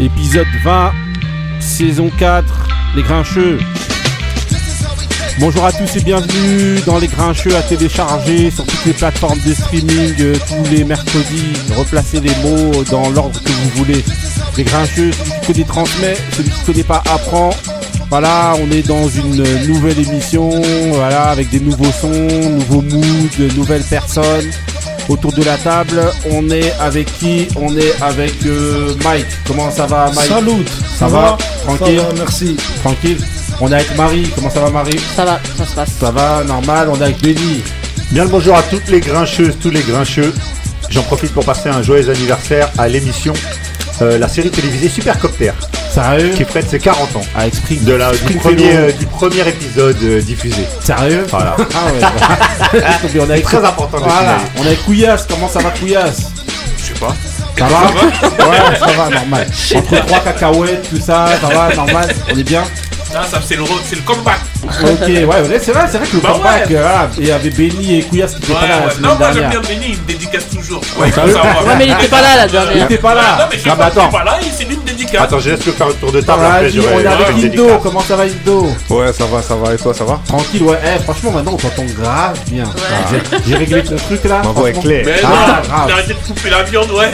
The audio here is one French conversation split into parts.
épisode 20, saison 4, les grincheux. Bonjour à tous et bienvenue dans les grincheux à télécharger sur toutes les plateformes de streaming euh, tous les mercredis. Replacez les mots dans l'ordre que vous voulez. Les grincheux, celui qui connaît transmet, celui qui connaît pas apprend. Voilà, on est dans une nouvelle émission, voilà, avec des nouveaux sons, nouveaux moods, nouvelles personnes. Autour de la table, on est avec qui? On est avec euh, Mike. Comment ça va, Mike? Salut Ça va? Tranquille? Ça va, merci. Tranquille? On est avec Marie. Comment ça va, Marie? Ça va, ça se passe. Ça va, normal? On est avec Benny. Bien le bonjour à toutes les grincheuses, tous les grincheux. J'en profite pour passer un joyeux anniversaire à l'émission, euh, la série télévisée Supercopter, Sérieux? Qui fête ses 40 ans. Avec Spring. De la, du, premier, euh, du premier épisode euh, diffusé. Sérieux Voilà. Ah ouais. bah. on est C'est avec très important de Voilà. signaler. On est avec Couillasse. Comment ça va, Couillasse Je sais pas. Ça va Ouais, ça va, normal. Entre trois cacahuètes, tout ça, ça va, normal. On est bien Ah, ça c'est le road, c'est le comeback. Ok, ouais, ouais, c'est vrai, c'est vrai que le Bah comeback, ouais. euh, et il y avait Benny et Couillasse qui étaient Ouais, pas là la ouais. semaine Non, moi j'aime bien Benny, il me dédicace toujours. Ouais, ça. Ouais, mais il était pas là la Il était pas Non, là. mais je Ah, bah attends. suis pas là, lui une dédicace. Attends, je laisse le faire le tour de table. après, Vas-y, j'aurai- on est avec Indo. Comment ça va, Indo Ouais, ça va, ça va. Et toi, ça va Tranquille, ouais. Eh, franchement, maintenant, on t'entend grave bien. J'ai- J'ai réglé ton truc là. Ma voix est claire. Mais Ah, non, j'ai arrêté de couper la viande, ouais.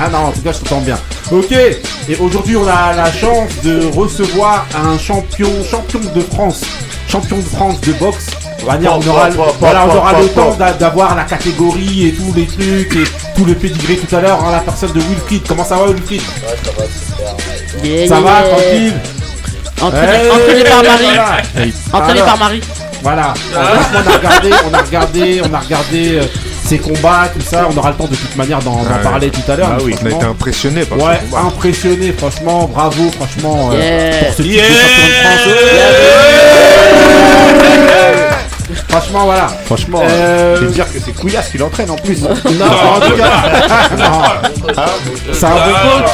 Ah non, en tout cas, je t'entends bien. Ok, et aujourd'hui, on a la chance de recevoir un champion, champion de France, champion de France de boxe. On va dire, on aura, voilà, on le temps d'a- d'avoir la catégorie et tous les trucs et tout le pédigré tout à l'heure en la personne de Wilfried. Comment ça va, Wilfried? Yeah, Ça yeah, va, yeah. tranquille? Entraîné, entraîné par Marie. voilà. Entraîné Alors. par Marie. Voilà. On a regardé, on a regardé, on a regardé euh, ses combats, tout ça. On aura le temps de toute manière d'en Ouais. parler tout à l'heure. Ah mais oui, On a été impressionné par Ouais, impressionné, franchement, bravo, franchement, euh, Yeah. pour ce titre Yeah. de champion de France. Franchement, voilà. Franchement, Euh, je vais te dire que c'est Couillasse qui l'entraîne en plus. Non, en tout cas, non. C'est un bon coach.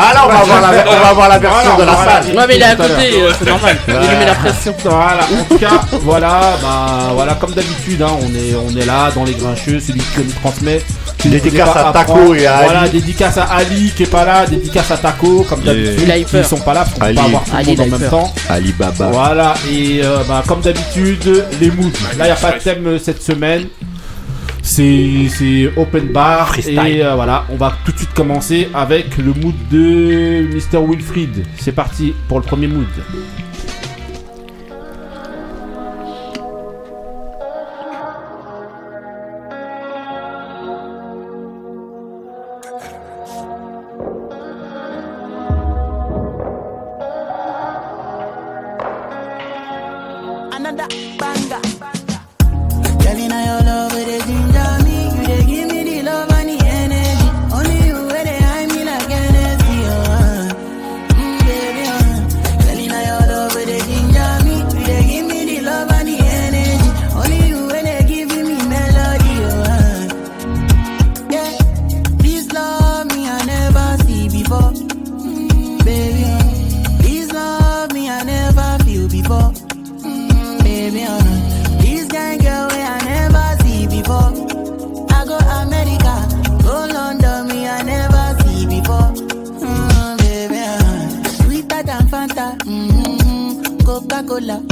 Ah là, on va avoir la, on va avoir la version Voilà, de la salle. Ouais, mais il est à côté, euh, c'est normal. Il lui met la pression. Voilà, en tout cas, voilà, bah, voilà, comme d'habitude, hein, on est, on est là dans les grincheux, celui qui nous transmet. Dédicace à Taco et à Voilà, Ali. dédicace à Ali qui est pas là, dédicace à Taco, comme d'habitude, Il a eu qui peur. sont pas là pour Ali. pas avoir tout le Ali, monde en même temps. Alibaba. Voilà, et euh, bah, comme d'habitude, les moods. Là, il n'y a pas de thème euh, cette semaine. C'est open bar. Freestyle. Et euh, voilà, on va tout de suite commencer avec le mood de Mr. Wilfried. C'est parti pour le premier mood. sola.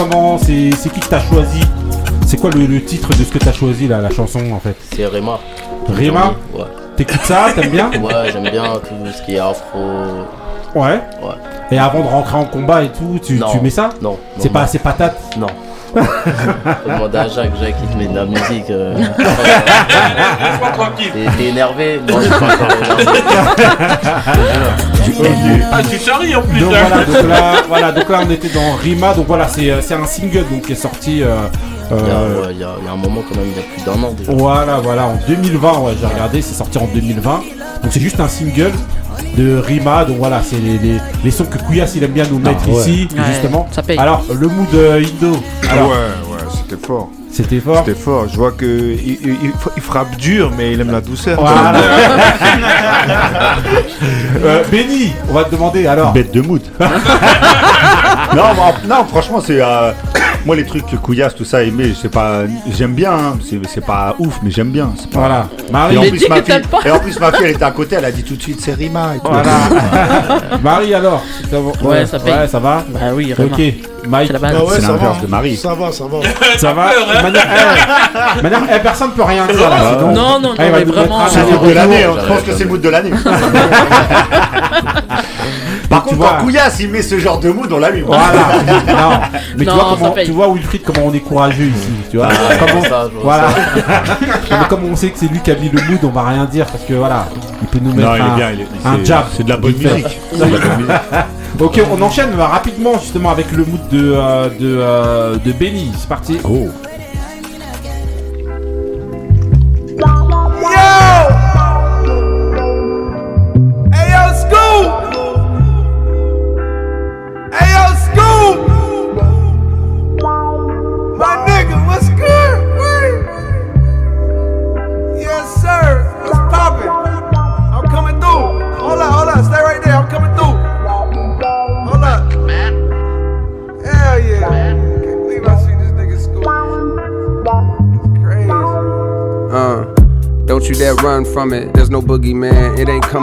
Comment C'est qui que t'as choisi? C'est quoi le, le titre de ce que t'as choisi, là, la chanson, en fait? C'est Rema. Rema? Ouais. T'écoutes ça T'aimes bien? Ouais, j'aime bien tout ce qui est afro. Ouais. Ouais. Et avant de rentrer en combat et tout, tu, Non. tu mets ça? Non. C'est pas assez patate? Non. Faut demander à Jacques, Jacques il te met de la musique. euh. T'es t'es énervé? Non, je suis pas encore énervé. Ah, tu charries en plus. Donc hein. voilà, donc là, voilà, donc là on était dans Rima, donc voilà, c'est euh, c'est un single donc, qui est sorti. euh, Il y, a, euh, ouais, il y a- il y a un moment quand même, il y a plus d'un an déjà. Voilà, voilà, en 2020, ouais, j'ai regardé, c'est sorti en 2020. Donc c'est juste un single de Rima, donc voilà, c'est les, les, les sons que Kouyas il aime bien nous mettre ouais. ici, Ouais, justement. ça paye. Alors, le mood euh, Indo, alors, ouais, ouais, c'était fort. C'était fort. C'était fort. Je vois que il, il- il- il frappe dur, mais il aime la douceur. Voilà. euh, Benny, on va te demander alors. Bête de mood. non, moi, non, franchement, c'est. euh, moi, les trucs couillasse, tout ça, aimé, c'est pas. J'aime bien, hein. c'est c'est pas ouf, mais j'aime bien. pas- Voilà, Et Marie. en, Mais plus, ma fille, pas. et en plus, ma fille, elle était à côté, elle a dit tout de suite, c'est Rima et tout. Voilà. Marie alors. Ouais, ça. Ouais, ça va. Bah oui, Rema. Ok, Mike. La. Ah ouais, C'est l'inverse va. de Marie. Ça va, ça va. Ça va peur, hein. Manière, eh, eh, personne peut rien dire là. Ah, sinon- Non, non, non, va mais vraiment. C'est le mood de l'année, hein. je pense que c'est le mood de l'année. Par tu contre, vois- quand Couillasse il met ce genre de mood, on l'allume. Voilà. non. Mais Non, tu vois comment, tu vois Wilfried comment on est courageux ici, tu vois. Ah, Comment- ça, voilà. Mais comme on sait que c'est lui qui a mis le mood, on va rien dire parce que voilà, il peut nous mettre Non, il un, est bien, il est- un c'est- jab. C'est de la bonne musique. Ok, on enchaîne euh, rapidement justement avec le mood de euh, euh, Benny. C'est parti. Oh.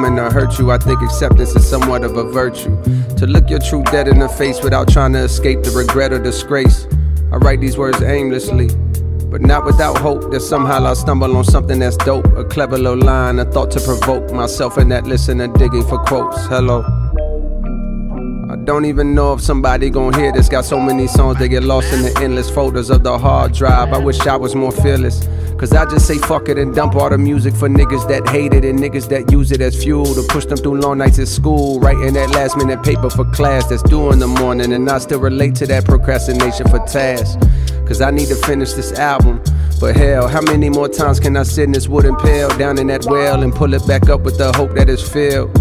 Coming to hurt you. I think acceptance is somewhat of a virtue. To look your truth dead in the face without trying to escape the regret or disgrace. I write these words aimlessly. But not without hope that somehow I'll stumble on something that's dope. A clever little line, a thought to provoke myself in that listener digging for quotes. Hello. I don't even know if somebody gon' hear this. Got so many songs they get lost in the endless folders of the hard drive. I wish I was more fearless. Cause I just say fuck it and dump all the music for niggas that hate it and niggas that use it as fuel to push them through long nights at school. Writing that last minute paper for class that's due in the morning. And I still relate to that procrastination for tasks. Cause I need to finish this album. But hell, how many more times can I sit in this wooden pail down in that well and pull it back up with the hope that it's filled?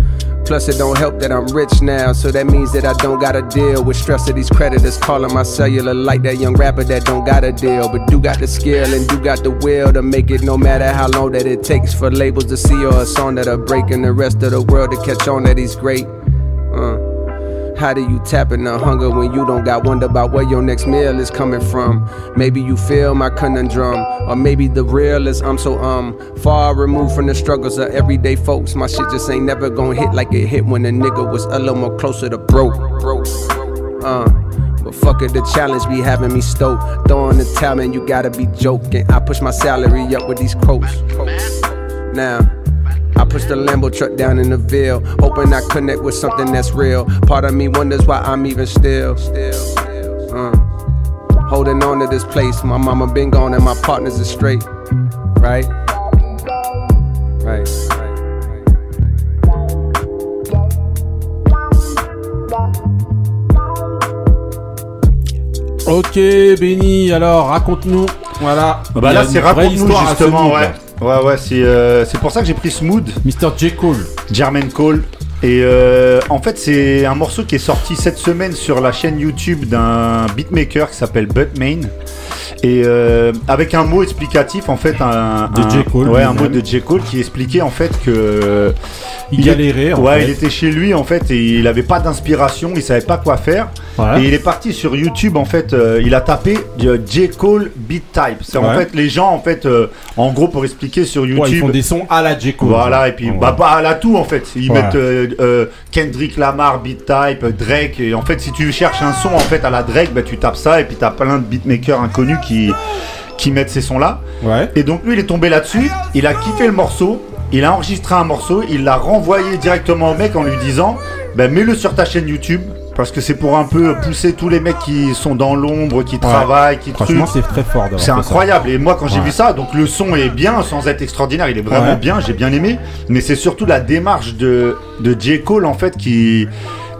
Plus, it don't help that I'm rich now, so that means that I don't gotta deal with stress of these creditors calling my cellular like that young rapper that don't gotta deal, but do got the skill and you got the will to make it no matter how long that it takes for labels to see or a song that are breaking the rest of the world to catch on that he's great. Uh. How do you tap in the hunger when you don't got wonder about where your next meal is coming from? Maybe you feel my conundrum, or maybe the real is I'm so um far removed from the struggles of everyday folks. My shit just ain't never gonna hit like it hit when a nigga was a little more closer to broke. broke. Uh, but fuck it, the challenge be having me stoked. Throwing the talent, you gotta be joking. I push my salary up with these quotes. Now. I push the Lambo truck down in the Ville, hoping I connect with something that's real. Part of me wonders why I'm even still. Uh, holding on to this place. My mama been gone and my partners are straight. Right? Right. Ok, Benny, alors raconte-nous. Voilà. Bah a là, c'est raconte-nous ce justement, mood, ouais. Ouais, ouais, c'est euh, c'est pour ça que j'ai pris Smooth, Mr. J. Cole. Jermaine Cole. Et euh, en fait, c'est un morceau qui est sorti cette semaine sur la chaîne YouTube d'un beatmaker qui s'appelle Buttmain. Et euh, avec un mot explicatif, en fait, un, De un- J. Cole ouais, un mot de J. Cole qui expliquait en fait que Il est- galérait, en ouais, fait. il était chez lui en fait et il avait pas d'inspiration, il savait pas quoi faire. Et il est parti sur YouTube en fait, euh, il a tapé euh, J. Cole Beat Type. C'est en fait les gens en fait, euh, en gros pour expliquer sur YouTube. Ouais, ils font des sons à la J. Cole. Voilà, et puis bah, bah, à la tout en fait. Ils mettent euh, euh, Kendrick Lamar, Beat Type, euh, Drake. Et en fait, si tu cherches un son en fait à la Drake, bah, tu tapes ça et puis t'as plein de beatmakers inconnus qui, qui mettent ces sons là. Ouais. Et donc lui, il est tombé là-dessus. Il a kiffé le morceau. Il a enregistré un morceau. Il l'a renvoyé directement au mec en lui disant bah, mets-le sur ta chaîne YouTube. Parce que c'est pour un peu pousser tous les mecs qui sont dans l'ombre, qui travaillent, qui. Franchement, c'est très fort C'est ça. incroyable. Et moi, quand j'ai Ouais. vu ça, donc le son est bien, sans être extraordinaire, il est vraiment bien, j'ai bien aimé. Mais c'est surtout la démarche de, de J. Cole, en fait, qui.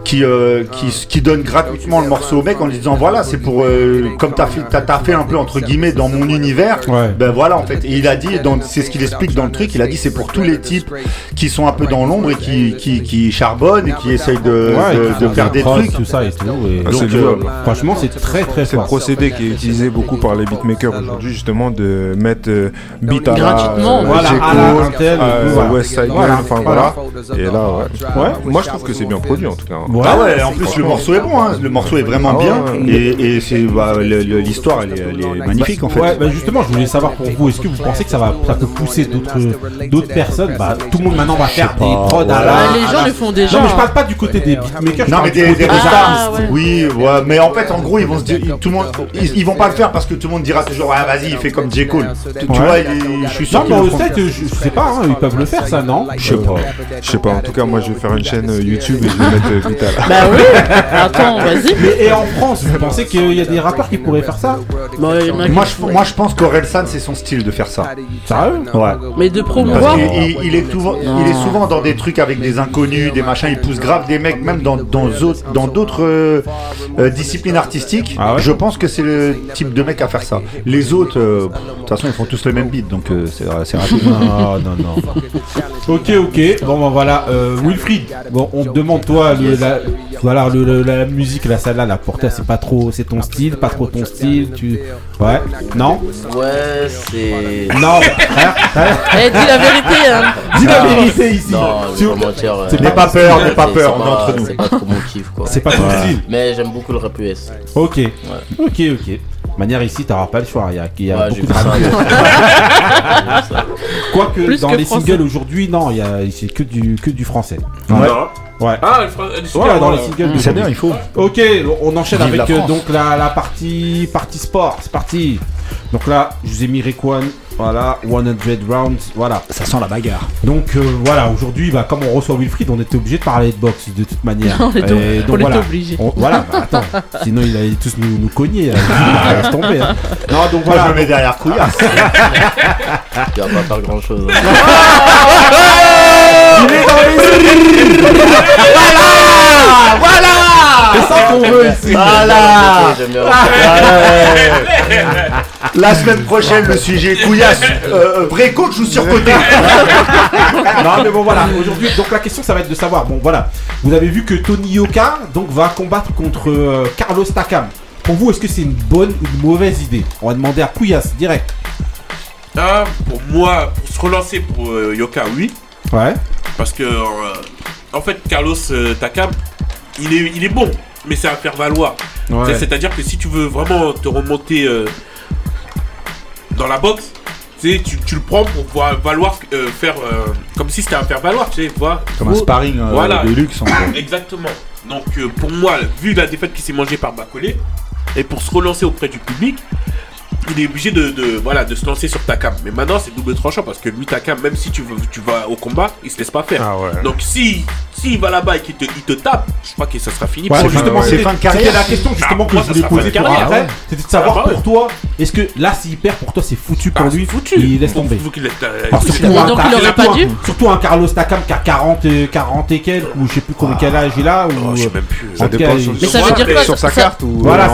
Qui, euh, qui, qui donne gratuitement le morceau au mec en lui disant voilà c'est pour euh, comme t'as fait t'as, t'as fait un peu entre guillemets dans mon univers Ouais. ben voilà en fait et il a dit dans- c'est ce qu'il explique dans le truc il a dit c'est pour tous les types qui sont un peu dans l'ombre et qui, qui, qui charbonnent et qui essayent de, Ouais, de- faire des trucs tout ça et tout. et- Ah, Donc, c'est euh. Franchement, c'est très très C'est le fort. procédé qui est utilisé beaucoup par les beatmakers aujourd'hui, justement, de mettre euh, beat à Gratuitement. euh, Voilà, J. à la. West Side enfin voilà. Et là, ouais. Ouais. Moi, je trouve que c'est bien produit en tout cas. Ouais. Ah ouais, en plus le morceau est bon, hein. le morceau est vraiment Ah bien ouais. et, et c'est bah, l'histoire elle, est- elle est magnifique en fait. Ouais, bah justement, je voulais savoir pour vous, est-ce que vous pensez que ça va, ça peut pousser d'autres, d'autres personnes? Bah, tout le monde maintenant va faire des prods à la. Les gens la- le font déjà. Non, mais je parle pas du côté des beatmakers. je Non parle mais du des, côté des Ah, ouais. oui, ouais, mais en fait en gros ils vont se dire, tout le monde, ils, ils vont pas le faire parce que tout le monde dira toujours ah vas-y il fait comme J Cole. Tu, vois, il- je suis sûr Non, qu'ils mais le au fait, je, sais pas, hein, ils peuvent le faire ça, non? Je sais pas. Je sais pas. En tout cas, moi, je vais faire une chaîne euh, YouTube et je vais mettre la. Bah oui. Attends, vas-y. Mais et en France, vous pensez qu'il y a des rappeurs qui pourraient faire ça Bah, Moi qui- je, moi je pense qu'Orelsan c'est son style de faire ça. Sérieux Ouais. Mais de Parce promouvoir. qu'il il- il est, souvent- il est souvent dans des trucs avec des inconnus, des machins, il pousse grave des mecs, même dans dans autres- dans d'autres euh, euh, disciplines artistiques. Ah ouais je pense que c'est le type de mec à faire ça. Les autres, euh, de toute façon, ils font tous le même beat, donc euh, c'est rapide. Non, non, non. Ok, ok. Bon, ben voilà. Euh, Wilfried, bon, on te demande, toi, le, la, voilà, le, le- la musique, la salle là, la portée, c'est pas trop, c'est ton style, pas trop ton style, tu. Ouais Non? Ouais, c'est. Non, frère, frère, Eh, dis la vérité, hein. dis la vérité ici. Non, Tu- euh, c'est N'aie pas peur, n'aie pas peur, on est entre nous. C'est pas trop mon kiff, quoi. C'est pas ton style. Mais j'aime beaucoup le rap US. Ok, ok, ok. Manière ici, t'auras pas le choix. Il y a, il y a Ouais, beaucoup de ça. Quoique Plus dans que les français. singles aujourd'hui, non, il y a c'est que du que du français. Non. Ouais. Ah, le fra- le Ouais, super, dans les singles. C'est bien, il faut. Ok, on enchaîne Vive avec la euh, donc la, la partie partie sport. C'est parti. Donc là, je vous ai mis Rayquan. Voilà, 100 rounds. Voilà. Ça sent la bagarre. Donc euh, voilà, aujourd'hui, bah, comme on reçoit Wilfried, on était obligé de parler de boxe de toute manière. On était- Et on était voilà. obligé. On- voilà, bah, attends. Sinon, il allait tous nous, nous cogner. là. Tomber. hein. Non, donc Moi, je voilà. me mets derrière Couillasse. Tu vas pas faire grand chose. Il est dans les Voilà C'est ça qu'on veut ici. Voilà. La semaine prochaine, le sujet Couillasse, euh, vrai coach ou surcoté Non mais bon voilà, aujourd'hui donc la question ça va être de savoir, bon voilà, vous avez vu que Tony Yoka donc va combattre contre euh, Carlos Takam. Pour vous est-ce que c'est une bonne ou une mauvaise idée? On va demander à Couillasse direct. Ah, pour moi, pour se relancer pour euh, Yoka, oui. Ouais. Parce que, euh, en fait, Carlos euh, Takam, il est, il est bon, mais c'est à faire valoir. Ouais. C'est-à-dire que si tu veux vraiment te remonter euh, dans la boxe, tu, le prends pour pouvoir valoir, euh, faire euh, comme si c'était un faire valoir, tu sais, vois. Comme un sparring Voilà. de luxe en. Exactement. Donc pour moi, vu la défaite qui s'est mangée par Bacolé, et pour se relancer auprès du public, il est obligé de, de- voilà, de se lancer sur Takam. Mais maintenant, c'est double tranchant parce que lui, Takam, même si tu, veux, tu vas au combat, il se laisse pas faire. Ah ouais. Donc, si s'il va là-bas et qu'il te, il te tape, je crois que ça sera fini. Ouais, pour lui. justement, c'est c'était fin de carrière. c'était la question justement Ah, que moi, je voulais poser de pour après. ouais. C'était de savoir Ah, bah pour toi, est-ce que là, s'il perd pour toi, c'est foutu pour Ah, lui foutu. Il laisse Faut- tomber. faut qu'il laisse- euh, Parce il que laisse- surtout donc un- il aurait pas dû Surtout un Carlos Takam qui a 40 et, 40 et quelques, ou je sais plus combien quel âge il a. Oh, Ou... je sais même plus. Ça dépend sur, il- Mais ça sur- veut dire quoi, sur sa carte ou. Voilà.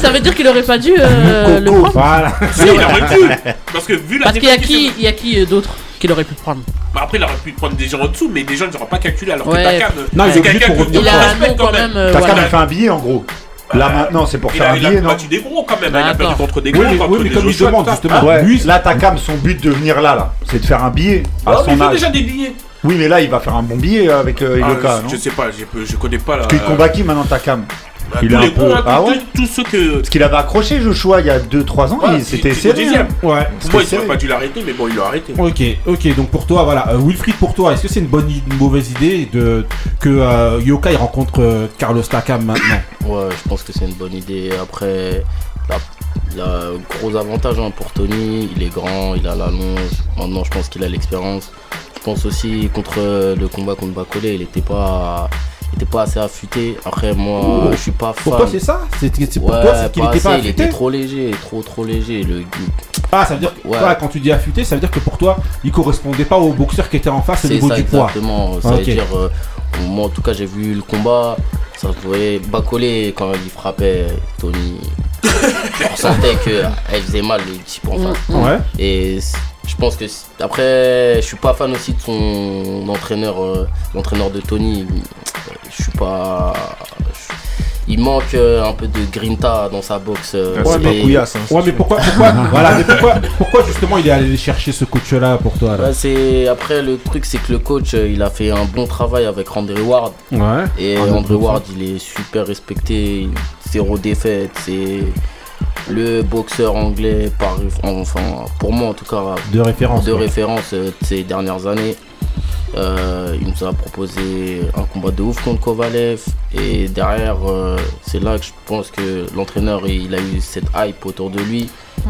Ça veut dire qu'il aurait pas dû euh, le prendre Voilà. Si, il aurait pu. Parce que vu la Parce qu'il y a qui, il y a qui d'autre qu'il aurait pu prendre Bah, après, il aurait pu prendre des gens en dessous, mais des gens, ils n'auraient pas calculé. Alors Ouais. que Takam, Non, il obligé quelqu'un pour revenir Il a quand même. euh, Takam, voilà. il fait un billet en gros. Là maintenant, c'est pour Il faire a, un il a billet, non battu des gros quand même. Bah, il a perdu contre des gros. Oui, mais, comme il demande justement, là Takam, son but de venir là, là, c'est de faire un billet Ah, mais il fait déjà des billets. Oui, mais là, il va faire un bon billet euh, avec euh, Ah, Iloka, je- non Je sais pas, je, connais pas la. Parce qu'il combat qui maintenant Takam? Bah, il tous est les un peu- gros, Ah tous- ouais tous ceux que. Parce qu'il avait accroché Joshua il y a 2-3 ans, Ouais, il il- il- au serré. hein. Ouais. Pour moi, il aurait pas dû l'arrêter, mais bon, il l'a arrêté. Ok, ok, donc pour toi, voilà, euh, Wilfried, pour toi, est-ce que c'est une bonne, une mauvaise idée de que euh, Yokai rencontre euh, Carlos Takam maintenant? Ouais, je pense que c'est une bonne idée. Après, la, la gros avantage hein, pour Tony, il est grand, il a la longe. Maintenant, je pense qu'il a l'expérience. Je pense aussi contre euh, le combat contre Bacolé, il était pas, il était pas assez affûté. Après, moi, je suis pas fan. Pour toi, c'est ça C'est pour Ouais, toi, c'est qu'il était pas il était trop léger, trop trop léger. Le... Ah, ça veut dire que Ouais. toi, quand tu dis affûté, ça veut dire que pour toi, il correspondait pas au boxeur qui était en face au niveau ça du poids. exactement. Ça Ok. veut dire, euh, moi en tout cas, j'ai vu le combat. Ça se voyait Bacolé quand il frappait Tony. on sentait qu'elle faisait mal le type en face. Ouais. Et je pense que après, je suis pas fan aussi de son entraîneur, euh, l'entraîneur de Tony. Je suis pas. Il manque euh, un peu de grinta dans sa boxe. euh, c'est mais- pas couillasse. hein, c'est Ouais, mais pourquoi, pourquoi, voilà, mais pourquoi, pourquoi justement il est allé chercher ce coach-là pour toi là Ouais, c'est après le truc c'est que le coach il a fait un bon travail avec André Ward Ouais. et Ah, André Ward il est super respecté zéro défaite c'est le boxeur anglais par enfin pour moi en tout cas De référence. de référence euh, de ces dernières années. Euh, il nous a proposé un combat de ouf contre Kovalev et derrière euh, c'est là que je pense que l'entraîneur il a eu cette hype autour de lui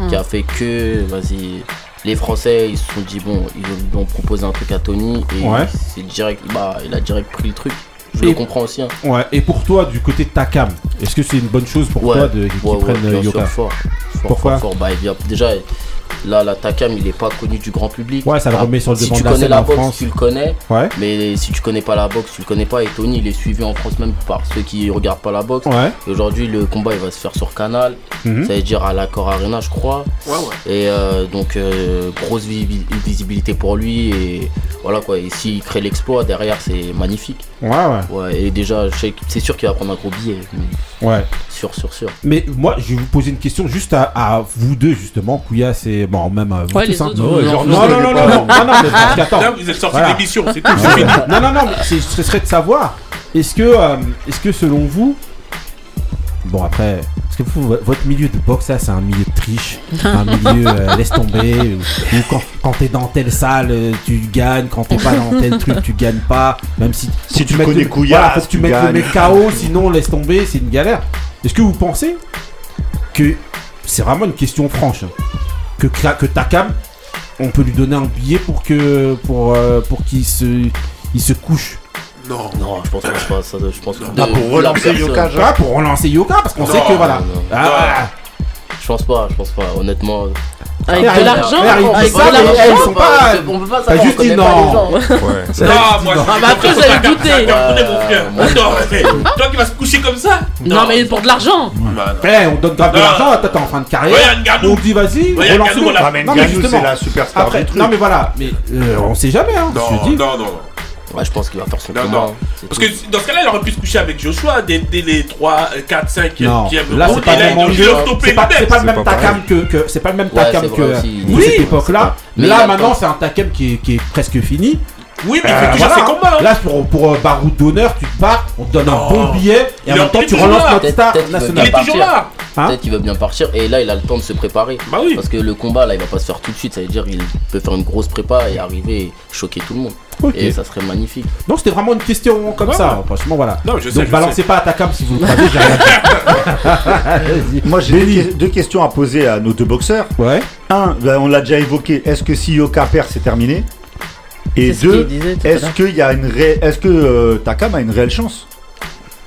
qui a fait que vas-y les Français ils se sont dit bon ils ont proposé un truc à Tony et Ouais. c'est direct bah, il a direct pris le truc je Et- le comprends aussi hein. Ouais. Et pour toi, du côté de Takam, est-ce que c'est une bonne chose pour Ouais, toi de qu'ils Ouais, prennent euh, Yoka fort, fort, Pourquoi fort, fort. Bah, déjà là la Takam il est pas connu du grand public Ouais, ça le remet sur le si devant tu de la connais scène la en boxe France. tu le connais Ouais. Mais si tu connais pas la boxe, tu le connais pas. Et Tony, il est suivi en France même par ceux qui regardent pas la boxe. Ouais. Et aujourd'hui, le combat, il va se faire sur Canal. Mhm. Ça veut dire à l'Accor Arena, je crois. Ouais, ouais. Et euh, donc, euh, grosse vi- visibilité pour lui. Et voilà quoi. Et s'il crée l'exploit, derrière, c'est magnifique. Ouais, ouais. Ouais. Et déjà, je sais que- c'est sûr qu'il va prendre un gros billet. mais Ouais. Sûr, sûr, sûr. Mais moi, je vais vous poser une question juste à, à vous deux, justement. Kouya, c'est. Bon, même à vous Ouais, tous, hein. autres, Non, vous- non, non, non, non, non, non, non, non, mais parce qu'attends. Là, vous êtes sorti Voilà. de l'émission, c'est tout. non, non, non, mais c'est- ce serait de savoir, est-ce que, euh, est-ce que selon vous, bon après, est-ce que vous, vo- votre milieu de boxe, là, c'est un milieu de triche, un milieu euh, laisse tomber, ou, ou quand, quand t'es dans telle salle, euh, tu gagnes, quand t'es pas dans tel truc, tu gagnes pas, même si, Si tu connais le- Couillasse, voilà, faut que tu tu mettes le gagnes. mec KO, sinon laisse tomber, c'est une galère. Est-ce que vous pensez que c'est vraiment une question franche, hein, que, que Takam, on peut lui donner un billet pour que pour euh, pour qu'il se il se couche Non. Non, je pense pas. Ça, je pense que Ah, de- pour relancer Yoka, genre. Ah, pour relancer Yoka parce qu'on sait que voilà non, non. Ah, Je pense pas, je pense pas. Honnêtement. Avec de l'argent Avec de l'argent On peut pas savoir, juste dit pas non. Non, moi, Ah, bah après, préfère douté. arrête. Toi qui vas se coucher comme ça Non, mais pour de l'argent Bah. Eh, on donne grave de l'argent, toi t'es en fin de carrière. On dit vas-y, Regarde relance Ngannou, on l'a- mais Non, mais justement. c'est la superstar non mais voilà, mais euh, on sait jamais hein. Non, non, non. Ouais, je pense qu'il va faire son Non, combat. non. Parce tout. que dans ce cas-là, il aurait pu se coucher avec Joshua dès, dès les 3, 4, 5 Non, qui là c'est pas le même Takam que, que c'est pas le même Ouais, Takam que Oui. cette époque-là. Là maintenant c'est un Takam qui est, qui est presque fini. Oui, mais il Euh, fait toujours voilà. ses combats. hein. Là pour pour euh, Baroud d'honneur, tu te pars, on te donne un Non. bon billet et en même temps tu relances notre star qu'il Il nationale. est toujours là. Hein Peut-être qu'il veut bien partir et là il a le temps de se préparer. Bah oui. Parce que le combat là il va pas se faire tout de suite, ça veut dire qu'il peut faire une grosse prépa et arriver et choquer tout le monde. Et ça serait magnifique. Non, c'était vraiment une question comme Ouais, ça. ouais. Franchement, voilà. Non, je sais, Donc je balancez sais. pas à ta cam si vous le croisez, j'ai rien dit. Moi, j'ai deux, que- deux questions à poser à nos deux boxeurs. Ouais. Un, ben, on l'a déjà évoqué. Est-ce que si Yoka perd, c'est terminé? Et deux, est-ce qu'il y a une ré- est-ce que euh, Takam a une réelle chance?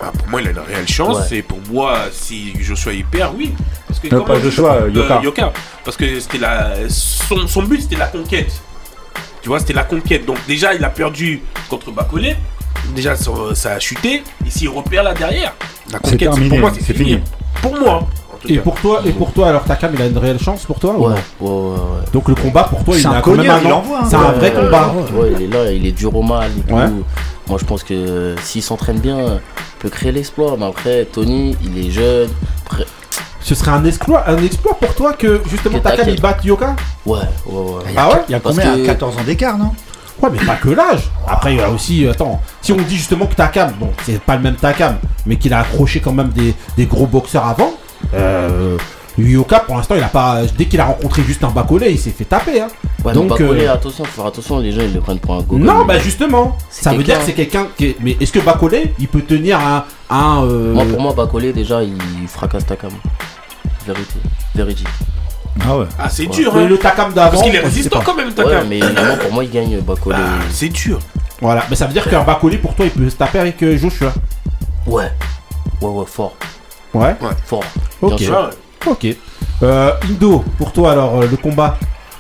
Ah, pour moi, il a une réelle chance. Ouais. Et pour moi, si Joshua y perd, oui. Parce que Non, comment- pas Joshua, euh, Yoka. Parce que c'était la... son, son but, c'était la conquête. Tu vois, c'était la conquête. Donc, déjà, il a perdu contre Bacolé. Déjà, ça, ça a chuté. Et s'il repère là derrière, la conquête, terminé, pour moi, c'est fini. fini. Pour moi. Et pour toi, et pour toi, alors ta cam, il a une réelle chance pour toi ou Ouais, non ouais, ouais, ouais. Donc le combat pour toi, il C'est a un quand même un envoie, hein. C'est un Ouais, vrai ouais, combat. Tu vois, il est là, il est dur au mal et tout. Moi, je pense que euh, s'il s'entraîne bien, il peut créer l'exploit. Mais après, Tony, il est jeune. Après, Ce serait un exploit, un exploit pour toi que justement Que ta cam t'inquiète. il batte Yoka ouais, ouais, ouais. Ah ouais Il y a combien que- 14 ans d'écart, non Ouais, mais pas que l'âge. Après, il y a aussi. Attends, si on dit justement que Takam, bon, c'est pas le même Takam, mais qu'il a accroché quand même des, des gros boxeurs avant. Euh, Yoka, pour l'instant, il a pas. Dès qu'il a rencontré juste un Bacolé, il s'est fait taper. Hein. Ouais, Donc, Donc, Bacolé, euh, attention, faut faire attention, les gens ils le prennent pour un gogo. non, bah justement, ça veut dire que c'est quelqu'un qui. est- Mais est-ce que Bacolé, il peut tenir un. un euh, Moi, pour moi, Bacolé, déjà, il fracasse Takam. Vérité. Vérité. Ah ouais. Ah, c'est Ouais. dur, hein. le Takam d'avant. Parce qu'il est résistant pas. quand même, Ouais, Takam. mais vraiment, pour moi, il gagne Bacolé. Ah, c'est dur. Voilà, mais ça veut dire qu'un Bacolé, pour toi, il peut se taper avec euh, Joshua. Ouais. Ouais, ouais, fort. Ouais. Fort. Ok. Bien sûr. Ok. Euh, Indo, pour toi alors, euh, le combat.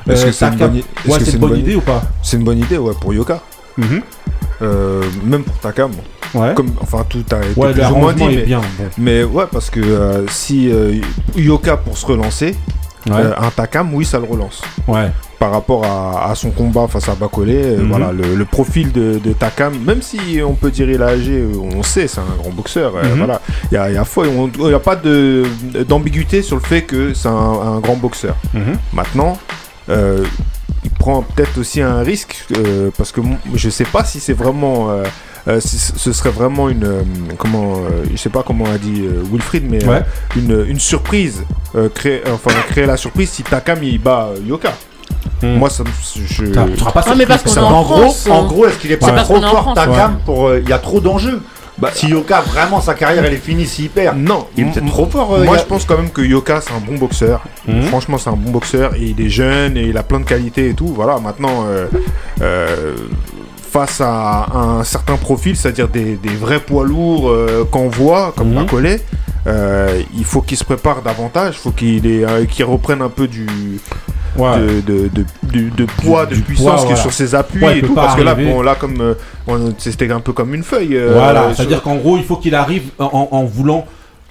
Est-ce Euh, que c'est une bonne est-ce Ouais, que c'est une bonne idée ou pas C'est une bonne idée, ouais, pour Yoka. Mhm. Euh, même pour Takam. Ouais. Comme, enfin, tout a été Ouais, plus ou moins dit. l'arrangement est Mais, bien. mais ouais, parce que euh, si euh, Yoka pour se relancer. Euh, un Takam, oui, ça le relance. ouais. Par rapport à, à son combat face à Bacolé, euh, Mhm. voilà, le, le profil de, de Takam, même si on peut dire il a âgé, euh, on sait, c'est un grand boxeur. euh, Mhm. voilà, il y a, y a foi- on- il y a pas d'ambiguïté sur le fait que c'est un, un grand boxeur. Mhm. Maintenant, euh, il prend peut-être aussi un risque euh, parce que je sais pas si c'est vraiment, ce serait vraiment une, euh, comment, euh, je sais pas comment a dit euh, Wilfried, mais euh, Ouais. une, une surprise, euh, créer, enfin créer la surprise si Takam il bat euh, Yoka. Mhm. Moi, ça, me- je, seras pas Ah, mais parce qu'on ça. est en En gros, France, en hein. gros, est-ce qu'il est pas trop en fort. Takam pour euh, il y a trop d'enjeux. Bah, si Yoka vraiment sa carrière elle est finie s'il perd, non, il est peut-être trop fort. euh, Moi, a- je pense quand même que Yoka, c'est un bon boxeur. Mhm. Franchement, c'est un bon boxeur et il est jeune et il a plein de qualités et tout. Voilà, maintenant, euh, euh, face à un certain profil, c'est-à-dire des, des vrais poids lourds euh, qu'on voit, comme Mhm. Bacolé, euh, il faut qu'il se prépare davantage. Il faut qu'il euh, qu'il reprenne un peu du, Ouais. de, de, de, du- de poids, de puissance voilà. sur ses appuis Ouais, et tout. Parce que là, arriver. bon, là, comme on- c'était un peu comme une feuille. sur- c'est-à-dire qu'en gros, il faut qu'il arrive en, en voulant,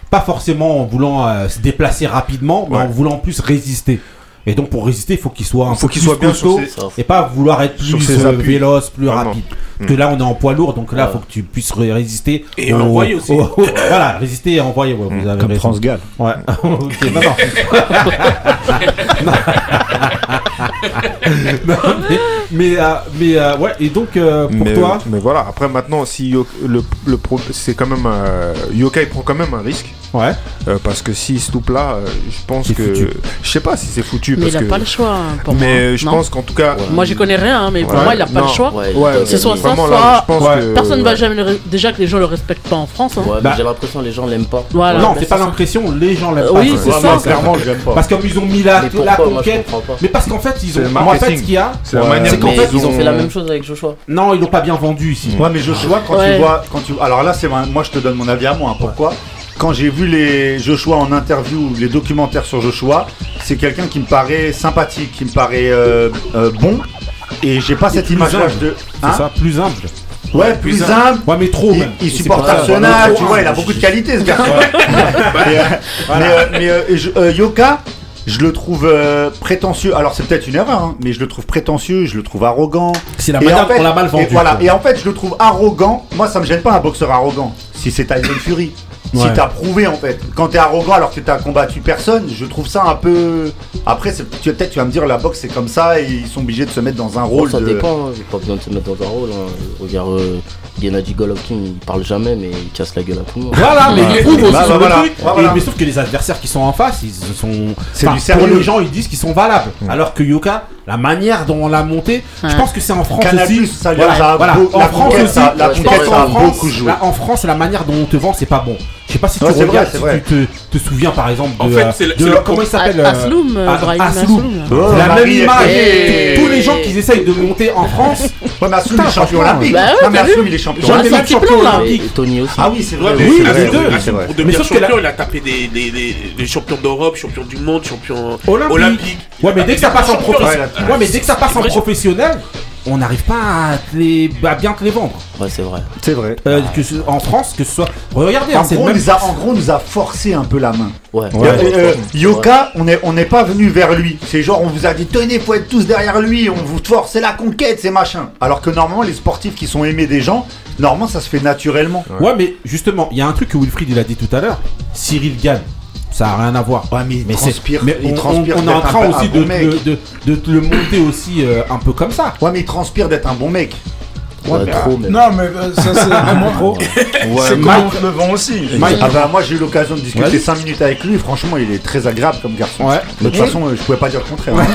pas forcément en voulant se déplacer rapidement, mais Ouais. en voulant plus résister. Et donc pour résister, il faut qu'il soit un faut peu qu'il plus soit bien sur costaud ses- et pas vouloir être Sur plus ses euh, appuis. véloce, plus Vraiment. rapide. Que là, on est en poids lourd, donc là, il faut que tu puisses ré- résister. Et au- envoyer aussi. au- au- voilà, résister et envoyer. ouais, vous avez comme raison. Transgal. Ouais. ok, non, non. Non, mais, mais, euh, mais, euh, ouais, et donc euh, pour mais, toi, mais voilà, après maintenant, si Yo- le, le pro- c'est quand même euh, Yoka il prend quand même un risque ouais, euh, parce que s'il se loupe là, euh, je pense que foutu. je sais pas si c'est foutu Mais parce il a que pas le choix hein, pour moi. mais je Non. pense qu'en tout cas Ouais. Moi, j'y connais rien, hein, mais pour moi, il a pas Non. le choix. Ouais, C'est soit. Ça, vraiment soit- là, je pense Ouais. que Personne ne va jamais le re- déjà que les gens le respectent pas en France. hein. Ouais, mais Bah- j'ai l'impression que les gens l'aiment pas. Voilà. non, c'est pas l'impression, les gens l'aiment Euh, pas. oui, c'est Ouais, ça. moi, clairement, je l'aime pas. Parce comme ils ont mis la, Mais la pourquoi? Conquête. Mais parce qu'en fait, ils ont. le Moi, en fait, ce qu'il y a, C'est la manière qu'en fait, ils ont fait la même chose avec Joshua. non, ils l'ont pas bien vendu ici. Ouais, mais Joshua, quand tu vois, quand tu, alors là, c'est moi, je te donne mon avis à moi. hein. Pourquoi? Quand j'ai vu les Joshua en interview, les documentaires sur Joshua, c'est quelqu'un qui me paraît sympathique, qui me paraît euh, euh, bon, et j'ai pas cette humble. de. C'est Hein ça, plus humble. Ouais, plus humble. Ouais, mais trop Il, supporte Arsenal, tu vois, il a beaucoup de qualités ce garçon. mais, Yoka, je le trouve euh, prétentieux. Alors c'est peut-être une erreur, hein, mais je le trouve prétentieux, je le trouve arrogant. C'est la manière en fait- l'a mal vendu. Et voilà. Et en fait, je le trouve arrogant. Moi, ça me gêne pas un boxeur arrogant. Si c'est Tyson Fury. Si Ouais. t'as prouvé en fait. Quand t'es arrogant alors que t'as combattu personne, je trouve ça un peu. Après, tu peut-être tu vas me dire la boxe c'est comme ça et ils sont obligés de se mettre dans un Bon, rôle ça de. dépend, hein. j'ai pas besoin de se mettre dans un rôle. hein. Regarde, euh, Gennady Golovkin, il parle jamais, mais il casse la gueule à tout le monde. Voilà, mais il prouve aussi Bah, sur bah, le voilà. truc. Bah, voilà. Et- mais sauf que les adversaires qui sont en face, ils sont. C'est enfin, du sérieux. Pour les gens, ils disent qu'ils sont valables. Alors que Yoka, la manière dont on l'a monté, je pense que c'est en France Canal+, aussi. ça, voilà, ça a voilà. beau- En la France aussi. la je conquête, pense ça qu'en a France, beaucoup joué. là, en France, la manière dont on te vend, c'est pas bon. Je sais pas si tu Ouais, c'est regardes, vrai, c'est si vrai. tu te, te souviens par exemple de, En fait, de comment il s'appelle euh, Asloum, euh, Asloum. Oh, la même image. Et- Tous les gens qui essayent de monter en France, Ouais, mais Asloum, il Putain, est champion olympique. bah ouais, Non, mais Asloum, il est champion J'en ai Ouais, même sorti champion olympique. Et Tony aussi. Ah oui, c'est vrai. Oui, les deux. Pour Mais devenir champion, il a tapé des, champions d'Europe, champions du monde, champions Olympique. olympiques. Ouais, mais dès que ça passe en Champion, professionnel, ouais, ouais, mais dès que ça passe en professionnel, on n'arrive pas à, te les- à bien te les vendre. Ouais, c'est vrai. C'est vrai. Euh, que ce- en France, que ce soit. Regardez, En gros, on même. nous a, en gros, on nous a forcé un peu la main. Ouais. Ouais. Euh, euh, Yoka, on n'est on pas venu vers lui. C'est genre, on vous a dit, tenez, faut être tous derrière lui, on vous force, c'est la conquête, c'est machin. Alors que normalement, les sportifs qui sont aimés des gens, normalement, ça se fait naturellement. Ouais, mais justement, il y a un truc que Wilfried il a dit tout à l'heure. Cyril gagne. Ça a rien à voir. Ouais, mais il Mais c'est- transpire, mais il on, transpire on- on est en train aussi de, de, de te le monter aussi euh, un peu comme ça. Ouais, mais il transpire d'être un bon mec. Ouais, trop, même. Non, mais euh, ça, c'est comment, c'est comment Mike- on te le vend aussi. Mike- Ah bah moi j'ai eu l'occasion de discuter Vas-y. 5 minutes avec lui, franchement il est très agréable comme garçon. Ouais. De toute façon euh, je pouvais pas dire le contraire.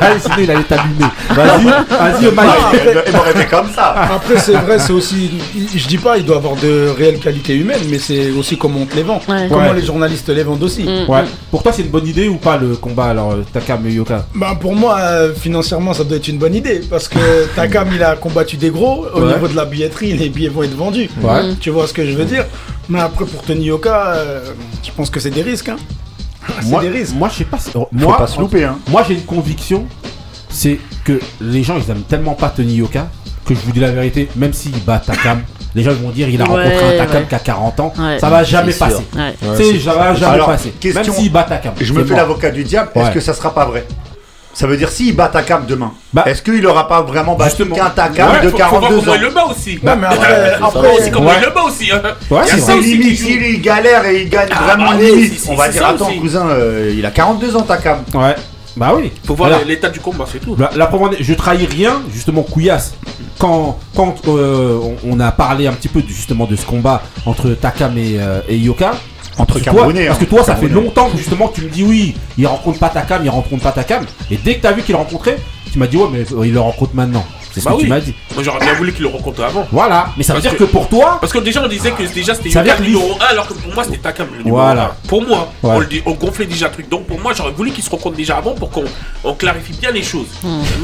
Ah, sinon il allait t'allumer. Vas-y, vas-y, Mike. il il m'aurait fait comme ça. Après, c'est vrai, c'est aussi. Je dis pas, il doit avoir de réelles qualités humaines, mais c'est aussi comment on te les vend. Ouais. Comment Ouais. les journalistes les vendent aussi. Mm. Ouais. Pour toi, c'est une bonne idée ou pas le combat alors euh, Takam et Yoka Bah pour moi, euh, financièrement, ça doit être une bonne idée parce que Il a combattu des gros. Au Ouais. niveau de la billetterie, les billets vont être vendus. Ouais. Tu vois ce que je veux dire? Mais après, pour Tony Yoka, euh, je pense que c'est des risques. Hein. c'est Moi, des risques. moi, je sais pas. si- Moi, pas se louper hein. Moi, j'ai une conviction, c'est que les gens, ils aiment tellement pas Tony Yoka que je vous dis la vérité, même s'il bat Takam, les gens vont dire il a Ouais, rencontré un Takam ouais. qui a 40 ans, Ouais. ça va jamais passer. Ouais. C'est ça va jamais Alors, passer. question- Même s'il bat Takam. Je me fais l'avocat du diable, est-ce Ouais. que ça sera pas vrai? Ça veut dire s'il bat Takam demain, Bah, est-ce qu'il aura pas vraiment battu qu'un Takam Ouais, de faut, faut voir 42 comment ans il le bat aussi. Non, mais après, Faut aussi comment Ouais. il le bat aussi. hein. Ouais, Il y a c'est ça aussi limite, s'il il galère et il gagne Ah, vraiment bah limite, on va dire attends aussi. cousin, euh, il a 42 ans Takam. Ouais. Bah oui. Faut voir l'état du combat, c'est tout. La, est- je trahis rien, justement, Couillasse. Quand, quand euh, on, on a parlé un petit peu justement de ce combat entre Takam et, euh, et Yoka, Entre parce que toi, Camerounais. parce hein, que toi, ça fait longtemps que justement tu me dis oui, il rencontre pas Takam, il rencontre pas Takam, et dès que t'as vu qu'il rencontrait, tu m'as dit ouais, mais euh, il le rencontre maintenant. C'est ce Bah que tu m'as dit. Moi j'aurais bien voulu qu'il le rencontre avant. Voilà, mais ça veut Parce dire que, que- pour toi, Parce que déjà on disait que déjà c'était le numéro 1 alors que pour moi c'était Takam le numéro Voilà. 1. Pour moi, Ouais. on, le dit- on gonflait déjà le truc. Donc pour moi j'aurais voulu qu'ils se rencontrent déjà avant pour qu'on on clarifie bien les choses.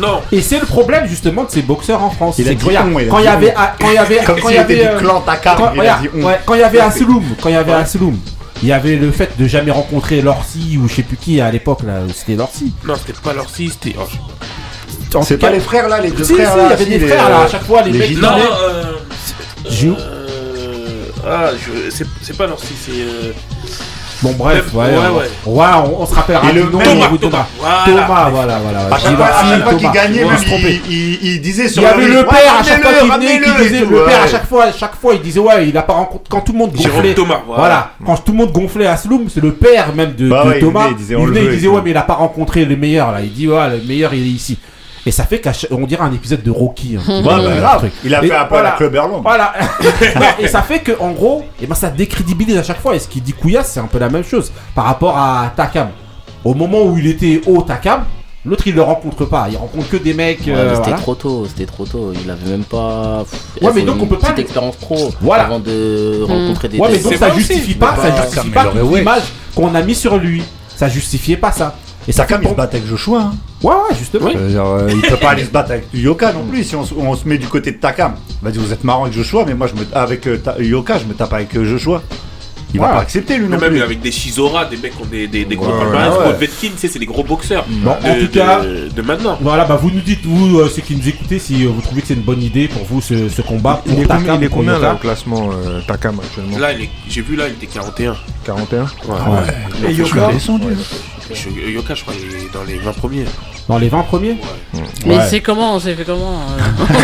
Non. et c'est le problème justement de ces boxeurs en France. Il a dit quand il y avait, quand il y avait, Comme quand il y avait, euh, quand il y avait Asloum, quand il y avait Asloum, il y avait le fait de jamais rencontrer Lorsi ou je sais plus qui à l'époque là, c'était Lorsi. Non, c'était pas leur si, c'était. oh, C'est tout pas cas- les frères là, les deux Si, frères si, là il y avait si, des les- frères là, à chaque fois les, les mecs. Non, euh. J'ai- euh, Ah, je... c'est c'est pas leur si, c'est. euh, Bon bref, ouais, Ouais, ouais, ouais. Ouais, on, se rappellera du le nom, on Thomas, vous Thomas, voilà. Thomas, voilà, voilà. À chaque fois, à qu'il gagnait, il, il, il disait Il sur y avait le père à chaque fois qu'il venait, et disait le père à chaque fois, à chaque fois il disait ouais il a pas rencontré quand tout le monde gonflait. Thomas, Voilà. quand tout le monde gonflait Asloum, c'est le père même de, Bah il Thomas. il disait, il il ouais mais il a pas rencontré le meilleur là. Il dit ouais le meilleur il est ici. Et ça fait qu'on dirait un épisode de Rocky. hein. Ouais, bah, grave. truc. Il a Et fait un peu à voilà. la Club. Voilà. Et ça fait que en gros, et ben ça décrédibilise à chaque fois. Et ce qu'il dit Couillasse, c'est un peu la même chose par rapport à Takam. Au moment où il était au Takam, l'autre il le rencontre pas. Il rencontre que des mecs. Ouais, euh, c'était voilà. trop tôt, c'était trop tôt. Il avait même pas. pff, Ouais, mais donc une on peut pas petite expérience pro Voilà. avant de rencontrer des Ouais, mais donc ça justifie pas, ça pas- justifie mais pas aurait- toute ouais. l'image qu'on a mis sur lui. Ça justifiait pas ça. Et fait il se bat avec Joshua. Hein. Ouais, ouais, justement. Oui. Euh, il peut pas aller se battre avec Yoka non plus si on, se- on se met du côté de Takam. Va dire vous êtes marrant avec Joshua, mais moi je me avec euh, Ta- Yoka, je me tape avec euh, Joshua. Il va Ouais. pas accepter lui non même plus. avec des Shizora, des mecs qui ont des, des, des gros Ouais, palmarès, ouais. Povetkin, tu sais, c'est des gros boxeurs. Bon, de, en tout cas- de maintenant. Voilà, bah vous nous dites, vous, euh, ceux qui nous écoutez, si vous trouvez que c'est une bonne idée pour vous ce, ce combat. Il pour est combien, Takam, il est pour combien Yoka. là au classement euh, Takam actuellement? Là, il est- j'ai vu là, il était 41. 41 Et Yoka Je- Yoka, je crois, il est dans les 20 premiers. Dans les 20 premiers Mais Ouais. c'est comment C'est fait comment euh Non,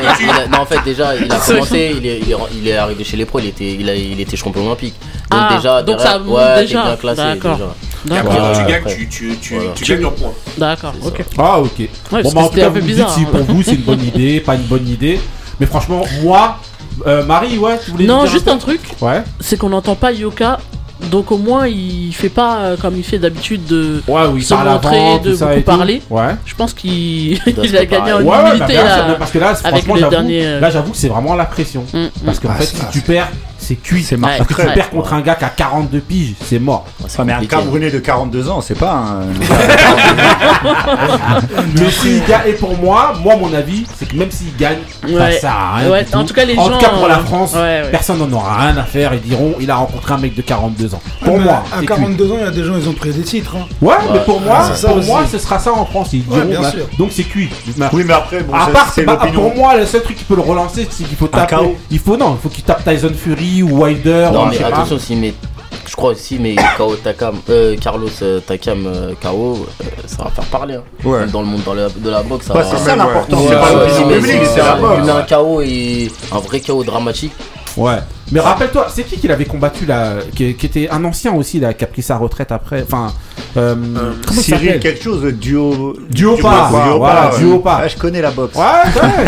mais a- non, en fait, déjà, il a commencé, il est, il est, il est arrivé chez les pros, il était, il a, il était champion olympique. Donc, Ah, déjà, donc derrière- ça ouais, déjà. bien classé. D'accord. déjà. Et D'accord. après, tu gagnes, tu, tu, tu, Voilà. tu gagnes en points. D'accord, ok. Ah, ok. Ouais, bon, bah, en tout cas, vous bizarre. dites si hein. pour vous c'est une bonne idée, pas une bonne idée. Mais franchement, moi, euh, Marie, ouais, tu voulais Non, dire juste un truc Ouais. c'est qu'on n'entend pas Yoka, donc au moins il fait pas euh, comme il fait d'habitude de. Ouais, oui, Se montrer, de tout ça beaucoup et tout. parler. Ouais. Je pense qu'il il a gagné en. Ouais, ouais, bah, humilité bien sûr, là. parce que là, avec franchement, le j'avoue, dernier, euh, là, j'avoue que c'est vraiment la pression. Mm, mm. Parce qu'en Ah, fait, ça- si tu perds, c'est cuit. C'est Ouais, marqué. Parce que tu perds contre un gars qui a 42 piges, c'est mort. Ah, mais un. Camerounais de 42 ans, c'est pas un. Mais s'il gagne, et pour moi, moi, mon avis, c'est que même s'il gagne, ça Ouais. sert à rien. Ouais, du en tout. tout cas, les En gens, tout cas, pour la France, ouais, ouais. personne n'en aura rien à faire. Ils diront, il a rencontré un mec de 42 ans. Pour Mais moi, à c'est cuit. 42 ans, il y a des gens, ils ont pris des titres. hein. Ouais, mais pour moi, ça pour aussi. moi, ce sera ça en France. Ils Ouais, diront, bien bah, sûr. donc c'est cuit. Oui, mais après, bon, à ça, part, c'est bah, l'opinion. pour moi, le seul truc qui peut le relancer, c'est qu'il faut taper. Il faut non, il faut qu'il tape Tyson Fury ou Wilder. Non, ou mais pas. attention, s'il met. Je crois aussi, mais KO Takam, euh, Carlos euh, Takam euh, KO, euh, ça va faire parler. hein. Ouais. Dans le monde dans la- de la boxe, ça Ouais, va. c'est ça l'important. Ouais, C'est pas ouais, l'opinion mais publique, c'est- c'est la Il boxe. met un KO et un vrai KO dramatique. Ouais. Mais rappelle-toi, c'est qui qui l'avait combattu là, qui, qui était un ancien aussi là, qui a pris sa retraite après. Enfin, euh, comment il Cyril quelque chose, Duo. Duopa, voilà, ouais. Duopa. Ouais, je connais la boxe. Ouais, ouais.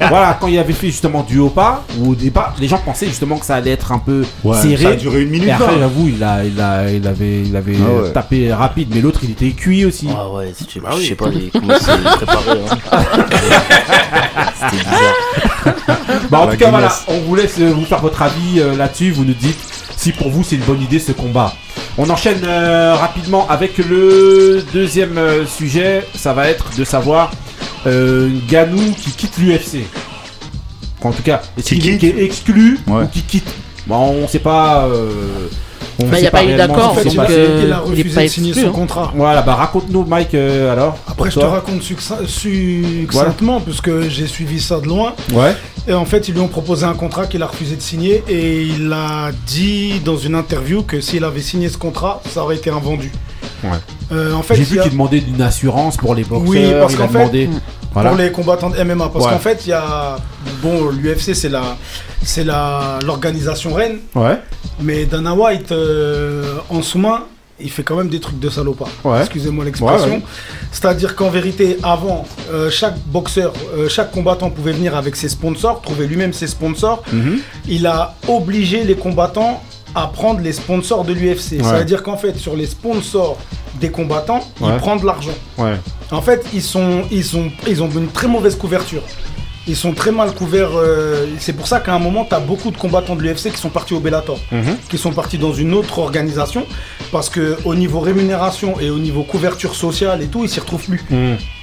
voilà, quand il avait fait justement du haut pas, où au départ, les gens pensaient justement que ça allait être un peu Ouais, serré. ça a duré une minute Et après, j'avoue, il, a, il, a, il avait, il avait Ah ouais. tapé rapide, mais l'autre, il était cuit aussi. Ah ouais, si tu- je oui. sais pas les- comment c'est préparé. hein. C'était bizarre. Bah, en tout cas, voilà, on vous laisse euh, vous faire votre avis euh, là-dessus. Vous nous dites si pour vous c'est une bonne idée ce combat. On enchaîne euh, rapidement avec le deuxième euh, sujet. Ça va être de savoir euh, Ganou qui quitte l'UFC. En tout cas, est-ce Qui qu'il est, quitte qui est exclu Ouais. ou qui quitte? Bon, on sait pas. euh, on Bah, a pas eu réellement d'accord, ce En fait, il a, que- il il refusé pas de signer exclu, son hein. contrat. Voilà, bah raconte-nous, Mike, euh, alors. Après, je te raconte succ- succinctement, puisque j'ai suivi ça de loin. Ouais. Et en fait, ils lui ont proposé un contrat qu'il a refusé de signer. Et il a dit dans une interview que s'il avait signé ce contrat, ça aurait été un vendu. Ouais. Euh, en fait, J'ai vu a- qu'il demandait une assurance pour les boxeurs. Oui, parce qu'en fait, demandé. Voilà. pour les combattants de MMA. Parce Ouais. qu'en fait, il y a. Bon, l'UFC, c'est la. C'est la l'organisation reine, Ouais. mais Dana White euh, en sous-main, il fait quand même des trucs de salopard. Ouais. Excusez-moi l'expression. Ouais, ouais. C'est-à-dire qu'en vérité, avant, euh, chaque boxeur, euh, chaque combattant pouvait venir avec ses sponsors, trouver lui-même ses sponsors. Mhm. Il a obligé les combattants à prendre les sponsors de l'UFC. Ouais. Ça veut dire qu'en fait, sur les sponsors des combattants, Ouais. il prend de l'argent. En fait, ils, sont, ils, sont, ils ont une très mauvaise couverture. Ils sont très mal couverts. euh, c'est pour ça qu'à un moment, tu as beaucoup de combattants de l'UFC qui sont partis au Bellator, Mhm. qui sont partis dans une autre organisation, parce que au niveau rémunération et au niveau couverture sociale et tout, ils s'y retrouvent plus.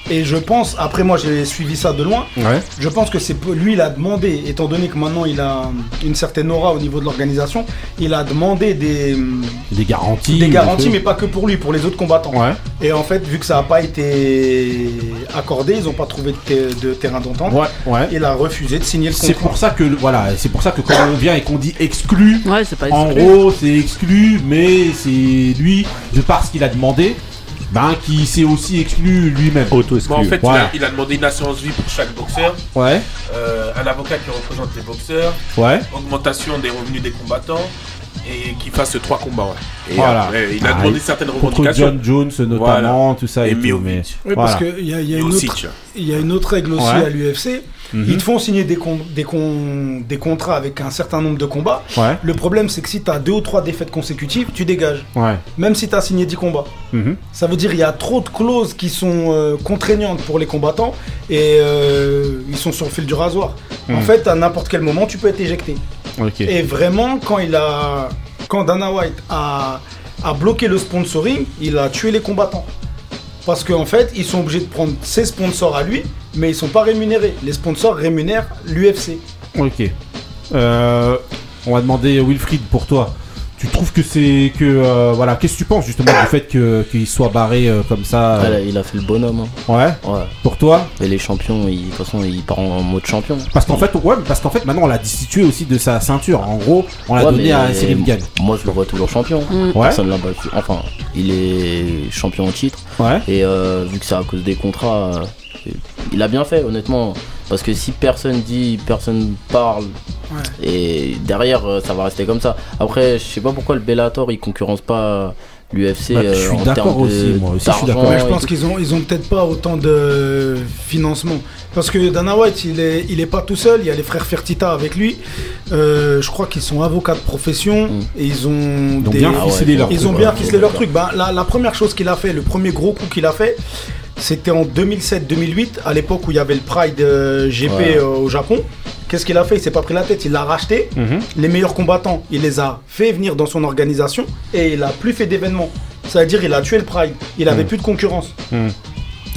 Et je pense, après moi j'ai suivi ça de loin, Ouais. je pense que c'est lui il a demandé, étant donné que maintenant il a une certaine aura au niveau de l'organisation, il a demandé des, Des garanties. des garanties, mais pas que pour lui, pour les autres combattants. Ouais. Et en fait, vu que ça n'a pas été accordé, ils n'ont pas trouvé de, te- de terrain d'entente. Ouais, ouais. Il a refusé de signer le C'est contrat. pour ça que voilà, c'est pour ça que quand on vient et qu'on dit exclu, Ouais, c'est pas en exclu. gros c'est exclu, mais c'est lui de par ce qu'il a demandé, ben qui s'est aussi exclu lui-même. Auto-exclu. Bon, en fait, il, Voilà. a, il a demandé une assurance vie pour chaque boxeur, Ouais, euh, un avocat qui représente les boxeurs, ouais. augmentation des revenus des combattants et qu'il fasse trois combats. ouais. Et Voilà. après, il a Ah, demandé il- certaines Contre revendications. John Jones notamment, tout ça et, Et tout, mais Oui, voilà. parce qu'il y a, il y a Et une autre, tiens. il y a une autre règle aussi Ouais. à l'UFC. Mhm. Ils te font signer des, con- des, con- des contrats avec un certain nombre de combats. Ouais, Le problème, c'est que si tu as deux ou trois défaites consécutives, tu dégages. ouais. Même si tu as signé 10 combats. Mhm. Ça veut dire qu'il y a trop de clauses qui sont euh, contraignantes pour les combattants et euh, ils sont sur le fil du rasoir. En Mhm. fait, à n'importe quel moment, tu peux être éjecté. Et vraiment, quand il a, quand Dana White a, a bloqué le sponsoring, il a tué les combattants. Parce qu'en fait, ils sont obligés de prendre ses sponsors à lui, mais ils sont pas rémunérés. Les sponsors rémunèrent l'UFC. Ok. Euh, on va demander Wilfried pour toi. Tu trouves que c'est que euh, voilà, qu'est-ce que tu penses justement du fait que qu'il soit barré euh, comme ça Ouais, euh, là, il a fait le bonhomme. hein. Ouais. Ouais. Pour toi Et les champions, ils- de toute façon, ils partent en mode champion. Parce qu'en fait, ouais, parce qu'en fait, maintenant, on l'a destitué aussi de sa ceinture. En gros, on l'a Ouais, donné à Cyril Gann. Moi, je le vois toujours champion. Mm. Ouais. Personne l'a battu. Enfin, il est champion en titre. Ouais. Et euh, vu que c'est à cause des contrats, euh, il a bien fait, honnêtement. Parce que si personne dit, personne parle, et derrière, euh, ça va rester comme ça. Après, je sais pas pourquoi le Bellator, il concurrence pas l'UFC. Bah, je suis euh, en d'accord termes de- aussi, moi aussi, je suis d'accord. Ouais, je pense qu'ils ont, ils ont peut-être pas autant de financement. Parce que Dana White, il est, il est pas tout seul. Il y a les frères Fertita avec lui. Euh, je crois qu'ils sont avocats de profession Mm. et ils ont, Ils ont des- bien Ah ouais, ficelé leur ils truc, ont ouais. bien ficelé leur truc. Ben, la, la première chose qu'il a fait, le premier gros coup qu'il a fait, c'était en 2007-2008, à l'époque où il y avait le Pride euh, GP Ouais. euh, au Japon. Qu'est-ce qu'il a fait? Il s'est pas pris la tête, il l'a racheté. Mhm. Les meilleurs combattants, il les a fait venir dans son organisation et il a plus fait d'événements. C'est-à-dire, il a tué le Pride. Il avait Mm. plus de concurrence.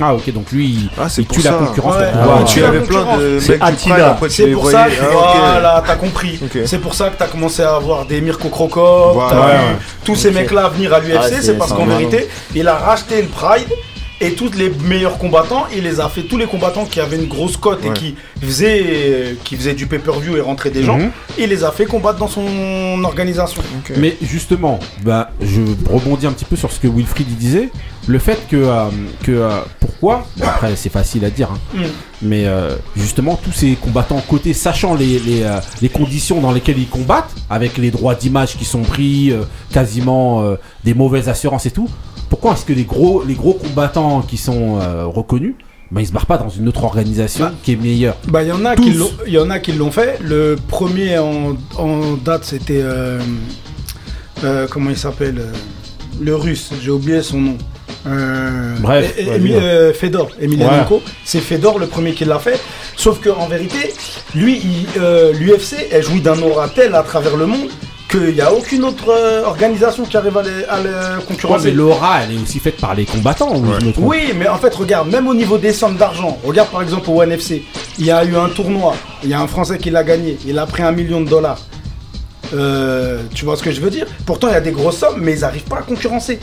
Ah ok, donc lui, il, Ah, c'est il tue la concurrence Ouais. pour Ah, pouvoir- ouais, tu avais plein de C'est mecs du Attila. Pride, après tu C'est pour voyais. ça que, Ah, voilà, t'as compris. C'est pour ça que t'as commencé à avoir des Mirko Krokov, Voilà. t'as Ouais, vu ouais. tous ces Ok. mecs-là venir à l'UFC, Ah, c'est c'est- parce qu'en vérité, il a racheté le Pride et tous les meilleurs combattants, il les a fait, tous les combattants qui avaient une grosse cote et qui faisaient, qui faisaient du pay-per-view et rentraient des gens, Mhm. il les a fait combattre dans son organisation. Mais justement, bah, je rebondis un petit peu sur ce que Wilfried il disait. Le fait que, euh, que euh, pourquoi, après c'est facile à dire, hein, Mm. mais euh, justement tous ces combattants côté, sachant les, les, euh, les conditions dans lesquelles ils combattent, avec les droits d'image qui sont pris, euh, quasiment euh, des mauvaises assurances et tout, pourquoi est-ce que les gros, les gros combattants qui sont euh, reconnus, bah, ils se barrent pas dans une autre organisation Bah, qui est meilleure? Bah, il y en a qui l'ont- il y en a qui l'ont fait. Le premier en, en date, c'était euh, euh, comment il s'appelle Le russe, j'ai oublié son nom. Euh, Bref, ouais, euh, Fedor. C'est Fedor le premier qui l'a fait. Sauf que en vérité, lui, euh, l'UFC, elle jouit d'un aura tel à travers le monde qu'il n'y a aucune autre euh, organisation qui arrive à le, à le Ouais, concurrencer. mais l'aura, elle est aussi faite par les combattants, ou je me trompe Oui, mais en fait, regarde, même au niveau des sommes d'argent, regarde par exemple au One FC, il y a eu un tournoi, il y a un Français qui l'a gagné, il a pris un million de dollars. Euh, tu vois ce que je veux dire? Pourtant, il y a des grosses sommes, mais ils n'arrivent pas à concurrencer.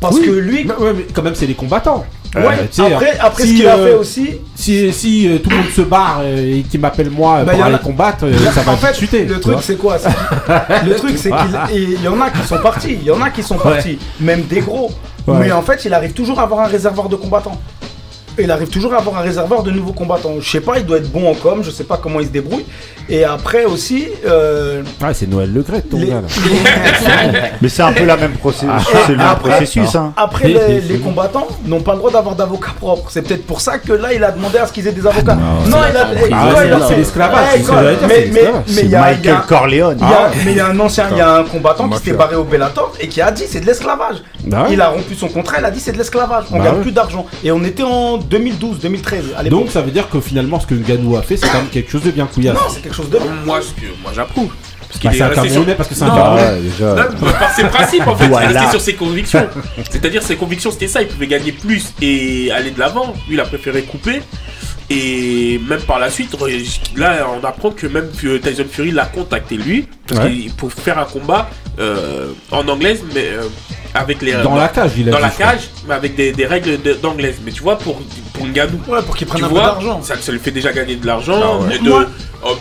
Parce Oui. que lui, Mais- ouais, mais quand même, c'est les combattants. Ouais, Euh, tu sais, après, après si, ce qu'il a euh, fait aussi, Si, si euh, tout le monde se barre et qu'il m'appelle moi Bah, pour aller a- combattre, ça va en vite fait, chuter. le truc c'est quoi Le truc c'est qu'il il y en a qui sont partis, il y en a qui sont partis, même des gros. Ouais. Mais en fait, il arrive toujours à avoir un réservoir de combattants. Il arrive toujours à avoir un réservoir de nouveaux combattants. Je sais pas, il doit être bon en com, je sais pas comment il se débrouille. Et après aussi, euh, Ouais, c'est Noël Le Gret, ton les- gars. là. Mais c'est un peu la même procé- Ah. c'est le même Après- processus. Hein. après les, combattants n'ont pas le droit d'avoir d'avocat propre. C'est peut-être pour ça que là, il a demandé à ce qu'ils aient des avocats. Non, il a, Ah, c'est il a- c'est l'esclavage, mais- il y a- Michael Corleone. Ah. mais il y a un ancien, il y a un combattant qui s'était barré au Bellator et qui a dit c'est de l'esclavage. Bah. Il a rompu son contrat, il a dit c'est de l'esclavage. On Bah gagne plus d'argent. Et on était en 2012, 2013 à l'époque. Donc ça veut dire que finalement, ce que Nganou a fait, c'est quand même quelque chose de bien couillasse. non, c'est quelque chose de. Moi, ce que, moi j'approuve. Parce Bah, qu'il c'est est un sur... Parce que c'est un. Camerounais. Déjà. Non, par ses principes en fait, il est resté sur ses convictions. C'est-à-dire ses convictions c'était ça, il pouvait gagner plus et aller de l'avant. Lui il a préféré couper. Et même par la suite, là on apprend que même Tyson Fury l'a contacté lui parce Ouais. qu'il- pour faire un combat euh, en anglaise mais euh, avec les Dans la cage, il a dans dit, la cage mais avec des, des règles de- d'anglaise. Mais tu vois pour pour Ngannou, Ouais, pour qu'ils prennent tu un peu d'argent. ça, ça lui fait déjà gagner de l'argent, Ah ouais. de- euh,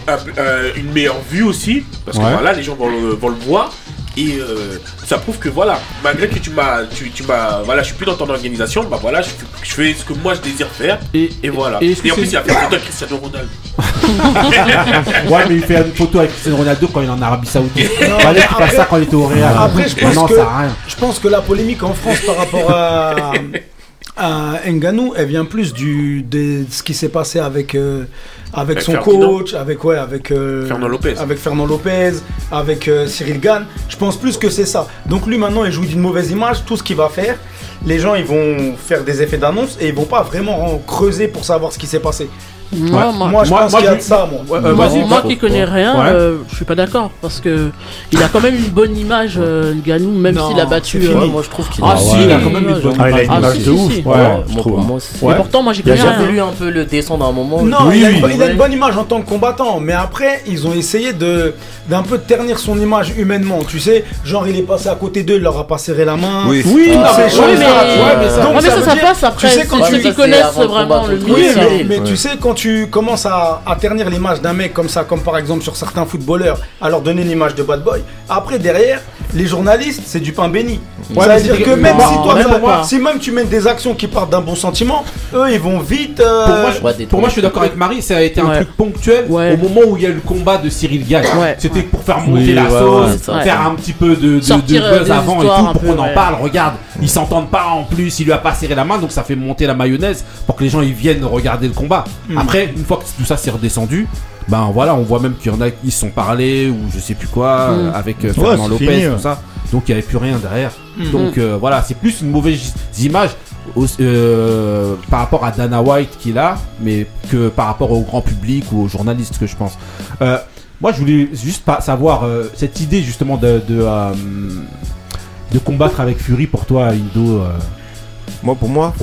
un- euh, une meilleure vue aussi, parce que voilà, les gens vont le, vont le voir. Et euh, ça prouve que voilà, malgré que tu m'as, tu, tu m'as, voilà, je suis plus dans ton organisation, bah voilà, je, fais- je fais ce que moi je désire faire, Et, et voilà. et en plus, il a fait une photo avec Cristiano Ronaldo. Ouais, mais il fait une photo avec Cristiano Ronaldo quand il est en Arabie Saoudite. Non, Fallait qu'il fasse ça quand il était au Real. Après, je pense Maintenant, que- ça a rien. Je pense que la polémique en France par rapport à, à Nganou, elle vient plus du, de ce qui s'est passé avec, euh, avec Avec son Ferdinand. coach, avec, ouais, avec, euh, Fernand Lopez. avec Fernand Lopez, avec euh, Cyril Gann. Je pense plus que c'est ça. Donc lui maintenant, il joue d'une mauvaise image. Tout ce qu'il va faire, les gens ils vont faire des effets d'annonce et ils vont pas vraiment creuser pour savoir ce qui s'est passé. Moi, Ouais. moi, Moi, je moi- pense moi, qu'il y a de ça, moi. Ouais, euh, moi, vas-y, moi qui connais rien, Ouais. euh, je suis pas d'accord parce que il a quand même une bonne image, euh, Ngannou, même s'il a battu. euh, moi je trouve qu'il Ah a- si, ouais. il a quand même une bonne Ah, il a une image de si, ouf. Ouais, pourtant, moi connais déjà rien. voulu un peu le descendre à un moment. Non, il, a une, bonne- image en tant que combattant, mais après, ils ont essayé de d'un peu ternir son image humainement. Tu sais, genre il est passé à côté d'eux, il leur a pas serré la main. Oui. Oui, mais- ça, passe après, tu sais c'est quand ceux tu qui connaissent vraiment le ça. mais, mais tu sais, quand tu commences à, à ternir l'image d'un mec comme ça, comme par exemple sur certains footballeurs, à leur donner l'image de bad boy, après derrière, les journalistes, c'est du pain béni. Ouais, ça veut dire c'est- que même non, si toi, même ça- si même tu mènes des actions qui partent d'un bon sentiment, eux ils vont vite. euh, Pour moi, je, pour moi, je suis d'accord avec Marie, ça a été un truc ponctuel Ouais. au moment où il y a eu le combat de Cyril. Ouais. C'était pour faire monter Oui, la ouais, sauce, faire un petit peu de, de, euh, buzz avant et tout un pour qu'on en parle. Regarde, ils s'entendent pas en plus, il lui a pas serré la main, donc ça fait monter la mayonnaise pour que les gens ils viennent regarder le combat. Mm. Après, une fois que tout ça s'est redescendu. Ben voilà, on voit même qu'il y en a qui se sont parlé ou je sais plus quoi Mm. euh, avec euh, Fernand Lopez, fini, tout ça. Donc il y avait plus rien derrière. Mm. Donc euh, voilà, c'est plus une mauvaise image au- euh, par rapport à Dana White qu'il a, mais que par rapport au grand public ou aux journalistes que je pense. Euh, moi, je voulais juste pas savoir euh, cette idée justement de de, euh, de combattre avec Fury pour toi, Indo. euh, Moi, pour moi,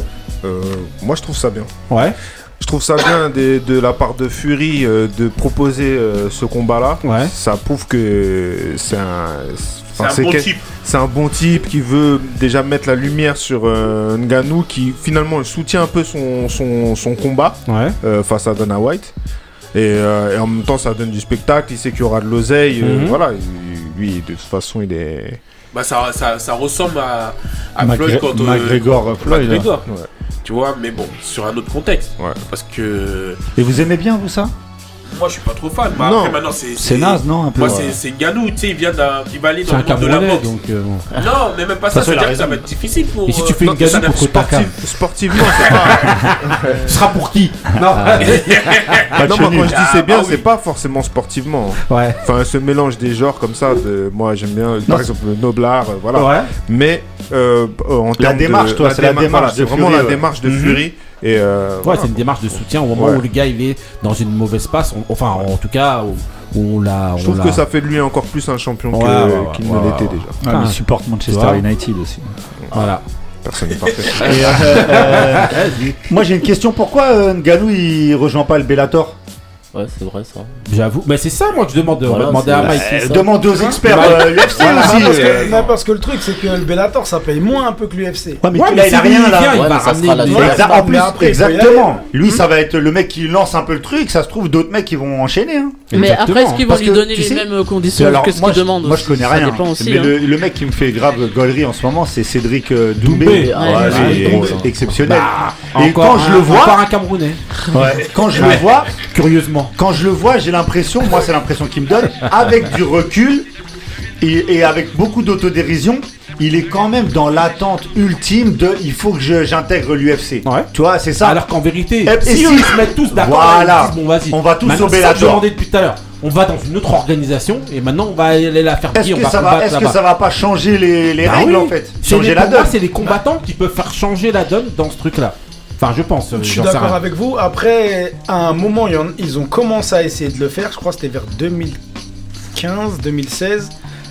euh, moi, je trouve ça bien. Ouais. Je trouve ça bien de, de la part de Fury euh, de proposer euh, ce combat-là. Ouais. Ça prouve que c'est un. C'est enfin, un bon quel- type. C'est un bon type qui veut déjà mettre la lumière sur euh, Ngannou, qui finalement soutient un peu son, son, son combat Ouais. euh, face à Dana White. Et, euh, et en même temps, ça donne du spectacle. Il sait qu'il y aura de l'oseille. euh, Mhm. voilà, il- lui, de toute façon, il est. Bah, ça, ça, ça ressemble à, à Macgre- Floyd quand. euh, McGregor, Floyd, McGregor. Ouais. Tu vois, mais bon, sur un autre contexte. Ouais. Parce que. Et vous aimez bien, vous, ça? Moi, je suis pas trop fan. Mais Non. après, maintenant, c'est. C'est naze, non un peu, Moi, ouais. c'est c'est Ngannou, tu sais, il vient d'un. Il va aller C'est dans un le monde de la Camerounais, boxe. donc. euh, bon. Non, mais même pas Ça, ça, c'est ça veut la dire que ça raison. va être difficile pour. Et si euh, tu fais une n'a- contre Taka Sportif- sportivement, c'est pas. Ce sera pour qui Non. non, moi, quand je dis c'est bien, Ah, c'est pas forcément sportivement. Ouais. Enfin, ce mélange des genres comme ça, de, moi j'aime bien, par exemple, le Noblard, euh, voilà. Ouais. Mais euh, en La termes de- démarche, toi, c'est la déma- démarche voilà, c'est vraiment Fury, la ouais. démarche de Mhm. Fury. Et euh, Ouais, voilà. c'est une démarche de soutien au moment Ouais. où le gars il est dans une mauvaise passe. on- enfin, en tout cas, où, où on l'a. Je trouve que ça fait de lui encore plus un champion Ouais, ouais, ouais, qu'il ouais, ne ouais, l'était ouais. déjà. Ah, il supporte Manchester United aussi. Voilà. Personne n'est parfait. Et, euh, euh, moi j'ai une question, pourquoi euh, Ngannou il rejoint pas le Bellator? Ouais, c'est vrai ça. J'avoue. Mais c'est ça, moi, que je demande. Voilà, demander c'est- à Mike. c'est Euh, ça. Demande aux experts Ouais. euh, Voilà, aussi. parce, euh, non, parce que le truc, c'est que le Bellator, ça paye moins un peu que l'UFC. Ouais, mais Ouais, là, mais il a si lui, rien là. vient, il Ouais, va mais ça ramener sera la des- différence. Exa- Ouais, en plus, après, il faut y exactement. Lui, ça va être le mec qui lance un peu le truc. Ça se trouve, d'autres mecs qui vont enchaîner. hein. Mais après, est-ce qu'ils vont Parce lui que, donner tu les sais, mêmes conditions Alors, que ce moi, qu'ils je, demandent moi, je connais Ça rien. dépend aussi. mais hein. le, le mec qui me fait grave gaulerie en ce moment, c'est Cédric euh, Doumbé. Doumbé, ah Ouais, ouais, c'est ça. exceptionnel. Bah, Et encore quand je un- le vois, Encore un Camerounais. ouais, quand je le vois, Curieusement. Quand je le vois, j'ai l'impression, moi c'est l'impression qu'il me donne, avec du recul et, et avec beaucoup d'autodérision, il est quand même dans l'attente ultime de il faut que je- j'intègre l'UFC. Ouais. Tu vois, c'est ça. Alors qu'en vérité, Et- et si ils se mettent tous d'accord, Voilà. là, ils disent, bon, vas-y. On va tous ça que je demandais depuis tout à l'heure. On va dans une autre organisation et maintenant on va aller la faire Est-ce on que, va ça va, est-ce que ça va pas changer les, les Bah règles oui. en fait? C'est Changer les, la moi, c'est les combattants qui peuvent faire changer la donne dans ce truc-là. Enfin, je pense. Je suis d'accord avec vous. Après, à un moment, ils ont commencé à essayer de le faire. Je crois que c'était vers 2015, 2016.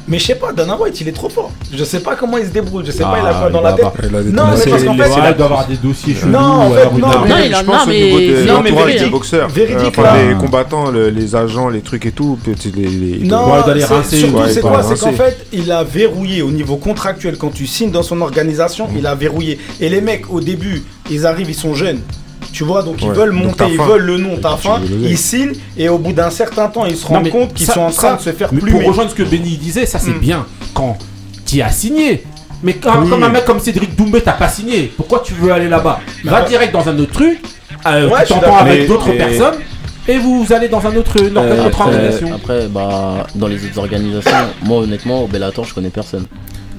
Mais je sais pas, Dana White, il est trop fort. Je sais pas comment il se débrouille. Je sais pas, il a Ah, quoi dans la tête. avoir- Il a des Non, mais parce C'est- qu'en fait, il doit avoir des dossiers chelous. Non, en fait, non, mais je pense au niveau de l'entourage des boxeurs, Véridique, enfin, là. les combattants, le- les agents, les trucs et tout, peut-être les, les- Non, surtout c'est quoi C'est qu'en fait, il a verrouillé au niveau contractuel quand tu signes dans son organisation, il a verrouillé. Et les mecs au début, ils arrivent, ils sont jeunes. Tu vois, donc ils veulent monter, ils veulent le nom, lever. ils signent et au bout d'un certain temps, ils se rendent compte qu'ils sont en train ça- de se faire mais plumer. Pour rejoindre ce que Benny disait, ça c'est Mm. bien quand tu as signé. Mais quand, Oui. comme un mec comme Cédric Doumbé, t'as pas signé. Pourquoi tu veux aller là-bas? Va Bah, direct dans un autre truc. Euh, Ouais, tu t'entends avec d'autres personnes. Et vous allez dans un autre, Euh, autre euh, organisation. Après, bah, dans les autres organisations, moi honnêtement, au Bellator, je connais personne.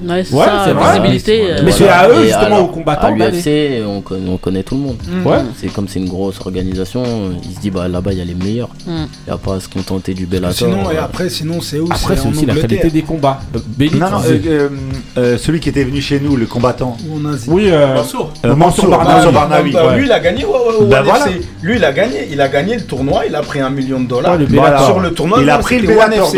Ouais, c'est Ouais, ça, vrai. visibilité. Ouais, euh, Mais c'est à eux, justement, alors, aux combattants, À l'UFC, on, connaît- on connaît tout le monde. mm, Ouais. C'est comme c'est une grosse organisation, il se dit bah là-bas il y a les meilleurs. mm. Il n'y a pas à se contenter du Bellator. Sinon, et euh, après, sinon, c'est où? Après, c'est aussi la Angleterre. qualité des combats. Euh, Non, non, euh, euh, celui qui était venu chez nous, le combattant. Oui, euh, Mansour. Euh, Mansour. Mansour Bah. Lui, il a gagné. ouais, ouais, au Bah, ONE voilà. FC. Lui, il a gagné. Il a gagné le tournoi. Il a pris un million de dollars. Sur le tournoi, il a pris le Bellator.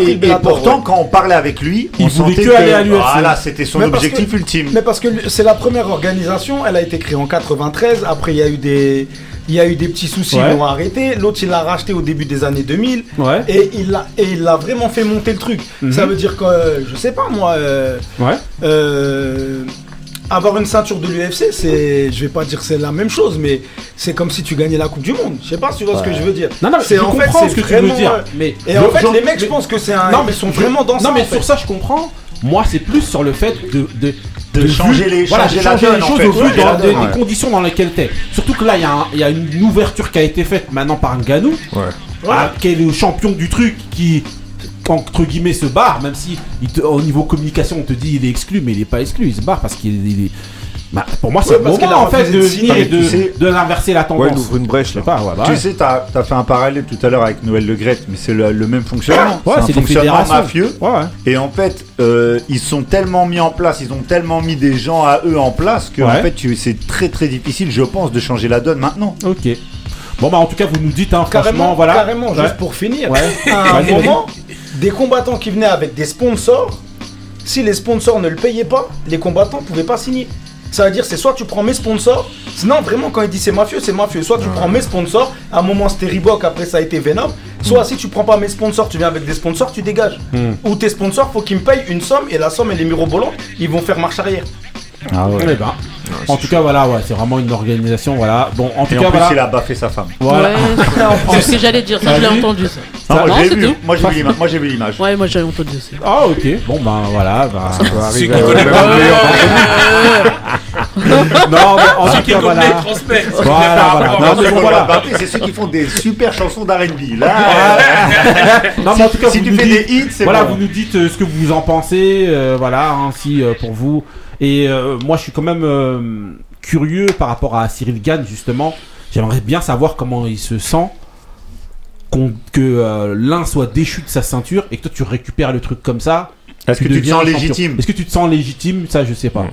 Et pourtant, quand on parlait avec lui, Il on voulait sentait que aller à l'UFC. Voilà, c'était son Mais objectif que- ultime. Mais parce que c'est la première organisation, elle a été créée en 93. Après, il y a eu des, il y a eu des petits soucis, Ouais. ils l'ont arrêté. L'autre, il l'a racheté au début des années 2000. Ouais. Et il l'a, et il a vraiment fait monter le truc. Mhm. Ça veut dire que, je sais pas moi, euh, Ouais. euh, avoir une ceinture de l'UFC, c'est, je vais pas dire que c'est la même chose, mais c'est comme si tu gagnais la Coupe du Monde. Je sais pas si tu vois ce que je veux dire. Non, non, c'est je en fait, ce que tu veux dire, euh, mais et en fait, les mecs, je pense que c'est un, Non, ils mais sont je- vraiment dans ça. Non, mais en fait. sur ça, je comprends. Moi, c'est plus sur le fait de. de De changer les- voilà, changer de la changer donne, les en choses fait. au vu Ouais, dans des, donne, des ouais. conditions dans lesquelles t'es. Surtout que là, il y, a y une ouverture qui a été faite maintenant par Nganou, qui est le champion du truc qui entre guillemets se barre, même si il te- au niveau communication on te dit il est exclu, mais il est pas exclu, il se barre parce qu'il il est. Bah, pour moi, c'est le moment en fait de venir et de, tu sais. de l'inverser la tendance. Ouais, ouvre une brèche là. pas, ouais, bah Tu ouais. sais, t'as as fait un parallèle tout à l'heure avec Noël Le Gret, mais c'est le, le même fonctionnement. Ouais, c'est un fonctionnement mafieux. Ouais, ouais. Et en fait, euh, ils sont tellement mis en place, ils ont tellement mis des gens à eux en place que Ouais. en fait, c'est très très difficile, je pense, de changer la donne maintenant. Ok. Bon bah en tout cas vous nous dites hein, franchement Carrément, voilà. carrément, Ouais. juste pour finir. Ouais. À un moment, des combattants qui venaient avec des sponsors, si les sponsors ne le payaient pas, les combattants pouvaient pas signer. Ça veut dire c'est soit tu prends mes sponsors, sinon vraiment quand il dit c'est mafieux, c'est mafieux. Soit tu prends mes sponsors, à un moment c'était Reebok, après ça a été Venom. Soit si tu prends pas mes sponsors, tu viens avec des sponsors, tu dégages. Hmm. Ou tes sponsors, faut qu'ils me payent une somme et la somme elle est mirobolante, ils vont faire marche arrière. Ah Eh ben, en tout cas voilà ouais c'est vraiment une organisation voilà. Bon en tout Et cas en plus, voilà. il a baffé sa femme. Voilà. Ouais, c'est ce que j'allais dire, ça je l'ai entendu ça. Non, Non, j'ai c'est vu, tout. moi j'ai vu l'ima- moi, j'ai vu l'image. Ouais, moi j'ai entendu aussi. Ah ok bon ben voilà bah, Ça peut Celui arriver non mais en tout qui cas est voilà. Voilà, Non, mais Ceux bon, c'est ceux qui font des super chansons d'R&B. Là, Non mais en tout cas si vous tu nous fais dites- des hits, c'est Voilà, bon. vous nous dites euh, ce que vous en pensez, euh, voilà, ainsi euh, pour vous. Et euh, moi, je suis quand même euh, curieux par rapport à Cyril Gann, justement. J'aimerais bien savoir comment il se sent que euh, l'un soit déchu de sa ceinture et que toi tu récupères le truc comme ça. Est-ce que tu te sens légitime Est-ce que tu te sens légitime? Ça, je sais pas.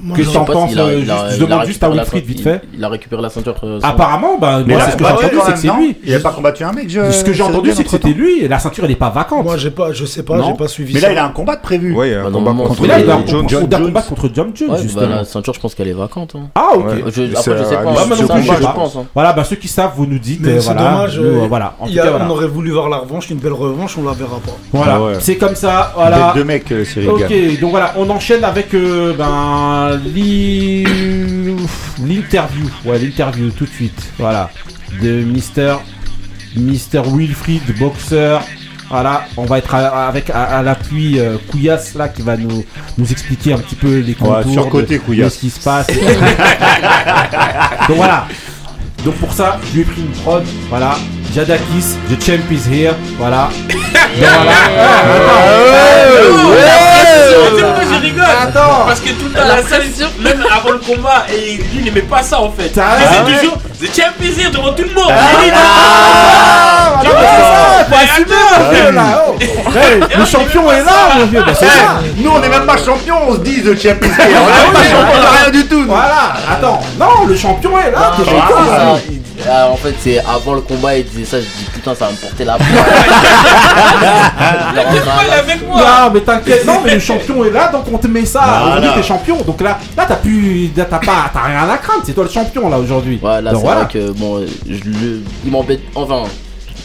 Moi, Que t'en penses a- euh, a- Je a demande juste à Wilfried vite fait. Il a récupéré la ceinture. euh, Apparemment, bah, Mais moi, là, c'est ce que bah j'ai entendu, c'est que c'est lui. Il a pas combattu un mec, je... Ce que j'ai entendu, c'est que c'était lui et la ceinture elle est pas vacante. Moi j'ai pas, je sais pas, j'ai pas suivi Mais ça. là, il a un combat de prévu. Ouais, il y a un Bah, combat normalement, contre là, il Jones. combattre contre John Jones, bah, justement. la ceinture, je pense qu'elle est vacante. hein. Ah, ok. Après, je sais pas. hein, un hein. Voilà, bah ceux qui savent, vous nous dites. Euh, c'est voilà, dommage. voilà. A-. On aurait voulu voir la revanche, une belle revanche, on la verra pas. Voilà, Ah c'est comme ça. Voilà. Bête de mec, euh, Cyril Ok, donc voilà, on enchaîne avec euh, ben l'i- l'interview. Ouais, l'interview tout de suite. Voilà, de Mister Mister Wilfried, boxeur. Voilà, on va être à- avec à, à l'appui euh, Couillasse là qui va nous nous expliquer un petit peu les Ouais, contours surcoté, de, de ce qui se passe. donc voilà. Donc pour ça, je lui ai pris une prod. Voilà, Jadakis, the champ is here. Voilà. Donc voilà. Rigole Parce que tout à La la salle, même avant le combat, et lui il n'aimait pas ça en fait. Ah toujours The champ is here devant tout le monde. Ah, bah, c'est ça, faut assumer, là, oh. Le champion est là, mon vieux, bah. Nous, on n'est même pas champion, on se dit The Champions League. On n'est pas champion, on n'a rien du tout. Voilà, attends, non, le champion est là, t'es Ah, champion. ah, en fait, c'est avant le combat, il disait ça. Je dis putain, ça va me porter la poire. Non, mais t'inquiète, non, mais le champion est là, donc on te met ça. Voilà. Aujourd'hui, t'es champion, donc là, là, t'as plus, là, t'as pas, t'as rien à craindre, c'est toi le champion, là, aujourd'hui. Ouais, là, Donc c'est voilà. vrai que bon, je le- il m'embête. Enfin,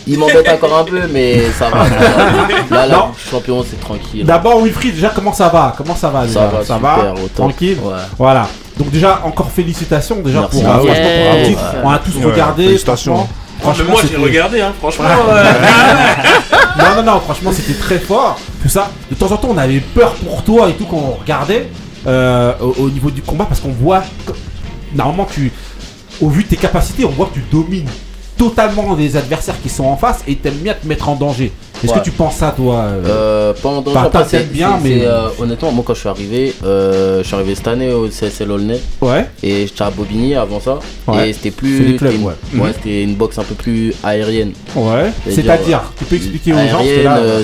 il m'embête encore un peu, mais ça va. ça va. Là, là, Non. champion, c'est tranquille. D'abord, Wilfried, déjà, comment ça va? Comment ça va, déjà? Ça va, super, au top. Tranquille? Ouais. Voilà. Donc déjà, encore félicitations déjà Merci. pour, Ah ouais. franchement, pour un Yeah. titre. On a tous Ouais, regardé. félicitations. franchement. Mais moi j'ai regardé, hein, franchement. Ouais. Non, non, non, franchement, c'était très fort. Tout ça. De temps en temps, on avait peur pour toi et tout quand on regardait euh, au, au niveau du combat parce qu'on voit. que- Normalement, tu. Au vu de tes capacités, on voit que tu domines totalement les adversaires qui sont en face et t'aimes bien te mettre en danger. Est-ce Ouais. que tu penses ça, toi euh, Euh, pas en danger, Bah, c'est- bien, mais- euh, honnêtement, moi quand je suis arrivé, euh, je suis arrivé cette année au CSL Aulnay Ouais. et j'étais à Bobigny avant ça. Ouais. Et c'était plus. clubs, c'était une, ouais. Mhm. c'était une boxe un peu plus aérienne. Ouais. C'est-à-dire, C'est-à-dire, tu peux expliquer aux gens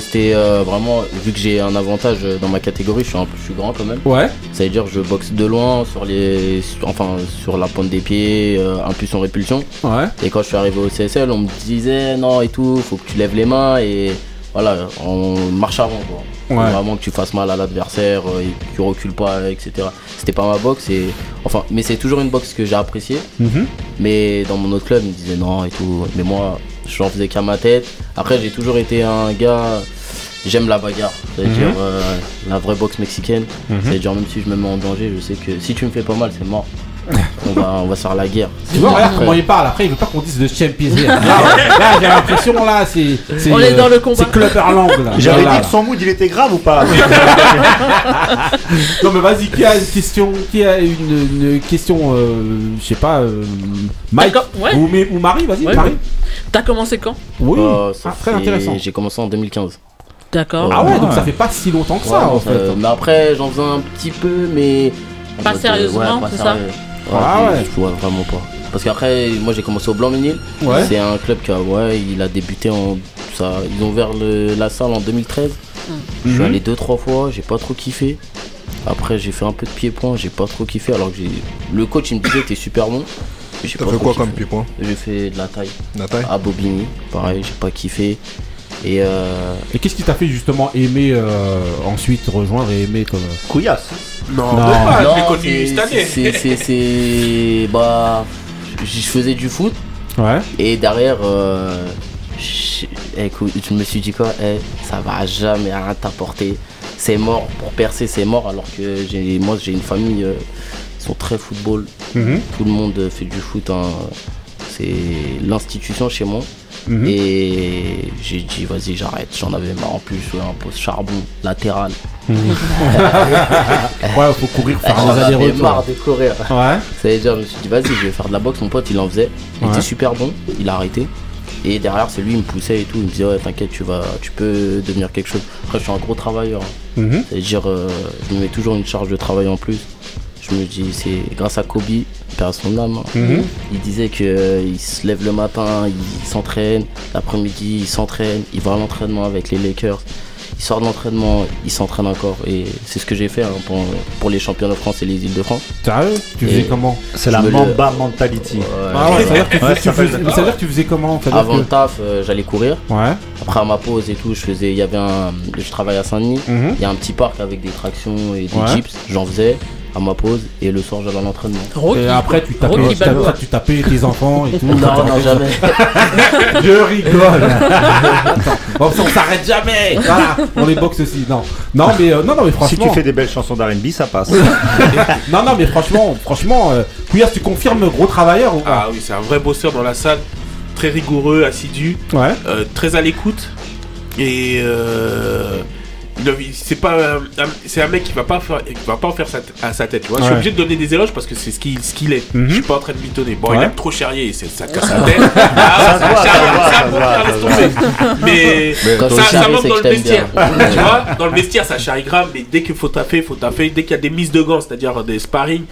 c'était vraiment. Vu que j'ai un avantage dans ma catégorie, je suis, un peu- je suis grand quand même. Ouais. Ça veut dire je boxe de loin sur les. enfin, sur la pointe des pieds, euh, impulsion répulsion. Ouais. Et quand je suis arrivé au CSL, on me disait non et tout, faut que tu lèves les mains et voilà, on marche avant quoi. Ouais. Vraiment que tu fasses mal à l'adversaire euh, que tu recules pas, etc. C'était pas ma boxe et enfin, mais c'est toujours une boxe que j'ai appréciée. Mhm. Mais dans mon autre club, ils me disaient non et tout. Mais moi, j'en faisais qu'à ma tête. Après, j'ai toujours été un gars. j'aime la bagarre. C'est-à-dire euh, la vraie boxe mexicaine. Mhm. C'est-à-dire même si je me mets en danger, je sais que si tu me fais pas mal, c'est mort. On, va, on va se faire la guerre. Tu vois, regarde comment il parle. Après, il veut pas qu'on dise de Champions League. Là, là, j'ai l'impression, là, c'est. On est euh, dans le combat. C'est Clubberland, là. J'avais dit que son mood il était grave ou pas Non, mais vas-y, qui a une question Qui a une, une question, euh, je sais pas, euh, Mike ouais. ou, mais- ou Marie, vas-y, Ouais. Marie. T'as commencé quand? Oui, Euh, ça Ah, très intéressant. J'ai commencé en 2015. D'accord. Ah ouais, donc ça fait pas si longtemps que ça, en fait. euh, mais après, j'en faisais un petit peu, mais. Pas euh, sérieusement, c'est ça Ah ouais. Je vois vraiment pas. Parce qu'après, moi j'ai commencé au Blanc-Ménil. Ouais. C'est un club qui a, ouais, il a débuté en. Ça, ils ont ouvert le- la salle en 2013. Je suis Mhm. allé deux, trois fois, j'ai pas trop kiffé. Après, j'ai fait un peu de pied-point, j'ai pas trop kiffé. Alors que j'ai. Le coach il me disait, t'es super bon. T'as fait quoi kiffé. comme pied-point? J'ai fait de la taille. La taille? À Bobigny, pareil, j'ai pas kiffé. Et euh, Et qu'est-ce qui t'a fait justement aimer euh, ensuite rejoindre et aimer comme. Couillasse. Non, Non. je connu c'est- cette année. c'est- c'est- c'est. Bah. Je faisais du foot Ouais. et derrière. euh, je, écoute, je me suis dit quoi eh, Ça va jamais rien t'apporter. C'est mort. Pour percer, c'est mort. Alors que j'ai, moi, j'ai une famille. euh, ils sont très football. Mhm. Tout le monde fait du foot. hein. C'est l'institution chez moi. Mhm. Et j'ai dit, vas-y, j'arrête. J'en avais marre. En plus, je jouais un poste charbon latéral. Ouais, faut courir, faire J'en avais marre de courir. Ouais. C'est-à-dire, je me suis dit, vas-y, je vais faire de la boxe. Mon pote, il en faisait. Il Ouais. était super bon. Il a arrêté. Et derrière, c'est lui, il me poussait et tout. Il me disait, ouais, t'inquiète, tu, vas, tu peux devenir quelque chose. Après, je suis un gros travailleur. hein. Mhm. C'est-à-dire, euh, je me mets toujours une charge de travail en plus. Je me dis, c'est grâce à Kobe, père son âme. hein. Mhm. Il disait qu'il se lève le matin, il s'entraîne. L'après-midi, il s'entraîne. Il va à l'entraînement avec les Lakers. Il sort de l'entraînement, il s'entraîne encore. Et c'est ce que j'ai fait hein, pour, pour les championnats de France et les îles de France. Sérieux? Tu faisais Et- comment? C'est la le- Mamba mentality. Ah ouais, ça veut dire que tu Ouais, faisais- ça tu fait- faisais- mais ça veut dire que tu faisais comment? Ça Avant le taf, euh, j'allais courir. Ouais. Après à ma pause et tout, je faisais, il y avait un, je travaille à Saint-Denis. Mhm. Il y a un petit parc avec des tractions et des Ouais. jeeps. J'en faisais à ma pause et le soir j'allais à l'entraînement. Rocky. Et après, tu tapais, Rocky tu tapais- Balboa. tu tapais tes enfants et tout. Non, non, jamais. Je rigole. Attends, on s'arrête jamais. Voilà, on les boxe aussi. Non, non, mais euh, non, non, mais Si franchement. tu fais des belles chansons d'R&B, ça passe. Non, non, mais franchement, franchement, euh, Couillasse, tu confirmes gros travailleur ou pas Ah oui, c'est un vrai bosseur dans la salle. Très rigoureux, assidu, Ouais. euh, très à l'écoute. Et euh, c'est pas c'est un mec qui va pas faire qui va pas en faire sa à sa tête tu vois. Je suis obligé de donner des éloges parce que c'est ce qu'il ce qu'il est. Mhm. je suis pas en train de mitonner bon Ouais. il aime trop charrier c'est ça casse la tête. Ah, bon, mais ça, ça c'est dans le vestiaire. tu vois dans le vestiaire ça charrie grave mais dès qu'il faut taffer faut taffer. Dès qu'il y a des mises de gants c'est-à-dire des sparring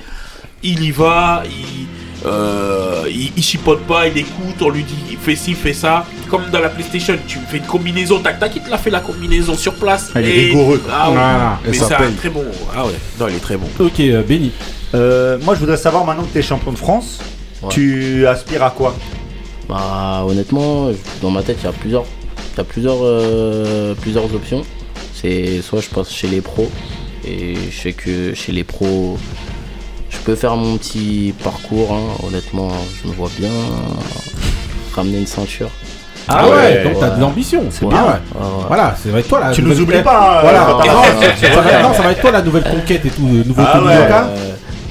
il y va il euh, il, il chipote pas, il écoute, on lui dit il fait ci, fait ça. Comme dans la PlayStation, tu fais une combinaison, tac tac, il te l'a fait la combinaison sur place. Ah, il est Et- rigoureux. Ah ouais. Voilà. Mais Et ça c'est très bon. Ah ouais, non, il est très bon. Ok, euh, Benny. Euh, moi, je voudrais savoir maintenant que tu es champion de France, Ouais. tu aspires à quoi? Bah honnêtement, dans ma tête, il y a plusieurs, il y a plusieurs, euh, plusieurs options. C'est soit je passe chez les pros et je sais que chez les pros, peux faire mon petit parcours. hein. Honnêtement, je me vois bien ramener une ceinture. Ah ouais, donc t'as de l'ambition. C'est Ouais. bien, ouais. Ouais. Voilà, ça va être toi la Tu nous oublies pas, euh, Voilà, non, ça- va- non, ça va être toi la nouvelle conquête et tout, le nouveau Ah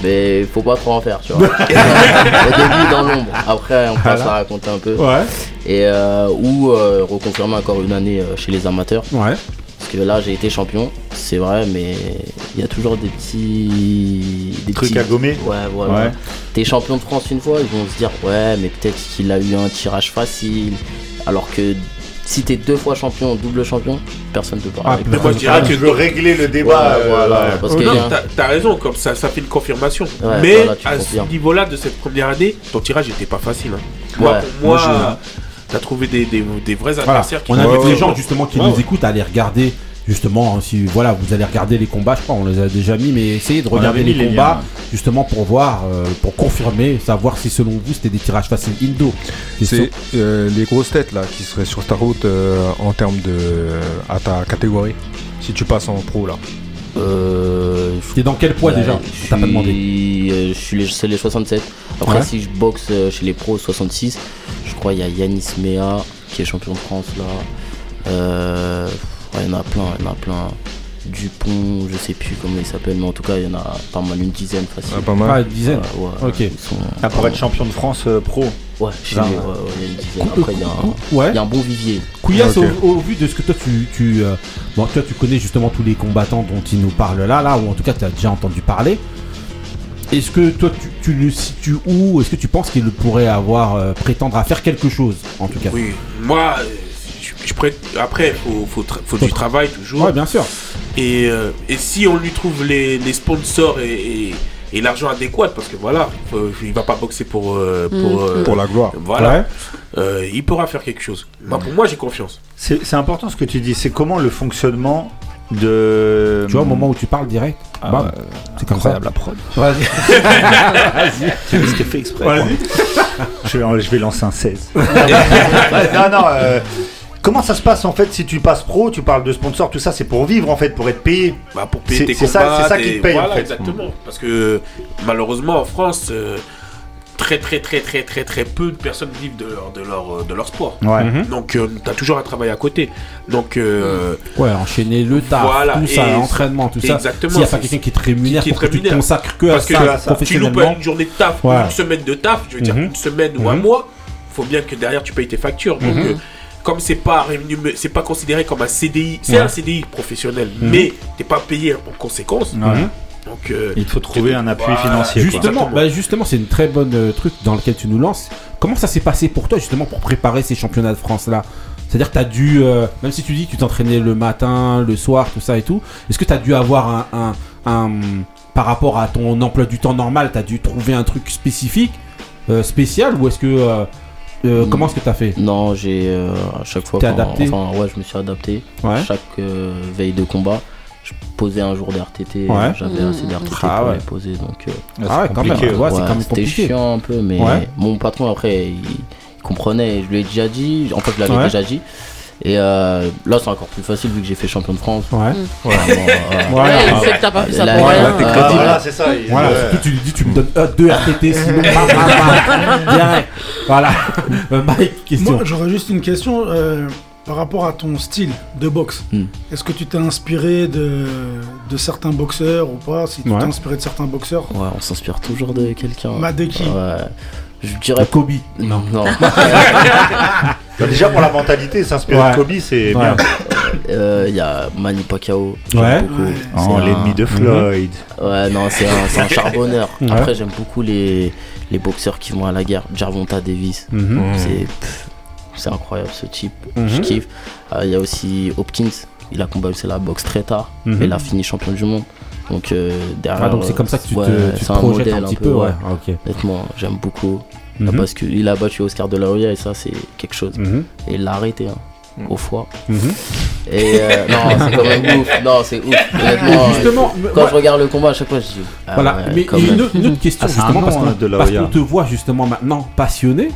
mais faut pas trop en faire, tu vois. Au début dans l'ombre, après on passe Voilà. à raconter un peu. Ouais, Et euh, ou euh, reconfirmer encore une année euh, chez les amateurs. ouais. Parce que là, j'ai été champion, c'est vrai, mais il y a toujours des petits. Des Trucs petits- à gommer Ouais, voilà. Ouais. T'es champion de France une fois, ils vont se dire, ouais, mais peut-être qu'il a eu un tirage facile. Alors que si t'es deux fois champion, double champion, personne ne peut parler. Ah, moi je dirais que tu veux régler le débat Ouais, euh, voilà, ouais. parce que Non, t'as- t'as raison, comme ça, ça fait une confirmation. Ouais, mais voilà, à confirmes. ce niveau-là de cette première année, ton tirage était pas facile. hein. Ouais. Moi, pour moi, Moi, t'as trouvé des, des, des vrais Voilà. adversaires qui On invite les gens justement qui Ouais, nous ouais. écoutent à aller regarder justement hein, si voilà vous allez regarder les combats je crois on les a déjà mis mais essayez de regarder les combats liens. justement pour voir euh, pour confirmer savoir si selon vous c'était des tirages faciles Indo C'est euh, les grosses têtes là qui seraient sur ta route euh, en termes de euh, à ta catégorie. Si tu passes en pro là. Euh, T'es dans quel poids Ouais, déjà je T'as pas demandé. suis, euh, je suis les, c'est les 67. Après, Ouais. si je boxe chez les pros 66, je crois il y a Yanis Mea qui est champion de France là. Euh, Ouais, il y en a plein, il y en a plein. Dupont, je sais plus comment il s'appelle, mais en tout cas, il y en a pas mal, une dizaine facile. Ah, pas mal. Ah, une dizaine. Ouais, ouais, Ok. sont- Ah, pour être champion de France euh, pro. Ouais, nous, ouais. il y a une dizaine. Après, il y a un, Ouais. il y a un bon vivier. Couillasse, au, au vu de ce que toi tu, tu euh, bon toi tu connais justement tous les combattants dont il nous parle là, là ou en tout cas tu as déjà entendu parler. Est-ce que toi tu, tu le situes où? Est-ce que tu penses qu'il pourrait avoir euh, prétendre à faire quelque chose en tout cas? Oui, moi, euh, je, je prête- après, il faut, faut, tra- faut Faut du tra- travail toujours. Ouais, bien sûr. Et, euh, et si on lui trouve les, les sponsors et, et- et l'argent adéquat, parce que voilà, faut- il va pas boxer pour, euh, pour, Mm. euh, Pour la gloire. Voilà, Ouais. Euh, il pourra faire quelque chose. Moi, pour moi, j'ai confiance. C'est c'est important ce que tu dis. C'est comment le fonctionnement de. Tu vois au moment où tu parles direct, Ah, bam, c'est comme incroyable la prod. Vas-y. C'était fait exprès. Vas-y. Je vais, je vais lancer un 16. non, non. euh, comment ça se passe en fait si tu passes pro Tu parles de sponsor, tout ça, c'est pour vivre en fait, pour être payé. Bah, pour payer C'est- tes c'est ça- combats, c'est ça qui te paye, en Voilà, fait. exactement. Parce que malheureusement, en France, euh, très, très, très, très, très, très peu de personnes vivent de leur, de leur, euh, de leur sport. Ouais. Mhm. Donc, tu as toujours un travail à côté. Donc, euh, Ouais, enchaîner le taf, Voilà, tout ça, l'entraînement, tout ça. exactement, S'il n'y a pas c'est- quelqu'un qui te rémunère qui te pour que tu te rémunère. consacres que à Parce que ça tu loupes tu loupes professionnellement. une journée de taf Ouais. ou une semaine de taf, je veux dire Mhm. une semaine ou un Mhm. mois, faut bien que derrière tu payes tes factures. Donc, euh, comme c'est pas c'est pas considéré comme un CDI, c'est Ouais. un CDI professionnel, mais t'es pas payé en conséquence. Donc, euh, Il faut trouver un appui financier. Justement, bah justement, c'est une très bonne euh, truc dans lequel tu nous lances. Comment ça s'est passé pour toi justement pour préparer ces championnats de France là C'est-à-dire que tu as dû, euh, même si tu dis que tu t'entraînais le matin, le soir, tout ça et tout, est-ce que tu as dû avoir un, un- un- par rapport à ton emploi du temps normal, tu as dû trouver un truc spécifique, euh, spécial ou est-ce que euh, euh, Mm. comment est-ce que tu as fait? Non, j'ai euh, à chaque fois. T'es adapté? Enfin, ouais, je me suis adapté. Ouais. Chaque euh, veille de combat, posais un jour d'RTT. Ouais. J'avais assez d'RTT Ah pour ouais. les poser. Donc, euh, Ah ouais, quand même. compliqué, Ouais, c'est ouais, quand même c'était compliqué. chiant un peu, mais Ouais. mon patron après, il, il comprenait. Je lui ai déjà dit. En fait, je l'avais Ouais. déjà dit. Et euh, là, c'est encore plus facile vu que j'ai fait champion de France. Ouais. Vraiment, euh, Ouais, Ouais, c'est que t'as pas fait ça Là, pour ouais, rien. t'es euh, crédible. Voilà, c'est ça. il- Voilà, ouais. surtout tu lui dis tu me donnes euh, deux RTT sinon direct. Voilà. Euh, Mike, question. Moi, j'aurais juste une question euh, par rapport à ton style de boxe. Hmm. Est-ce que tu t'es inspiré de, de certains boxeurs ou pas? Si tu Ouais. t'es inspiré de certains boxeurs? Ouais, on s'inspire toujours de quelqu'un. Bah, de qui? Ouais. Je dirais Kobe. Non. non. Bah, déjà pour la mentalité, s'inspirer Ouais. de Kobe, c'est Ouais. bien. Euh, Il y a Manny Pacquiao. Ouais. Oh, un- l'ennemi de Mhm. Floyd. Ouais, non, c'est un, un charbonneur. Ouais. Après, j'aime beaucoup les, les boxeurs qui vont à la guerre. Jarvonta Davis. Mhm. C'est pff, c'est incroyable ce type. Mhm. Je kiffe. Euh, Il y a aussi Hopkins. Il a combattu la boxe très tard. Mhm. Mais il a fini champion du monde. Donc, euh, derrière. Ah, donc c'est euh, comme ça que tu ouais, te, tu te c'est un projettes modèle un petit peu, ouais. Ah, ok. Honnêtement, j'aime beaucoup. Mhm. Parce qu'il a battu Oscar de la Hoya et ça, c'est quelque chose. Mhm. Et il l'a arrêté hein, au foie. Mhm. Et euh, non, c'est quand même ouf. Non, c'est ouf. Honnêtement, Justement, quand moi- je regarde le combat, à chaque fois, je dis. ah voilà, ouais, mais quand il y a même. une, autre- une autre question Ah, justement nom, parce qu'on hein, qu'on te voit justement maintenant passionné.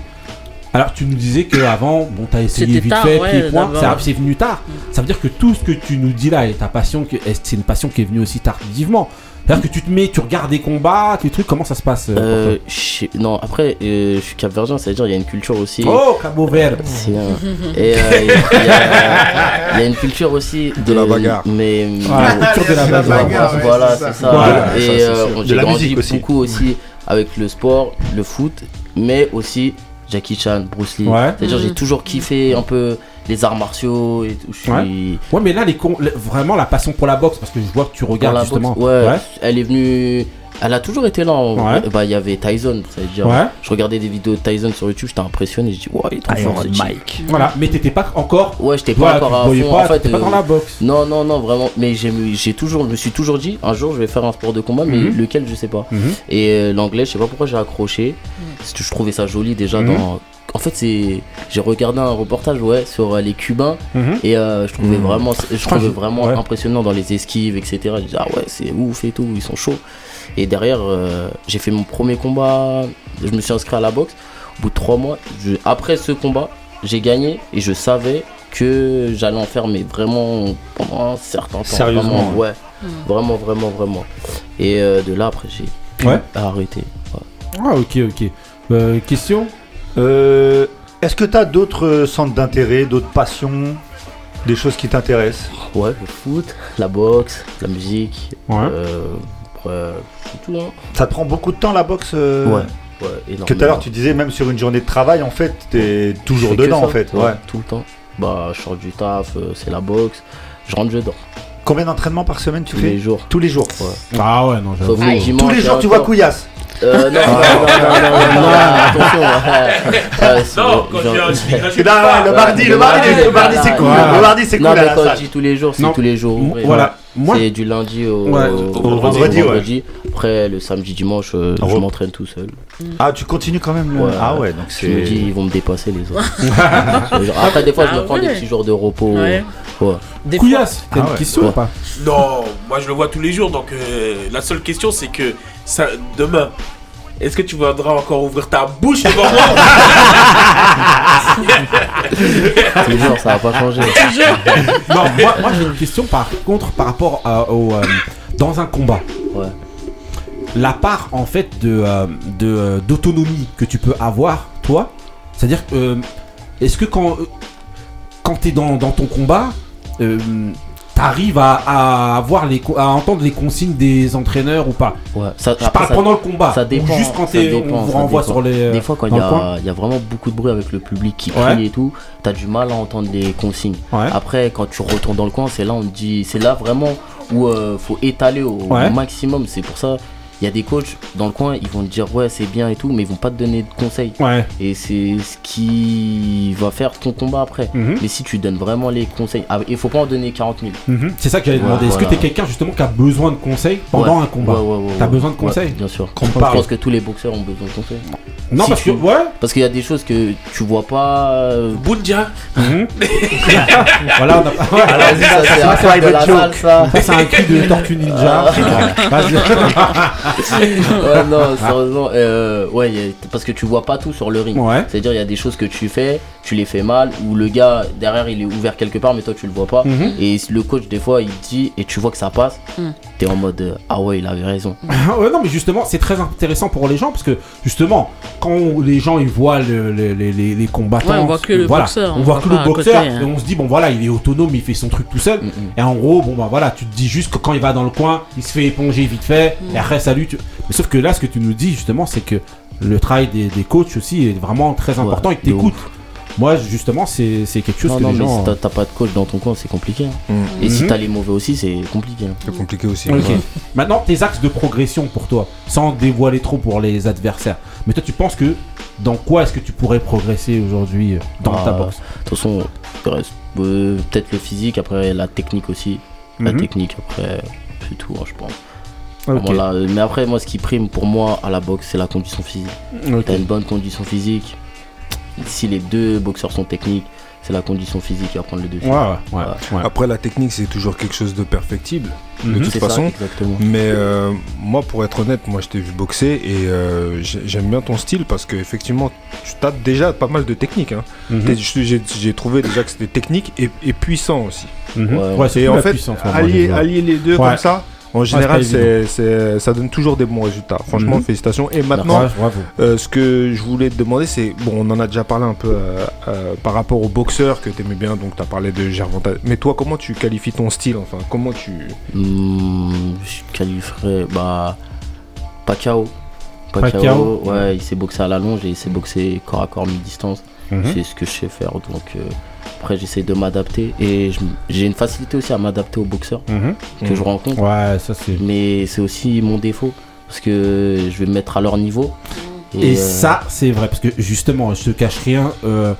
Alors tu nous disais que avant, bon, t'as essayé vite tard, fait, ouais, d'abord. ça- c'est venu tard. Ça veut dire que tout ce que tu nous dis là et ta passion, c'est une passion qui est venue aussi tardivement. C'est-à-dire que tu te mets, tu regardes des combats, des trucs, comment ça se passe euh, Euh, je sais- non, après, euh, je suis capverdien, c'est-à-dire il y a une culture aussi. Oh, Cabo Verde C'est un- Et euh, il y, a- y une culture aussi De la euh, bagarre. Mais Voilà, la culture de la bagarre. bagarre, ouais, voilà, c'est ça. Voilà, et euh, j'ai la grandi musique aussi. beaucoup aussi avec le sport, le foot, mais aussi Jackie Chan, Bruce Lee. Ouais. C'est-à-dire j'ai Mhm. toujours kiffé un peu les arts martiaux et tout. Je suis Ouais. Ouais, mais là, les con- vraiment la passion pour la boxe, parce que je vois que tu regardes justement. boxe, ouais, elle est venue. Elle a toujours été là. en Ouais. vrai. Bah, il y avait Tyson, ça veut dire. Ouais. Je regardais des vidéos de Tyson sur YouTube, j'étais impressionné. Je dis, ouais, il est trop fort, ce. Mike. Voilà, mais t'étais pas encore. Ouais, j'étais pas Voilà, encore à fond. pas, en fait, t'étais pas euh, dans la boxe. Non, non, non, vraiment. Mais j'ai toujours, je me suis toujours dit, un jour, je vais faire un sport de combat, mais Mhm. lequel, je sais pas. Mhm. Et euh, l'anglais, je sais pas pourquoi j'ai accroché. Que je trouvais ça joli déjà Mhm. dans. En fait, c'est. J'ai regardé un reportage, ouais, sur euh, les Cubains. Et euh, je trouvais vraiment, je trouvais vraiment ouais. impressionnant dans les esquives, etc. Je disais, ah ouais, c'est ouf et tout, ils sont chauds. Et derrière, euh, j'ai fait mon premier combat. Je me suis inscrit à la boxe. Au bout de trois mois, je- après ce combat, j'ai gagné et je savais que j'allais en faire, mais vraiment pendant un certain temps. Sérieusement, Vraiment, ouais. Vraiment, vraiment, vraiment. Et euh, de là, après, j'ai Ouais. arrêter. Ah, ok, ok. Euh, question Euh, Est-ce que tu as d'autres centres d'intérêt, d'autres passions Des choses qui t'intéressent? Ouais, le foot, la boxe, la musique. Ouais. Euh, après, c'est tout, hein. Ça te prend beaucoup de temps la boxe euh, Ouais, ouais, Que tout à l'heure tu disais même sur une journée de travail en fait t'es toujours dedans ça, en fait. Ouais. Tout le temps. Bah, je sors du taf, euh, c'est la boxe. Je rentre, je dors. Combien d'entraînements par semaine tu Tous fais les jours. Tous les jours. Ouais. Ah ouais, non. Sauf le dimanche. Tous les jours tu vois. Couillasse. Euh, non, non, non, non, non, non, non, attention. Non, quand genre- Non, pas. le mardi, le mardi, le mardi c'est cool. Le mardi c'est Non, cool à mais la quand salle. je dis tous les jours, c'est Non. tous les jours. Voilà. Moi, C'est du lundi au, Ouais. au vendredi, ouais. Après, le samedi, dimanche, euh, Ah je m'entraîne tout seul. Ah tu continues quand même le... Ouais. Ah ouais donc Je me dis, c'est... ils vont me dépasser les autres. Genre, Après, des fois, je Ah me prends des petits jours de repos. Ouais. Ouais. Des Couillasse, t'as Ah une ouais. question Ouais. ou pas? Non, moi je le vois tous les jours, donc euh, la seule question c'est que ça, demain, est-ce que tu voudras encore ouvrir ta bouche devant moi Tous les jours, ça va pas changer. Non, moi, moi j'ai une question par contre par rapport à- au. euh, dans un combat. Ouais. La part en fait de euh, de, euh, d'autonomie que tu peux avoir, toi, c'est-à-dire que. euh, est-ce que quand. euh, quand t'es dans, dans ton combat. euh, T'arrives à, à avoir les à entendre les consignes des entraîneurs ou pas Ouais. Ça, Je parle ça- pendant le combat ça dépend, ou juste quand ça t'es- dépend, on vous renvoie sur les euh, Des fois, quand il y, a- y a vraiment beaucoup de bruit avec le public qui Ouais. crie et tout, t'as du mal à entendre les consignes. Ouais. Après, quand tu retournes dans le coin, c'est là on te dit, c'est là vraiment où euh, faut étaler au, maximum. C'est pour ça, il y a des coachs dans le coin, ils vont te dire ouais c'est bien et tout, mais ils vont pas te donner de conseils. Ouais. Et c'est ce qui va faire ton combat après. Mhm. Mais si tu donnes vraiment les conseils, ah, il faut pas en donner 40 000. Mhm. C'est ça que j'allais Ouais, demander. Est-ce que t'es quelqu'un justement qui a besoin de conseils pendant Ouais. un combat Ouais, ouais, ouais, T'as ouais. besoin de Ouais, conseils Bien sûr. Je pense que tous les boxeurs ont besoin de conseils. Non, Si parce tu- que ouais. Parce qu'il y a des choses que tu vois pas. euh, Bundia Mhm. voilà, on a pas. Alors, ça, c'est un un cri de Tortue Ninja. Ah. Vas-y. ouais, non, sérieusement, euh, ouais, y a- parce que tu vois pas tout sur le ring. Ouais. C'est-à-dire, il y a des choses que tu fais, tu les fais mal, ou le gars derrière il est ouvert quelque part, mais toi tu le vois pas. Mhm. Et le coach, des fois, il dit, et tu vois que ça passe, Mhm. t'es en mode, euh, ah ouais, il avait raison. ouais, non, mais justement, c'est très intéressant pour les gens parce que justement, quand on- les gens ils voient le- le- les, les- les combattants, Ouais, on voit que le voilà, boxeur, on on voit voit que pas le à boxeur, côté, hein. et on se dit bon voilà, il est autonome, il fait son truc tout seul. Mhm. Et en gros, bon bah voilà, tu te dis juste que quand il va dans le coin, il se fait éponger vite fait, Mm. et après salut. tu- Mais sauf que là, ce que tu nous dis justement, c'est que le travail des, des coachs aussi est vraiment très important Ouais, et que t'écoutes. Moi, justement, c'est c'est quelque chose Non, que non, les mais gens. si t'as- t'as pas de coach dans ton coin, c'est compliqué. hein. Mm. Et si Mhm. t'as les mauvais aussi, c'est compliqué. hein. C'est compliqué aussi. Ouais. Maintenant, tes axes de progression pour toi, sans dévoiler trop pour les adversaires. Mais toi, tu penses que dans quoi est-ce que tu pourrais progresser aujourd'hui euh, dans Ah, ta boxe? De toute façon, euh, peut-être le physique, après la technique aussi. La Mhm. technique, après, c'est tout, hein, je pense. Mais après, moi, ce qui prime pour moi à la boxe, c'est la condition physique. Ok. T'as une bonne condition physique. Si les deux boxeurs sont techniques, c'est la condition physique qui va prendre le dessus. Ouais, ouais, ouais. ouais. Après, la technique, c'est toujours quelque chose de perfectible, de Mhm. toute ça, façon. exactement. Mais euh, moi, pour être honnête, moi, je t'ai vu boxer et euh, j'ai- j'aime bien ton style parce que effectivement, tu as déjà pas mal de techniques. hein. Mhm. J'ai j'ai trouvé déjà que c'était technique et, et puissant aussi. Ouais, Ouais, c'est Et cool, en fait, puissance, allier, les deux Ouais. comme ça, en général, pas c'est c'est- ça donne toujours des bons résultats. Franchement, Mhm. félicitations. Et maintenant, euh, ce que je voulais te demander, c'est bon, on en a déjà parlé un peu euh, euh, par rapport au boxeur que tu aimais bien, donc tu as parlé de Gervonta. Mais toi, comment tu qualifies ton style Enfin, comment tu. Hmm, je qualifierais, bah, Pacquiao. Pacquiao. Pacquiao, ouais, il s'est boxé à la longe et il s'est boxé corps à corps mi-distance. Mhm. C'est ce que je sais faire. Donc euh, après, j'essaie de m'adapter et j'ai une facilité aussi à m'adapter aux boxeurs Mhm. que je rencontre. Ouais, ça c'est. Mais c'est aussi mon défaut parce que je vais me mettre à leur niveau. Et euh, ça, c'est vrai, parce que justement, je te cache rien. euh,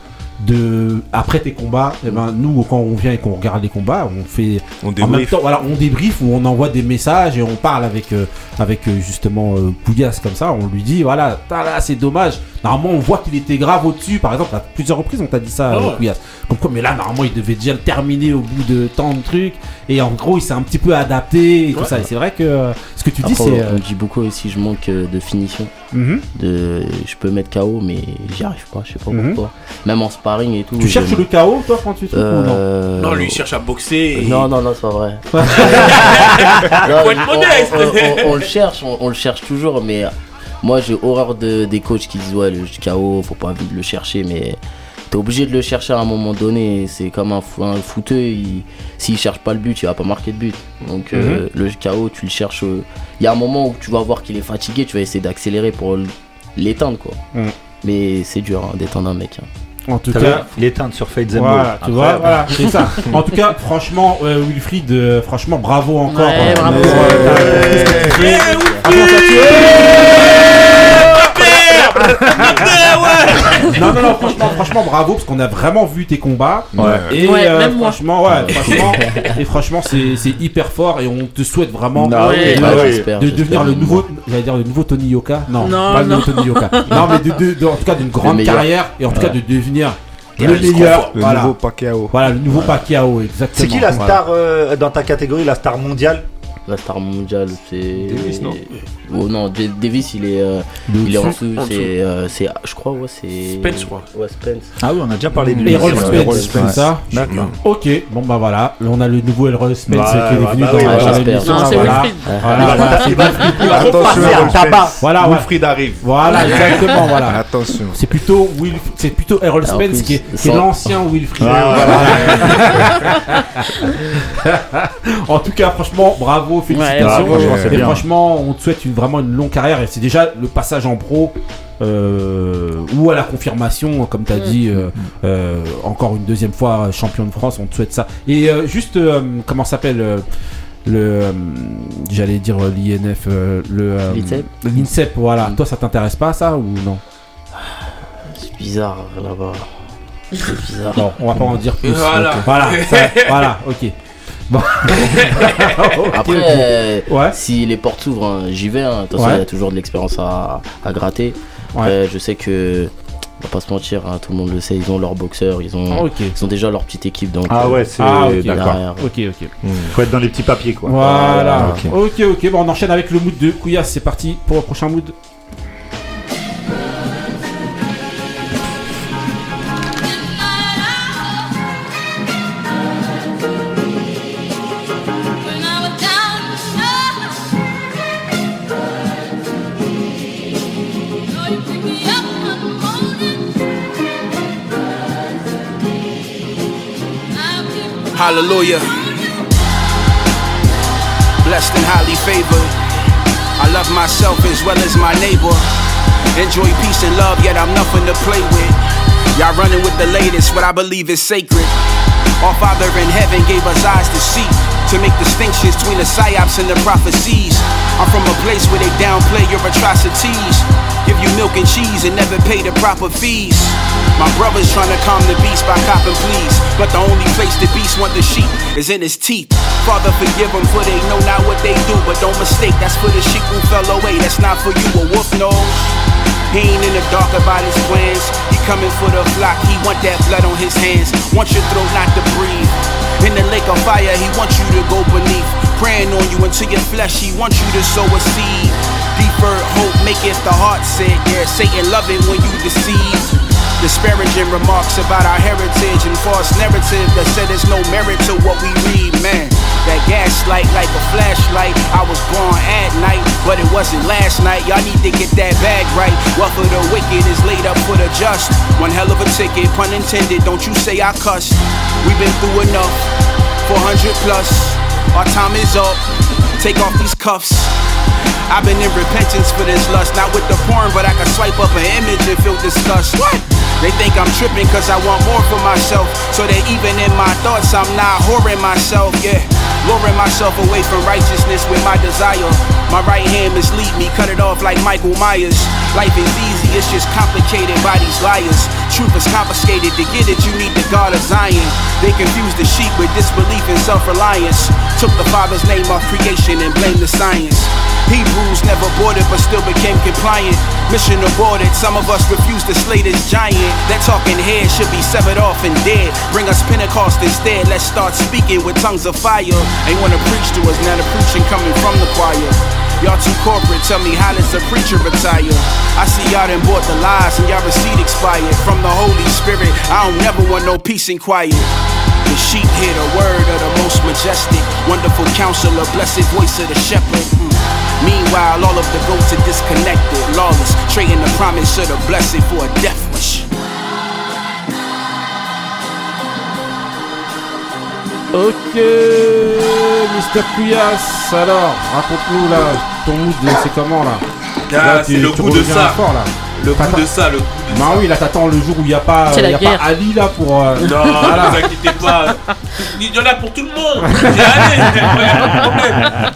de après tes combats, eh ben, nous quand on vient et qu'on regarde les combats, on fait On en même temps, voilà, on débrief ou on envoie des messages et on parle avec euh, avec euh, justement euh, Pougas comme ça. On lui dit voilà, là c'est dommage. Normalement, on voit qu'il était grave au-dessus. Par exemple, à plusieurs reprises, on t'a dit ça, Ah euh. Pougas. Comme quoi, mais là, normalement, il devait déjà le terminer au bout de tant de trucs. Et en gros, il s'est un petit peu adapté et tout Ouais. ça. Et c'est vrai que euh, ce que tu dis, c'est. on euh, me dit beaucoup aussi, je manque euh, de finition. mhm. De, je peux mettre KO, mais j'y arrive pas. Je sais pas Mhm. pourquoi. Même en sparring et tout. Tu cherches le chaos, toi, quand tu ou non Non, lui il cherche à boxer. Et... Non, non, non, c'est pas vrai. Non, on, modeste. on- on- on le cherche, on, on le cherche toujours, mais moi j'ai horreur de, des coachs qui disent ouais le KO, faut pas le chercher, mais t'es obligé de le chercher à un moment donné. C'est comme un, un footeux, il- s'il cherche pas le but, il va pas marquer de but. Donc euh, le KO, tu le cherches. euh, Il y a un moment où tu vas voir qu'il est fatigué, tu vas essayer d'accélérer pour l'éteindre quoi. Mhm. Mais c'est dur hein, d'éteindre un mec. hein. En tout cas, vu l'éteinte sur Fate Zembo. Voilà, tu vois, voilà, c'est ça. En tout cas, franchement, euh, Wilfried, euh, franchement, bravo encore. Ouais, euh, bravo. pour, euh, ta- pour tout ce que tu fais. Franchement, ça, Non, non, non, franchement, franchement, bravo, parce qu'on a vraiment vu tes combats. Ouais. Et Ouais, euh, même moi. franchement, ouais, franchement, et franchement, c'est c'est hyper fort et on te souhaite vraiment Ah Ouais. de, oui, bah j'espère, de j'espère. devenir le nouveau, j'allais dire le nouveau Tony Yoka. Non, Non, pas le nouveau Tony Yoka. non, mais de, de- de- en tout cas d'une grande meilleur. carrière et en tout cas de devenir le Terence meilleur. Le Voilà. nouveau Pacquiao. Voilà, le nouveau Pacquiao, exactement. C'est qui la Voilà. star euh, dans ta catégorie, la star mondiale? La star mondiale, c'est. Davis, non Oh non, D- Davis, il est, euh, il est en dessous. C'est, euh, c'est, je crois, ouais, c'est. Spence, je crois. Ouais, Spence. Ah oui, on a déjà parlé de lui. Errol Spence, ça D'accord. Ok, bon bah voilà, Là, on a le nouveau Errol Spence qui est venu bah dans l'émission. Non, c'est voilà. Wilfried. Voilà, voilà, c'est Wilfried. Arrive. Voilà, exactement, voilà. Attention. C'est plutôt Will, c'est plutôt Errol Spence qui est, l'ancien Wilfried. En tout cas, franchement, bravo, félicitations. Ouais, Et franchement, on te souhaite une, vraiment une longue carrière. Et c'est déjà le passage en pro euh, ou à la confirmation, comme tu as dit, euh, euh, encore une deuxième fois champion de France. On te souhaite ça. Et euh, juste, euh, comment ça s'appelle euh, le, euh, j'allais dire l'INF, euh, le euh, L'INSEP voilà. Mm. Toi, ça t'intéresse pas ça ou non? C'est bizarre là-bas. C'est bizarre. Non, on va pas en dire plus. Voilà. Ok. Voilà, ça- voilà, ok. Bon. Après, euh, Ouais. si les portes s'ouvrent, hein, j'y vais. hein. De toute façon, Ouais. il y a toujours de l'expérience à, à gratter. Après, je sais que, on va pas se mentir, hein, tout le monde le sait, ils ont leur boxeur, ils ont, Ok. ils ont déjà leur petite équipe. Donc, Ah ouais, c'est Ah, ok. d'accord. Ok, ok. Faut être dans les petits papiers quoi. Voilà. ok. Ok, ok. Bon, on enchaîne avec le mood de Couillasse. C'est parti pour le prochain mood. Hallelujah. Blessed and highly favored. I love myself as well as my neighbor. Enjoy peace and love, yet I'm nothing to play with. Y'all running with the latest, what I believe is sacred. Our Father in heaven gave us eyes to see, to make distinctions between the psyops and the prophecies. I'm from a place where they downplay your atrocities, give you milk and cheese and never pay the proper fees. My brother's trying to calm the beast by copping pleas, but the only place the beast want the sheep is in his teeth. Father, forgive them for they know not what they do, but don't mistake, that's for the sheep who fell away, that's not for you. A wolf knows. He ain't in the dark about his plans. He coming for the flock. He want that blood on his hands. Want your throat not to breathe. In the lake of fire, he wants you to go beneath. Praying on you until your flesh. He wants you to sow a seed. Deferred hope maketh the heart sick. Yeah, Satan love it when you deceive. Disparaging remarks about our heritage and false narrative that said there's no merit to what we read, man. That gaslight like a flashlight. I was born at night, but it wasn't last night. Y'all need to get that bag right. Wealth of the wicked is laid up for the just. One hell of a ticket, pun intended. Don't you say I cussed. We've been through enough. 400 plus. Our time is up. Take off these cuffs. I've been in repentance for this lust, not with the porn, but I can swipe up an image and feel disgust. What? They think I'm tripping cause I want more for myself. So that even in my thoughts, I'm not whoring myself, yeah. Luring myself away from righteousness with my desire. My right hand mislead me, cut it off like Michael Myers. Life is easy, it's just complicated by these liars. Truth is confiscated, to get it, you need the God of Zion. They confuse the sheep with disbelief and self reliance. Took the Father's name off creation and blame the science. Hebrews never boarded but still became compliant. Mission aborted, some of us refuse to slay this giant. That talking head should be severed off and dead. Bring us Pentecost instead, let's start speaking with tongues of fire. Ain't wanna preach to us, now the preaching coming from the choir. Y'all too corporate, tell me how does a preacher retire? I see y'all done bought the lies and y'all receipt expired. From the Holy Spirit, I don't never want no peace and quiet sheep hear the word of the most majestic, wonderful counselor, blessed voice of the shepherd. Mm. Meanwhile, all of the goats are disconnected, lawless, trading the promise of the blessed for a death wish. Ok, Mr. Couillasse, alors raconte-nous là, ton mood c'est comment là Ah, Là, c'est le goût de ça. fort, là. Le goût T'attends- de ça, le goût de Bah oui, là t'attends le jour où il n'y a pas, y a pas Ali là pour. euh, Non, voilà. ne vous inquiétez pas. Il y en a pour tout le monde. Problème.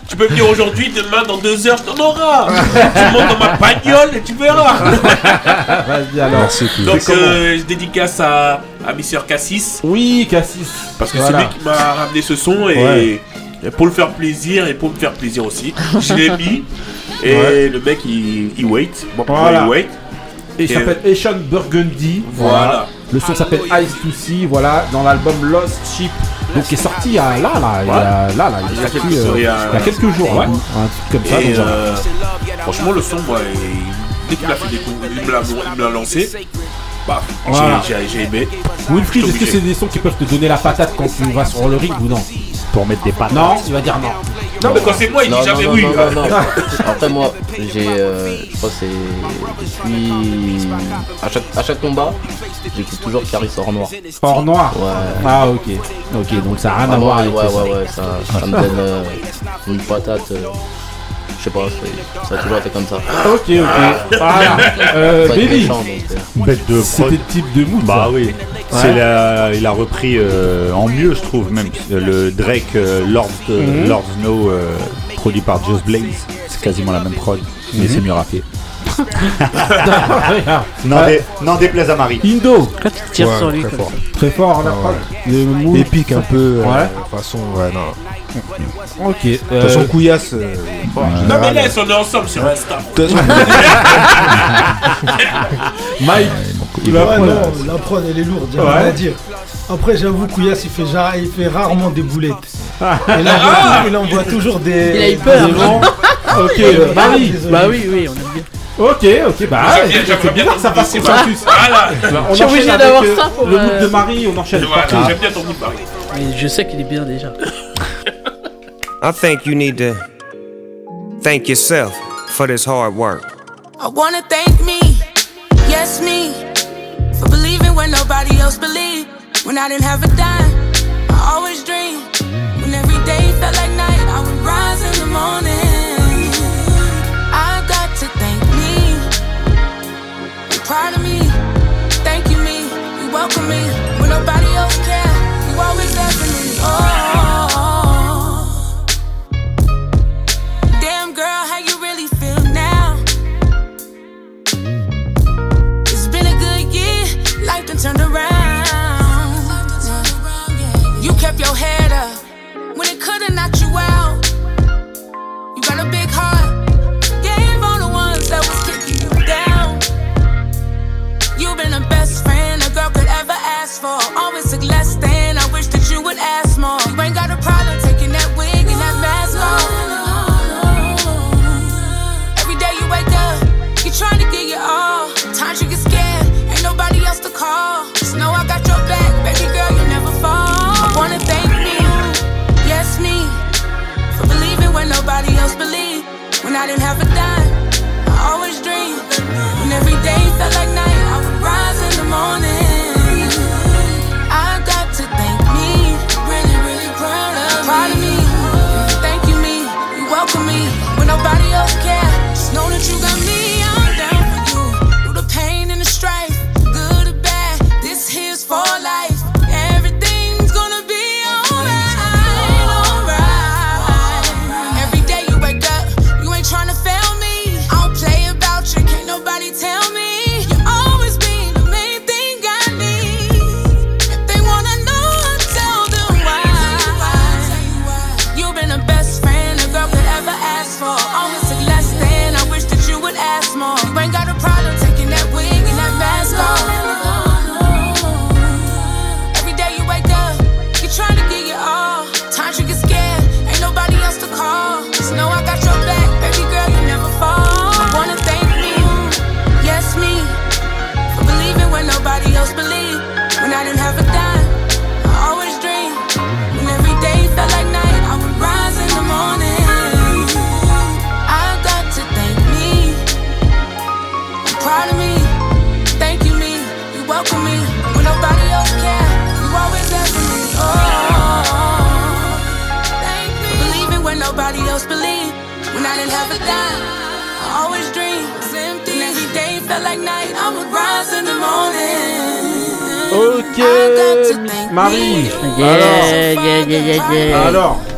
Tu peux venir aujourd'hui, demain, dans deux heures, t'en auras. tu montes dans ma bagnole et tu verras. Vas-y alors. Merci. Donc, euh, je dédicace à, à Mister Cassis. Oui, Cassis. Parce que Voilà. c'est lui qui m'a ramené ce son et, Ouais. et pour le faire plaisir et pour me faire plaisir aussi. Je l'ai mis et Ouais. le mec il, il wait. Bon, Voilà. il wait. Et il s'appelle Asian Burgundy. Voilà. Le son s'appelle Ice to See, voilà, dans l'album Lost Ship. Donc qui est sorti à, là, là, il y a, là, là, il est Il y a sorti, quelques- euh, il y a- il y a quelques jours, Ouais. un truc comme ça. Et donc voilà. euh, franchement, le son, moi, il- dès qu'il a fait des coups, il me l'a lancé. Bah, j'ai- Voilà. j'ai j'ai aimé. Wilfried, est-ce que c'est des sons qui peuvent te donner la patate quand tu vas sur le ring ou non? Pour mettre des patates. Non, il va dire non. Non, mais quand c'est moi, il Non, dit non, jamais non, oui. non, non, non. Après moi, j'ai, euh, je crois que c'est depuis à chaque à chaque combat, j'écoute toujours Caris hors noir. Hors noir Ouais. Ah, ok. Ok, donc ça n'a rien Ah, à voir ouais, avec ouais, ça. ouais, ouais, ça, ça me donne euh, une patate. euh, je sais pas, ça a toujours été comme ça. Ok, ok. Voilà. Euh, Baby, euh, Bête de c'était le type de mood. Bah ça. oui. C'est la- il a repris euh, en mieux, je trouve, même le Drake euh, Lord, Mhm. Lord Snow, euh, produit par Just Blaze. C'est quasiment la même prod, mais Mhm. c'est mieux rappé. N'en Ouais. dé- n'en déplaise à Marie. Indo, Quand tu tires Ouais, sur lui très comme fort. ça. très fort la Ah, prod. ouais. Le mood. Épique un peu. euh, Ouais. De façon, ouais, non. Ok. De euh, toute façon, Couillasse. euh, en Non, mais général, laisse, on est ensemble sur Insta. de toute façon, Mike, il va Ouais, prendre. non, la prod elle est lourde, y a Ouais. rien à dire. Après, j'avoue, Couillasse il fait, ja- il fait rarement des boulettes. Ah. Il envoie, il envoie toujours des. Il a eu peur. des. Ok, Euh, Marie. désolé. Bah oui, oui, on aime bien. Ok, ok, bah J'aime ouais, bien, c'est bien bizarre que ça ton passe goût, consensus. Voilà. On Je enchaîne obligé d'avoir euh, ça pour, Le mood euh, de Marie, on enchaîne. Ah. J'aime bien ton goût, Marie. Mais je sais qu'il est bien déjà. I think you need to thank yourself for this hard work. I wanna thank me, yes me, for believing when nobody else believed. When I didn't have a dime, I always dreamed. When every day felt like night, I would rise in the morning.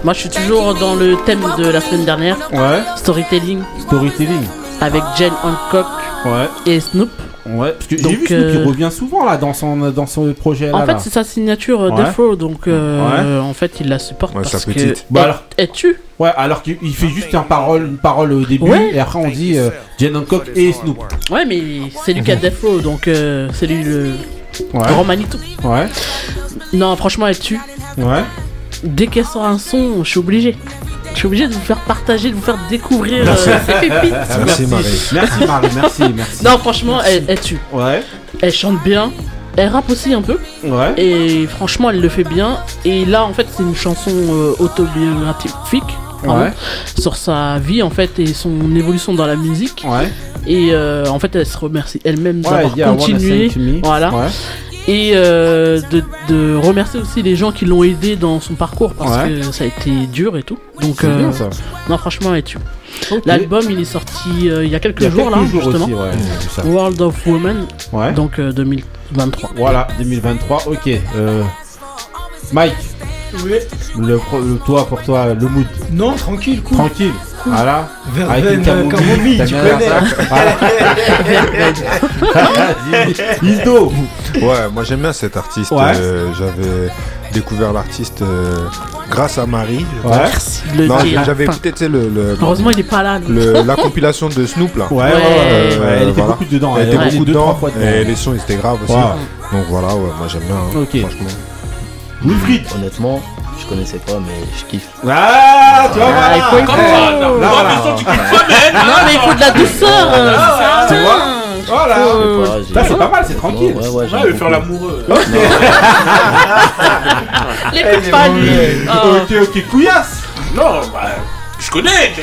Moi, je suis toujours dans le thème de la semaine dernière. Ouais. Storytelling. Storytelling. Avec Jane Hancock Ouais. et Snoop. Ouais, parce que j'ai vu Snoop qui euh, revient souvent là dans son, dans son projet là. En fait, là. c'est sa signature euh, Ouais. Death Row, donc euh, Ouais. en fait, il la supporte Ouais, parce sa que. petite. Bah Elle- alors- tue. Ouais, alors qu'il il fait juste un parole, une parole au début Ouais. et après on dit euh, Jane Hancock et Snoop. Ouais, mais c'est lui qui a Death Row, donc euh, c'est lui le Ouais. grand Manitou. Ouais. Non, franchement, elle tue. Ouais. Dès qu'elle sort un son, je suis obligé. Je suis obligé de vous faire partager, de vous faire découvrir Merci. euh, ses pépites. Merci, Marie. Merci, Marie. Merci, merci. Non, franchement, elle, elle tue. Ouais. Elle chante bien. Elle rappe aussi un peu. Ouais. Et franchement, elle le fait bien. Et là, en fait, c'est une chanson euh, autobiographique. pardon, Ouais. Sur sa vie, en fait, et son évolution dans la musique. Ouais. Et euh, en fait, elle se remercie elle-même Ouais, d'avoir continué. Voilà. Et euh, de, de remercier aussi les gens qui l'ont aidé dans son parcours parce Ouais. que ça a été dur et tout. Donc, C'est bien, ça. non, franchement, tue. Ok. L'album, il est sorti euh, il y a quelques Il y a jours quelques là, jours justement. aussi, ouais. World of Women. Ouais. Donc euh, 2023. Voilà, 2023, ok. Euh, Mike, Oui. le, pro- le- toi, pour toi, le mood. Non, tranquille, cool. Tranquille. Voilà. Verveine, Avec une camomille. camomille, t'as tu connais. Voilà. Isdo. Ouais, moi j'aime bien cet artiste. Ouais. Euh, J'avais découvert l'artiste euh, grâce à Marie. Ouais. Merci Non, j'avais écouté tu sais, le, le- Heureusement, il est pas là. le- la compilation de Snoop là. Ouais, ouais, ouais, ouais, elle était beaucoup dedans, Elle elle était beaucoup deux, dedans. trois fois dedans. Et les sons ils étaient graves aussi. Donc voilà, ouais, moi j'aime bien. hein, Ok. Franchement. Wilfried. Honnêtement, je connaissais pas, mais je kiffe. Ah, tu vois, Ah, voilà. il faut- il faut- Là, voilà. Non, mais il faut de la douceur. euh, Ah, tu vois Voilà. Ça, c'est pas mal, c'est tranquille. Ouais, ouais, faire l'amoureux. L'écoute pas, lui. Oh. Ok, ok, couillasse. Non, bah, connais.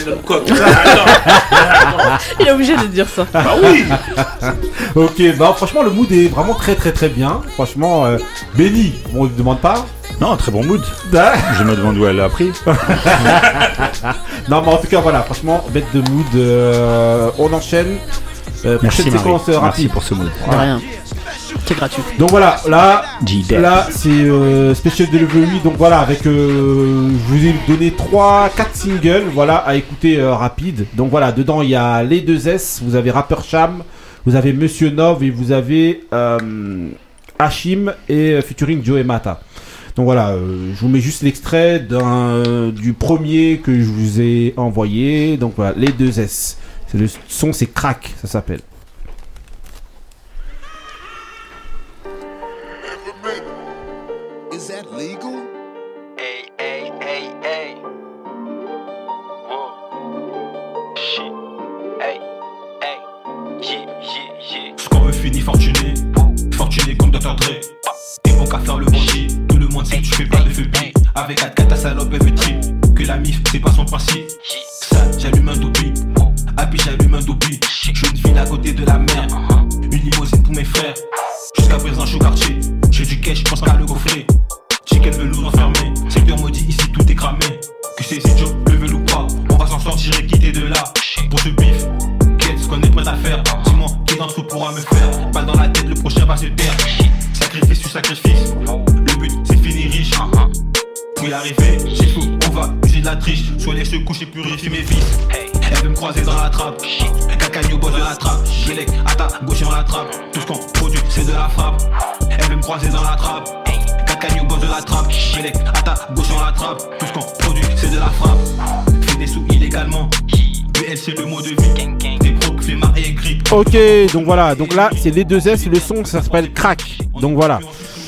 Il est obligé de dire ça. Bah oui. Ok, bah franchement, le mood est vraiment très très très bien. Franchement, euh, Benny, on ne demande pas. Non, très bon mood. Ah. Je me demande où elle l'a appris. non, mais en tout cas, voilà, franchement, bête de mood. euh, on enchaîne. Euh, Merci, prochaine Marie. séquence euh, Merci rapide. pour ce mood. Voilà. rien. C'est gratuit. Donc voilà, là, là c'est euh, Special Delivery. Donc voilà, avec, euh, je vous ai donné 3, 4 singles, voilà, à écouter euh, rapide. Donc voilà, dedans il y a les deux S, vous avez Rapper Cham, vous avez Monsieur Nov et vous avez euh, Hashim et euh, featuring Joe et Mata. Donc voilà, euh, je vous mets juste l'extrait d'un du premier que je vous ai envoyé. Donc voilà, les deux S. C'est le son, c'est Crack, ça s'appelle. Ok, donc voilà, donc là c'est les deux S, le son ça s'appelle Crack. Donc voilà.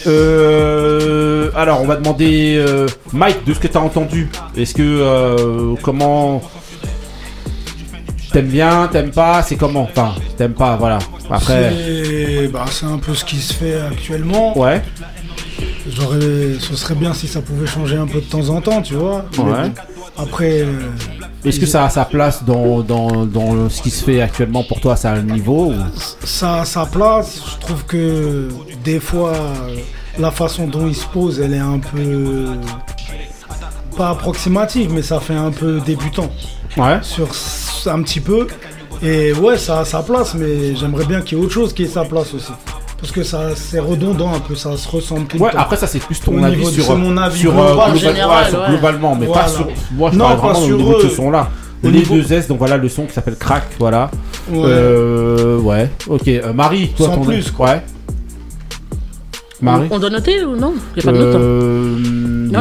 Euh, alors on va demander euh, Mike de ce que t'as entendu. Est-ce que euh, comment t'aimes bien, t'aimes pas, c'est comment? Enfin, t'aimes pas, voilà. Après, C'est bah, c'est un peu ce qui se fait actuellement. ouais, J'aurais, ce serait bien si ça pouvait changer un peu de temps en temps, tu vois. Ouais. Après, euh, est-ce que ça a sa place dans, dans, dans ce qui se fait actuellement pour toi, ça a un niveau ou... ça a sa place. Je trouve que des fois, la façon dont il se pose, elle est un peu pas approximative, mais ça fait un peu débutant. Ouais. Sur un petit peu. Et ouais, ça a sa place, mais j'aimerais bien qu'il y ait autre chose qui ait sa place aussi. Parce que ça c'est redondant un peu, ça se ressemble tout Ouais, le temps. après ça c'est plus ton Au avis de- sur, c'est mon avis sur, global. euh, global- Général, ouais, sur ouais. globalement, mais pas sur. Moi je Non, parle pas vraiment au sur niveau de ce eux. son là. Au Les niveau- deux S, donc voilà le son qui s'appelle Crack, voilà. Ouais. Euh, ouais, ok. Euh, Marie, toi Sans ton plus, Ouais. Marie On doit noter ou non? Il n'y a pas de note. hein. Euh,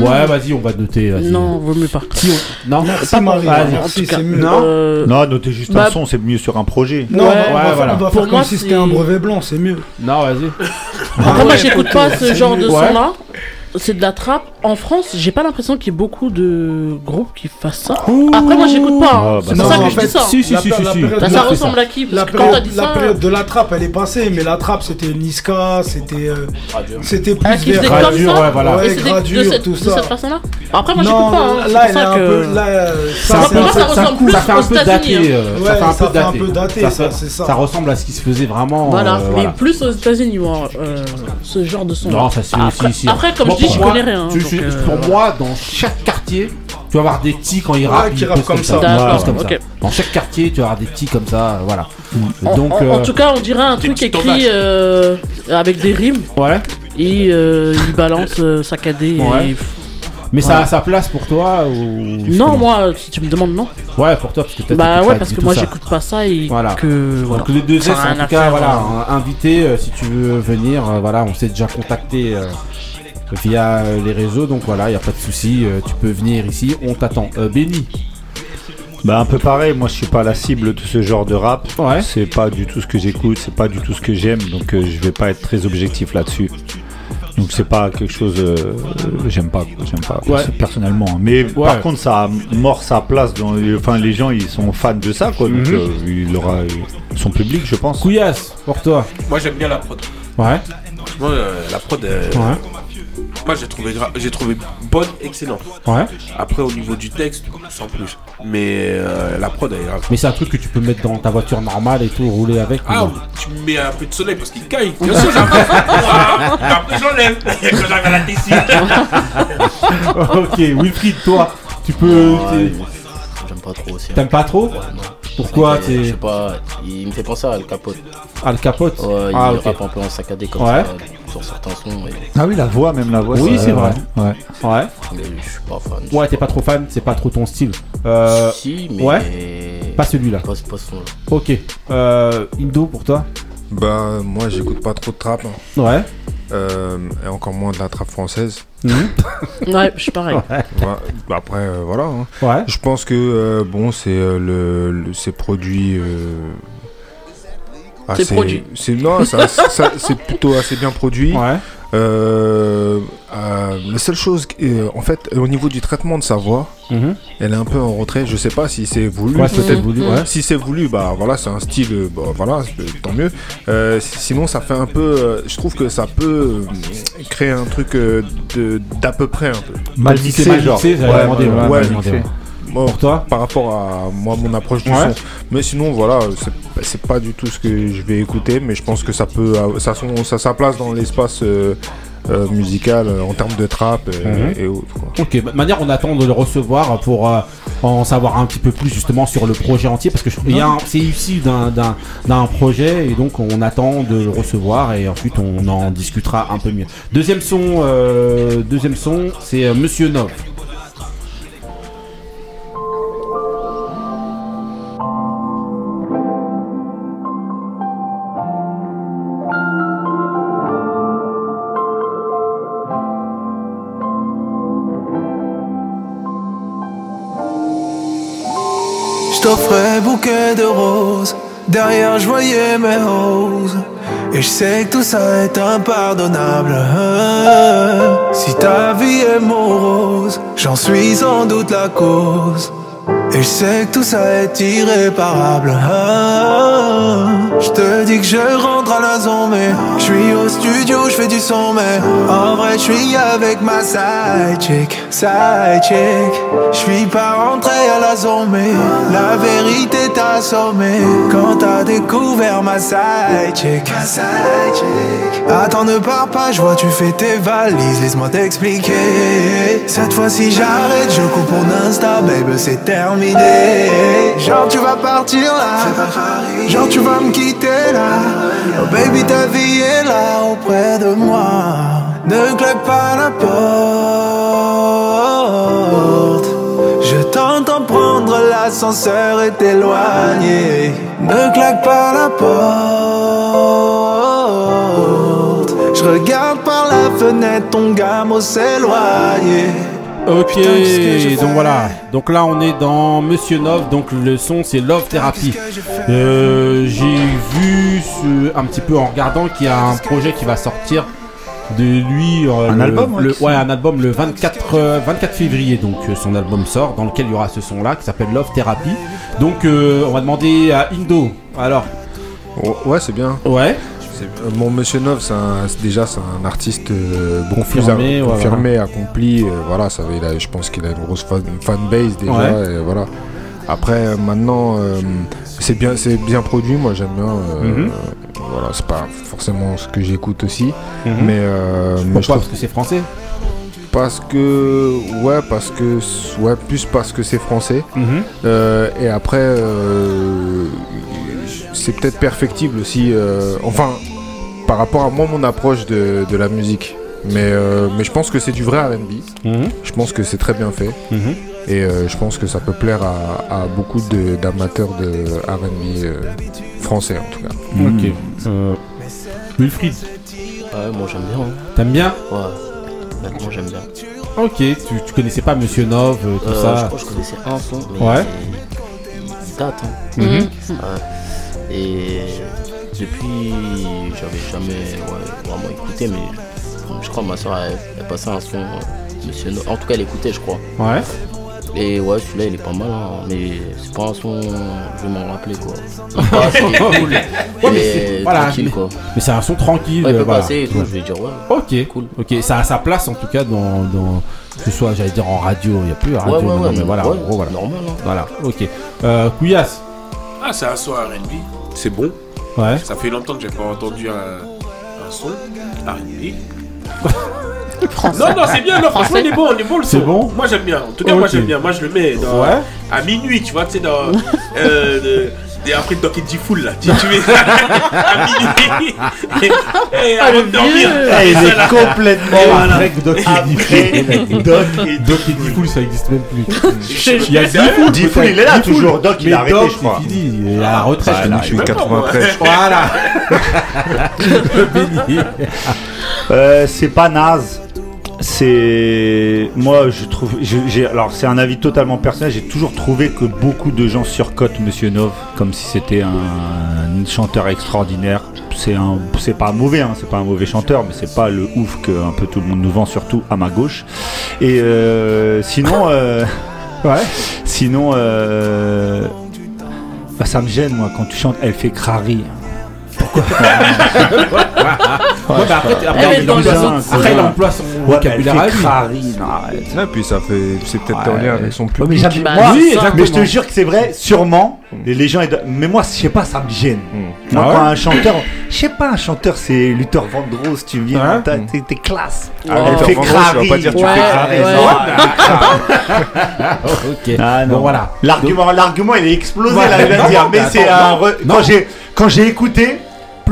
Non, ouais, non. vas-y, on va noter. vas-y. Non, vaut mieux pas. Si on- Non, Merci, pas Marie, merci, c'est mieux. Non. Euh, Non, notez juste bah- un son, c'est mieux sur un projet. Non, Ouais, on va, on va ouais, faire- voilà. on va Pour faire moi, comme si c'était c'est- un brevet blanc, c'est mieux. Non, vas-y. Après, moi, ouais, j'écoute écoute, pas ce genre de son-là. C'est de la trappe. En France, j'ai pas l'impression qu'il y ait beaucoup de groupes qui fassent ça. Après, moi, j'écoute pas. hein. Ah, bah c'est ça, pour ça que je dis ça. Si, si, La si, per- si, la si. période Bah, de ça la- ressemble à qui? Parce La que quand t'as période, dit la ça. période de la trappe, elle est passée, mais la trappe, c'était Niska, c'était euh, c'était Ah, plus qui faisait vers comme Gradure, ça ouais, voilà. Ouais, Et c'était de gradure, cette, tout de ça. cette façon-là Après, moi, j'écoute pas. hein. là, elle est ça un que. peu, là, euh, Ça, Moi, fait pour un moi, peu- ça ressemble plus ça fait un aux peu daté. États-Unis, euh, Ouais, ça fait un peu daté. Ça ça, fait- c'est ça. Ça ressemble à ce qui se faisait vraiment. Voilà, euh, mais voilà. plus aux États-Unis, moi, euh, ce genre de son. Non, ça c'est après, aussi ici. Après, comme Moi, je dis, pour je moi, connais rien. tu- donc, je- euh, pour moi, dans chaque quartier, tu vas avoir des petits quand ils Ouais, rappent. qui comme ça. Dans chaque quartier, tu vas avoir des petits comme ça. Voilà. En, Donc, en- en euh, tout cas, on dirait un truc écrit euh, avec des rimes ouais. et euh, il balance euh, saccadé. Ouais. Et... Mais ça a sa place pour toi ou Non, moi, si tu me demandes, non. Ouais, pour toi, parce que t'as Bah ouais, parce que moi, j'écoute pas ça et Voilà. que. Voilà. Donc les deux S, en tout cas, voilà, un- invité euh, si tu veux venir, euh, voilà, on s'est déjà contacté euh, via euh, les réseaux, donc voilà, il y a pas de souci, euh, tu peux venir ici, on t'attend. Euh, Benny, Bah un peu pareil, moi je suis pas la cible de ce genre de rap. Ouais. C'est pas du tout ce que j'écoute, c'est pas du tout ce que j'aime, donc euh, je vais pas être très objectif là-dessus. Donc c'est pas quelque chose, euh, j'aime pas, j'aime pas Ouais. personnellement. Mais Ouais. par contre ça a mort sa place dans, les- enfin les gens ils sont fans de ça quoi, donc euh, il aura son public je pense. Couillasse, pour toi. Moi j'aime bien la prod. Ouais. Moi euh, la prod, euh, Ouais. Moi j'ai trouvé, gra- j'ai trouvé bonne, excellente. Ouais. Après au niveau du texte, sans plus. Mais euh, la prod elle est grave. Mais c'est un truc que tu peux mettre dans ta voiture normale et tout, rouler avec. ou Ah, non tu me mets un peu de soleil parce qu'il caille. Bien sûr. Ouah, Après, j'enlève. Quand j'arrive à la Tessie. ok, Wilfried, toi, tu peux. Ouais, J'aime pas trop aussi. T'aimes pas trop Pourquoi Et, Je t'es. sais pas, il me fait penser à Al Capote. Al Capote Ouais, il Ah, ok. rappe un peu en saccadé comme Ouais. ça sur certains sons. Et... Ah oui la voix même la voix. Oui, c'est vrai. Ouais. Ouais. mais je suis pas fan. Ouais, t'es pas trop fan, c'est pas trop ton style. Euh, Si, mais. Ouais. Pas celui-là. Pas, pas ce son-là. Ok. Euh, Indo pour toi Bah, moi, j'écoute pas trop de trap. hein. Ouais. Euh, et encore moins de la trap française. Ouais, je suis pareil. Ouais. Ouais, bah après, euh, voilà. hein. Ouais. Je pense que, euh, bon, c'est euh, le, le- c'est produit. euh, C'est assez- produit. C'est non, ça- ça- c'est plutôt assez bien produit. Ouais. Euh, euh, la seule chose, euh, en fait, au niveau du traitement de sa voix, Mhm. elle est un peu en retrait. Je sais pas si c'est voulu. Ouais, peut-être voulu, ouais. Si c'est voulu, bah voilà, c'est un style, euh, bah, voilà, tant mieux. Euh, si- sinon, ça fait un peu, euh, je trouve que ça peut euh, créer un truc euh, de d'à peu près un peu. Mal mixé c'est mal genre. mixé, Ouais, demander, ouais, j'allais mixé. Bon, Pour toi par rapport à moi, mon approche du Ouais. son. Mais sinon, voilà, c'est- pas du tout ce que je vais écouter, mais je pense que ça peut, euh, ça, son- ça sa place dans l'espace euh, euh, musical euh, en termes de trap et, Mhm. et autres. quoi. Ok, de manière on attend de le recevoir pour euh, en savoir un petit peu plus justement sur le projet entier parce que je- il y a un- c'est issu d'un- d'un d'un projet et donc on attend de le recevoir et ensuite on en discutera un peu mieux. Deuxième son, deuxième son, c'est Monsieur Nov. De roses, derrière je voyais mes roses. Et je sais que tout ça est impardonnable. Si ta vie est morose, j'en suis sans doute la cause. Et je sais que tout ça est irréparable. hein. Je te dis que je rentre à la zone, mais je suis au studio, je fais du son, mais en vrai, je suis avec ma side chick, side chick. Je suis pas rentré à la zone, mais la vérité t'a assommé quand découvert ma side chick, ma side chick. Attends, ne pars pas, je vois, tu fais tes valises, laisse-moi t'expliquer. Cette fois-ci, j'arrête, je coupe pour Insta, baby, c'est terminé. Genre, tu vas partir là, genre, tu vas me quitter là. Oh, baby, ta vie est là auprès de moi. Ne claque pas la porte. L'ascenseur et t'éloigner. Ne claque pas la porte. Je regarde par la fenêtre ton gamin s'éloigner. Ok, donc voilà. Donc là, on est dans Monsieur Nov. Donc le son, c'est Love Therapy. Euh, J'ai vu ce- un petit peu en regardant qu'il y a un projet qui va sortir de lui. euh, Un le- album, ouais, le, qui Ouais, un album le 24, euh, 24 février. Donc euh, son album sort, dans lequel il y aura ce son-là qui s'appelle Love Therapy. Donc euh, on va demander à Indo. Alors. Ouais, c'est bien. Ouais. Euh, Mon Monsieur Nov, déjà c'est un artiste euh, beaucoup Confirmé, plus a- ouais, confirmé, accompli. euh, voilà, ça, il a- je pense qu'il a une grosse fan, fanbase déjà. Ouais. et voilà. Après, maintenant, euh, c'est bien, c'est bien produit. Moi, j'aime bien. euh, Mhm. Voilà, c'est pas forcément ce que j'écoute aussi, Mhm. mais, euh, mais je Pourquoi trouve- Parce que c'est français. parce que ouais parce que ouais plus parce que c'est français Mhm. Euh, et après euh, c'est peut-être perfectible aussi euh, enfin par rapport à moi mon approche de, de la musique mais euh, mais je pense que c'est du vrai R&B je pense que c'est très bien fait. Et euh, je pense que ça peut plaire à, à beaucoup de- d'amateurs de, R&B euh, français en tout cas Ok. Euh, Wilfried. Ouais, moi j'aime bien. hein. T'aimes bien Ouais. Honnêtement, j'aime bien. Ok, tu, tu connaissais pas Monsieur Nov, euh, tout Euh, ça Je crois que je connaissais un son, mais Ouais. il date. Hein. Mhm. Ouais. Et depuis, j'avais jamais ouais, vraiment écouté, mais je crois que ma soeur elle, elle passait un son, euh, Monsieur No- En tout cas, elle écoutait, je crois. Ouais. Et ouais, celui-là, il est pas mal, hein, mais c'est pas un son, je vais m'en rappeler quoi. Est cool, Ouais, mais voilà, tranquille mais- quoi. Mais c'est un son tranquille. Ouais, il peut voilà. passer et tout, je vais dire ouais. Ok, cool. Ok, ça a sa place en tout cas dans, dans que ce soit, j'allais dire en radio, il n'y a plus la radio, Ouais, ouais, maintenant, ouais, mais voilà, ouais, en gros, voilà. normal, hein. Voilà, ok. Euh, Couillasse. Ah, c'est un son RB. C'est bon. Ouais. Ça fait longtemps que j'ai pas entendu un, un son RB. Non, non, c'est bien, non, franchement, il est bon, il est bon le son. C'est bon Moi j'aime bien. En tout cas, moi Ok. j'aime bien. Moi je le mets dans- Ouais. à minuit, tu vois, tu sais, dans. euh, de- et après, Doc et Full là. Tu, tu mets à minuit. Et, Ah, avant de dormir. Eh, il ça, est là. complètement que Doc et Après, Diffoul. Doc et et Diffoul, ça existe même plus. Il y a Diffoul, Diffoul, peut-être. il est là toujours. Doc, il a arrêté, je crois. il est à la retraite. Voilà, je suis il est 93 je crois. Voilà. Béni. Euh, c'est pas naze. C'est moi je trouve j'ai alors c'est un avis totalement personnel. J'ai toujours trouvé que beaucoup de gens surcotent Monsieur Nov comme si c'était un, un chanteur extraordinaire. C'est un c'est pas mauvais hein, c'est pas un mauvais chanteur mais c'est pas le ouf que un peu tout le monde nous vend surtout à ma gauche. Et euh, sinon euh, Ouais. sinon euh, bah, ça me gêne moi quand tu chantes elle fait crari Ouais, bah après, après, il emploie son- mais vocabulaire à lui. Ouais, puis ça fait c'est peut-être en lien avec son Ouais, mais public Bah, oui, mais je te jure que c'est vrai, sûrement. Les, les gens, mais moi, je sais pas, ça me gêne. Mm. Moi, Ah quand ouais un chanteur, je sais pas, un chanteur, c'est Luther Vandross, tu viens, Ouais. t'as- t'es t'es classe. Ah, Elle Luther fait Vandross, tu vas crari. pas dire tu Ouais, fais crari. ouais. Non, ok. Ah, non. Bon, voilà. L'argument, l'argument, il est explosé Ouais, là, il vient de non, dire. Mais c'est un. quand j'ai écouté,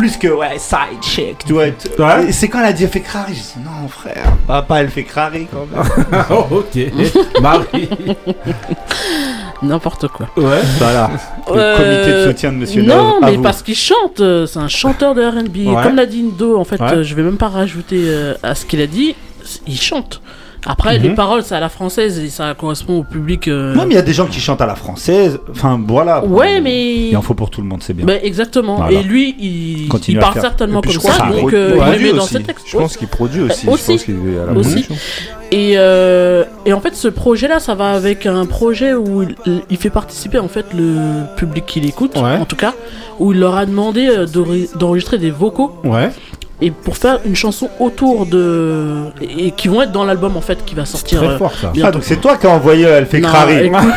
plus que ouais, side chick, tu vois. Ouais. C'est quand elle a dit elle fait crari, j'ai dit non frère, papa, elle fait crari quand même. Oh, ok. Marie. N'importe quoi. Ouais. voilà. Le Euh, comité de soutien de Monsieur Non, mais vous. parce qu'il chante, euh, c'est un chanteur de RB. Ouais. Comme l'a dit Indo, en fait, Ouais. euh, je vais même pas rajouter à ce qu'il a dit, il chante. Après, Mhm. les paroles, c'est à la française et ça correspond au public. euh, Non, mais il y a des gens qui chantent à la française. Enfin, voilà. Ouais, mais. Il en faut pour tout le monde, c'est bien. Bah, exactement. Voilà. Et lui, il, Continue il faire. certainement puis, comme je crois ça, donc euh, il le met dans aussi. ses textes. Je pense qu'il produit aussi. Aussi. Je pense qu'il est à la Aussi. Et, euh, et en fait, ce projet-là, ça va avec un projet où il, il fait participer en fait le public qui l'écoute, Ouais. en tout cas, où il leur a demandé euh, d'enregistrer des vocaux Ouais. Et pour faire une chanson autour de et, et qui vont être dans l'album en fait qui va sortir. euh, Ah, bientôt. donc c'est toi qui as envoyé Elle fait Non, crari. écoute,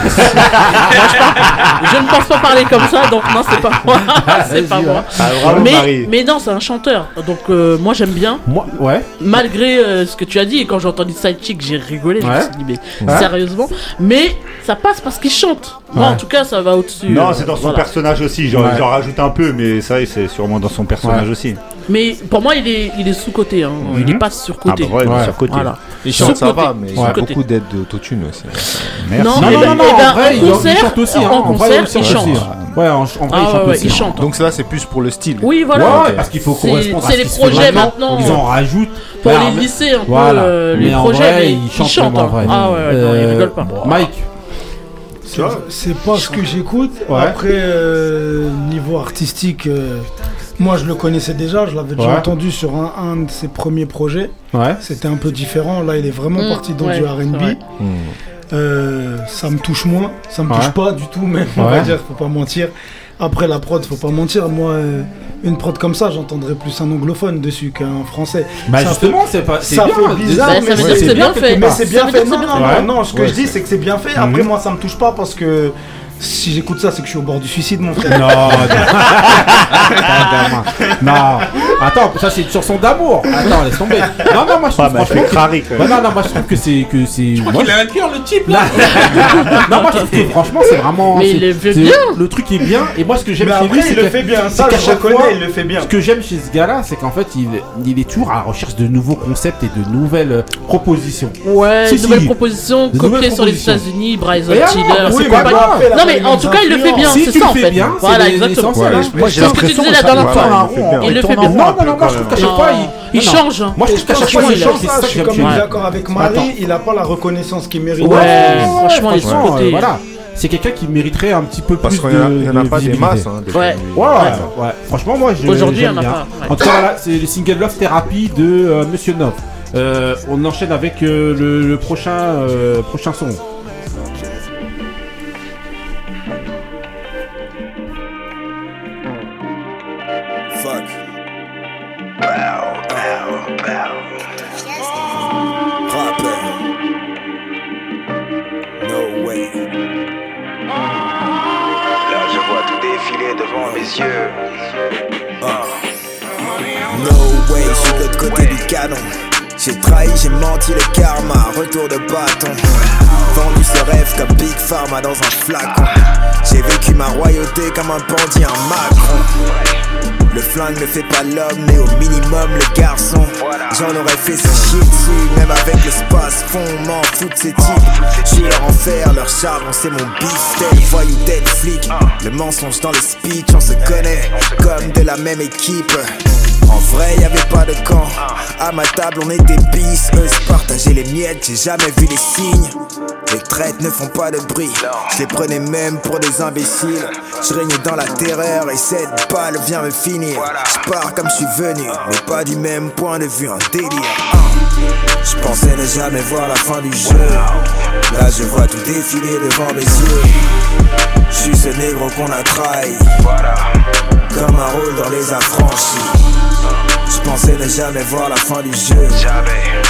je, ne pense pas parler comme ça, donc non, c'est pas moi. c'est pas moi. ouais. Ah, bravo, mais, Marie. mais non, c'est un chanteur. Donc euh, moi j'aime bien. Moi, ouais. Malgré euh, ce que tu as dit, et quand j'ai entendu Side Chick, j'ai rigolé. Je me Ouais. suis dit, mais Ouais. sérieusement. Mais ça passe parce qu'il chante. Moi, Ouais. en tout cas, ça va au-dessus. Non, euh, c'est dans son voilà. personnage aussi. J'en Ouais. rajoute un peu, mais ça, c'est sûrement dans son personnage Ouais. aussi. Mais pour moi, il est, il est sous-côté. Hein. Il est pas sur-côté. Ah bah ouais, il est sur-côté. Voilà. Il chante, ça va, mais il y a beaucoup d'aide d'autotune aussi. Merci. Non, Non, eh non, ben- non, non, eh ben, en vrai, en il, concert- chante aussi. en hein. En concert, il chante aussi. Ouais, en, en vrai, Ah il ouais, chante ouais, aussi. il hein. chante. Donc là, c'est plus pour le style. Oui, voilà. Ouais, ouais, parce qu'il faut correspondre à c'est ce les projets maintenant. Ils en rajoutent. Pour les lycées, un peu, voilà. euh, les Mais en projets, vrai, ils chante chantent, hein. vrai. Ah ouais, ouais, non, ils rigolent pas. Mike. C'est- C'est pas ce que j'écoute. Ouais. Après, euh, niveau artistique, euh, moi je le connaissais déjà, je l'avais déjà Ouais. entendu sur un, un de ses premiers projets. Ouais. C'était un peu différent. Là, il est vraiment Mm, parti dans ouais, du RB. vrai. Euh, ça me touche moins, ça me Ouais. touche pas du tout, même, on va dire, faut pas mentir. Après la prod, faut pas mentir, moi, euh, une prod comme ça, j'entendrais plus un anglophone dessus qu'un français. Bah, Ça justement, c'est pas- c'est ça bien, fait bizarre, Bah, ça mais que c'est bien fait. Mais c'est bien fait. Non, non, non, ce que Ouais, je dis, c'est- c'est que c'est bien fait. Après, moi, ça me touche pas parce que si j'écoute ça, c'est que je suis au bord du suicide, mon frère. Non, non. Non. Attends, ça c'est une chanson d'amour. Attends, laisse tomber. Non, non, moi je trouve Ah, bah, franchement crari, quand que... Bah, non, non, moi je trouve que c'est que c'est. Je crois moi, qu'il a un cœur, le type. Là- non, moi je trouve que franchement c'est vraiment. Mais c'est- il le fait bien. Le truc est bien. Et moi ce que j'aime Mais chez après, lui, c'est le fait bien. c'est Ça, qu'à je chaque reconnais, fois, il le fait bien. Ce que j'aime chez ce gars-là, c'est qu'en fait il, il est toujours à la recherche de nouveaux concepts et de nouvelles euh, propositions. Ouais, Si, une nouvelle si. proposition Des copiée nouvelles sur les propositions. États-Unis, Bryson Tiller. bah, pas mais Non, mais en tout cas, il le fait bien. Si C'est tu ça le en fais fait. bien, Voilà, c'est exactement. hein. Moi, j'ai C'est ce que tu l'impression disais que la ça dernière fois. ouais, il le fait bien. Non, non, non, moi je trouve qu'à chaque fois il. Change. Moi je trouve qu'à chaque fois il change. c'est ça, ça je suis comme d'accord avec. Marie, il a pas la reconnaissance qu'il mérite. Ouais, franchement, il est Voilà. C'est quelqu'un qui mériterait un petit peu Parce plus qu'il y en a- de. il y en a de pas des masses. hein, des Ouais. Ouais, ouais, ouais. Franchement, moi, je, Aujourd'hui, il en a bien. pas, ouais. En tout cas, c'est le single Love Therapy de euh, Monsieur Nov. Euh, on enchaîne avec euh, le, le prochain, euh, prochain son. Ah. No way, je suis de l'autre côté du canon. J'ai trahi, j'ai menti, le karma, retour de bâton. Vendu ce rêve comme Big Pharma dans un flacon. J'ai vécu ma royauté comme un bandit, un Macron. Le flingue ne fait pas l'homme, mais au minimum le garçon. J'en aurais fait chier dessus, même avec l'espace fond, m'en fous de ces types. J'suis leur enfer, leur charbon, c'est mon. Tel voyou, tel flic. Le mensonge dans les speeches, on se connaît comme de la même équipe. En vrai, y avait pas de camp. À ma table, on était bis. Eux se partageaient les miettes, j'ai jamais vu les signes. Les traites ne font pas de bruit. Je les prenais même pour des imbéciles. Je régnais dans la terreur et cette balle vient me finir. Je pars comme je suis venu, mais pas du même point de vue, un délire. Je pensais ne jamais voir la fin du jeu. Là, je vois tout défiler devant mes yeux. Je suis ce négro qu'on a trahi. Comme un rôle dans les affranchis. Je pensais ne jamais voir la fin du jeu.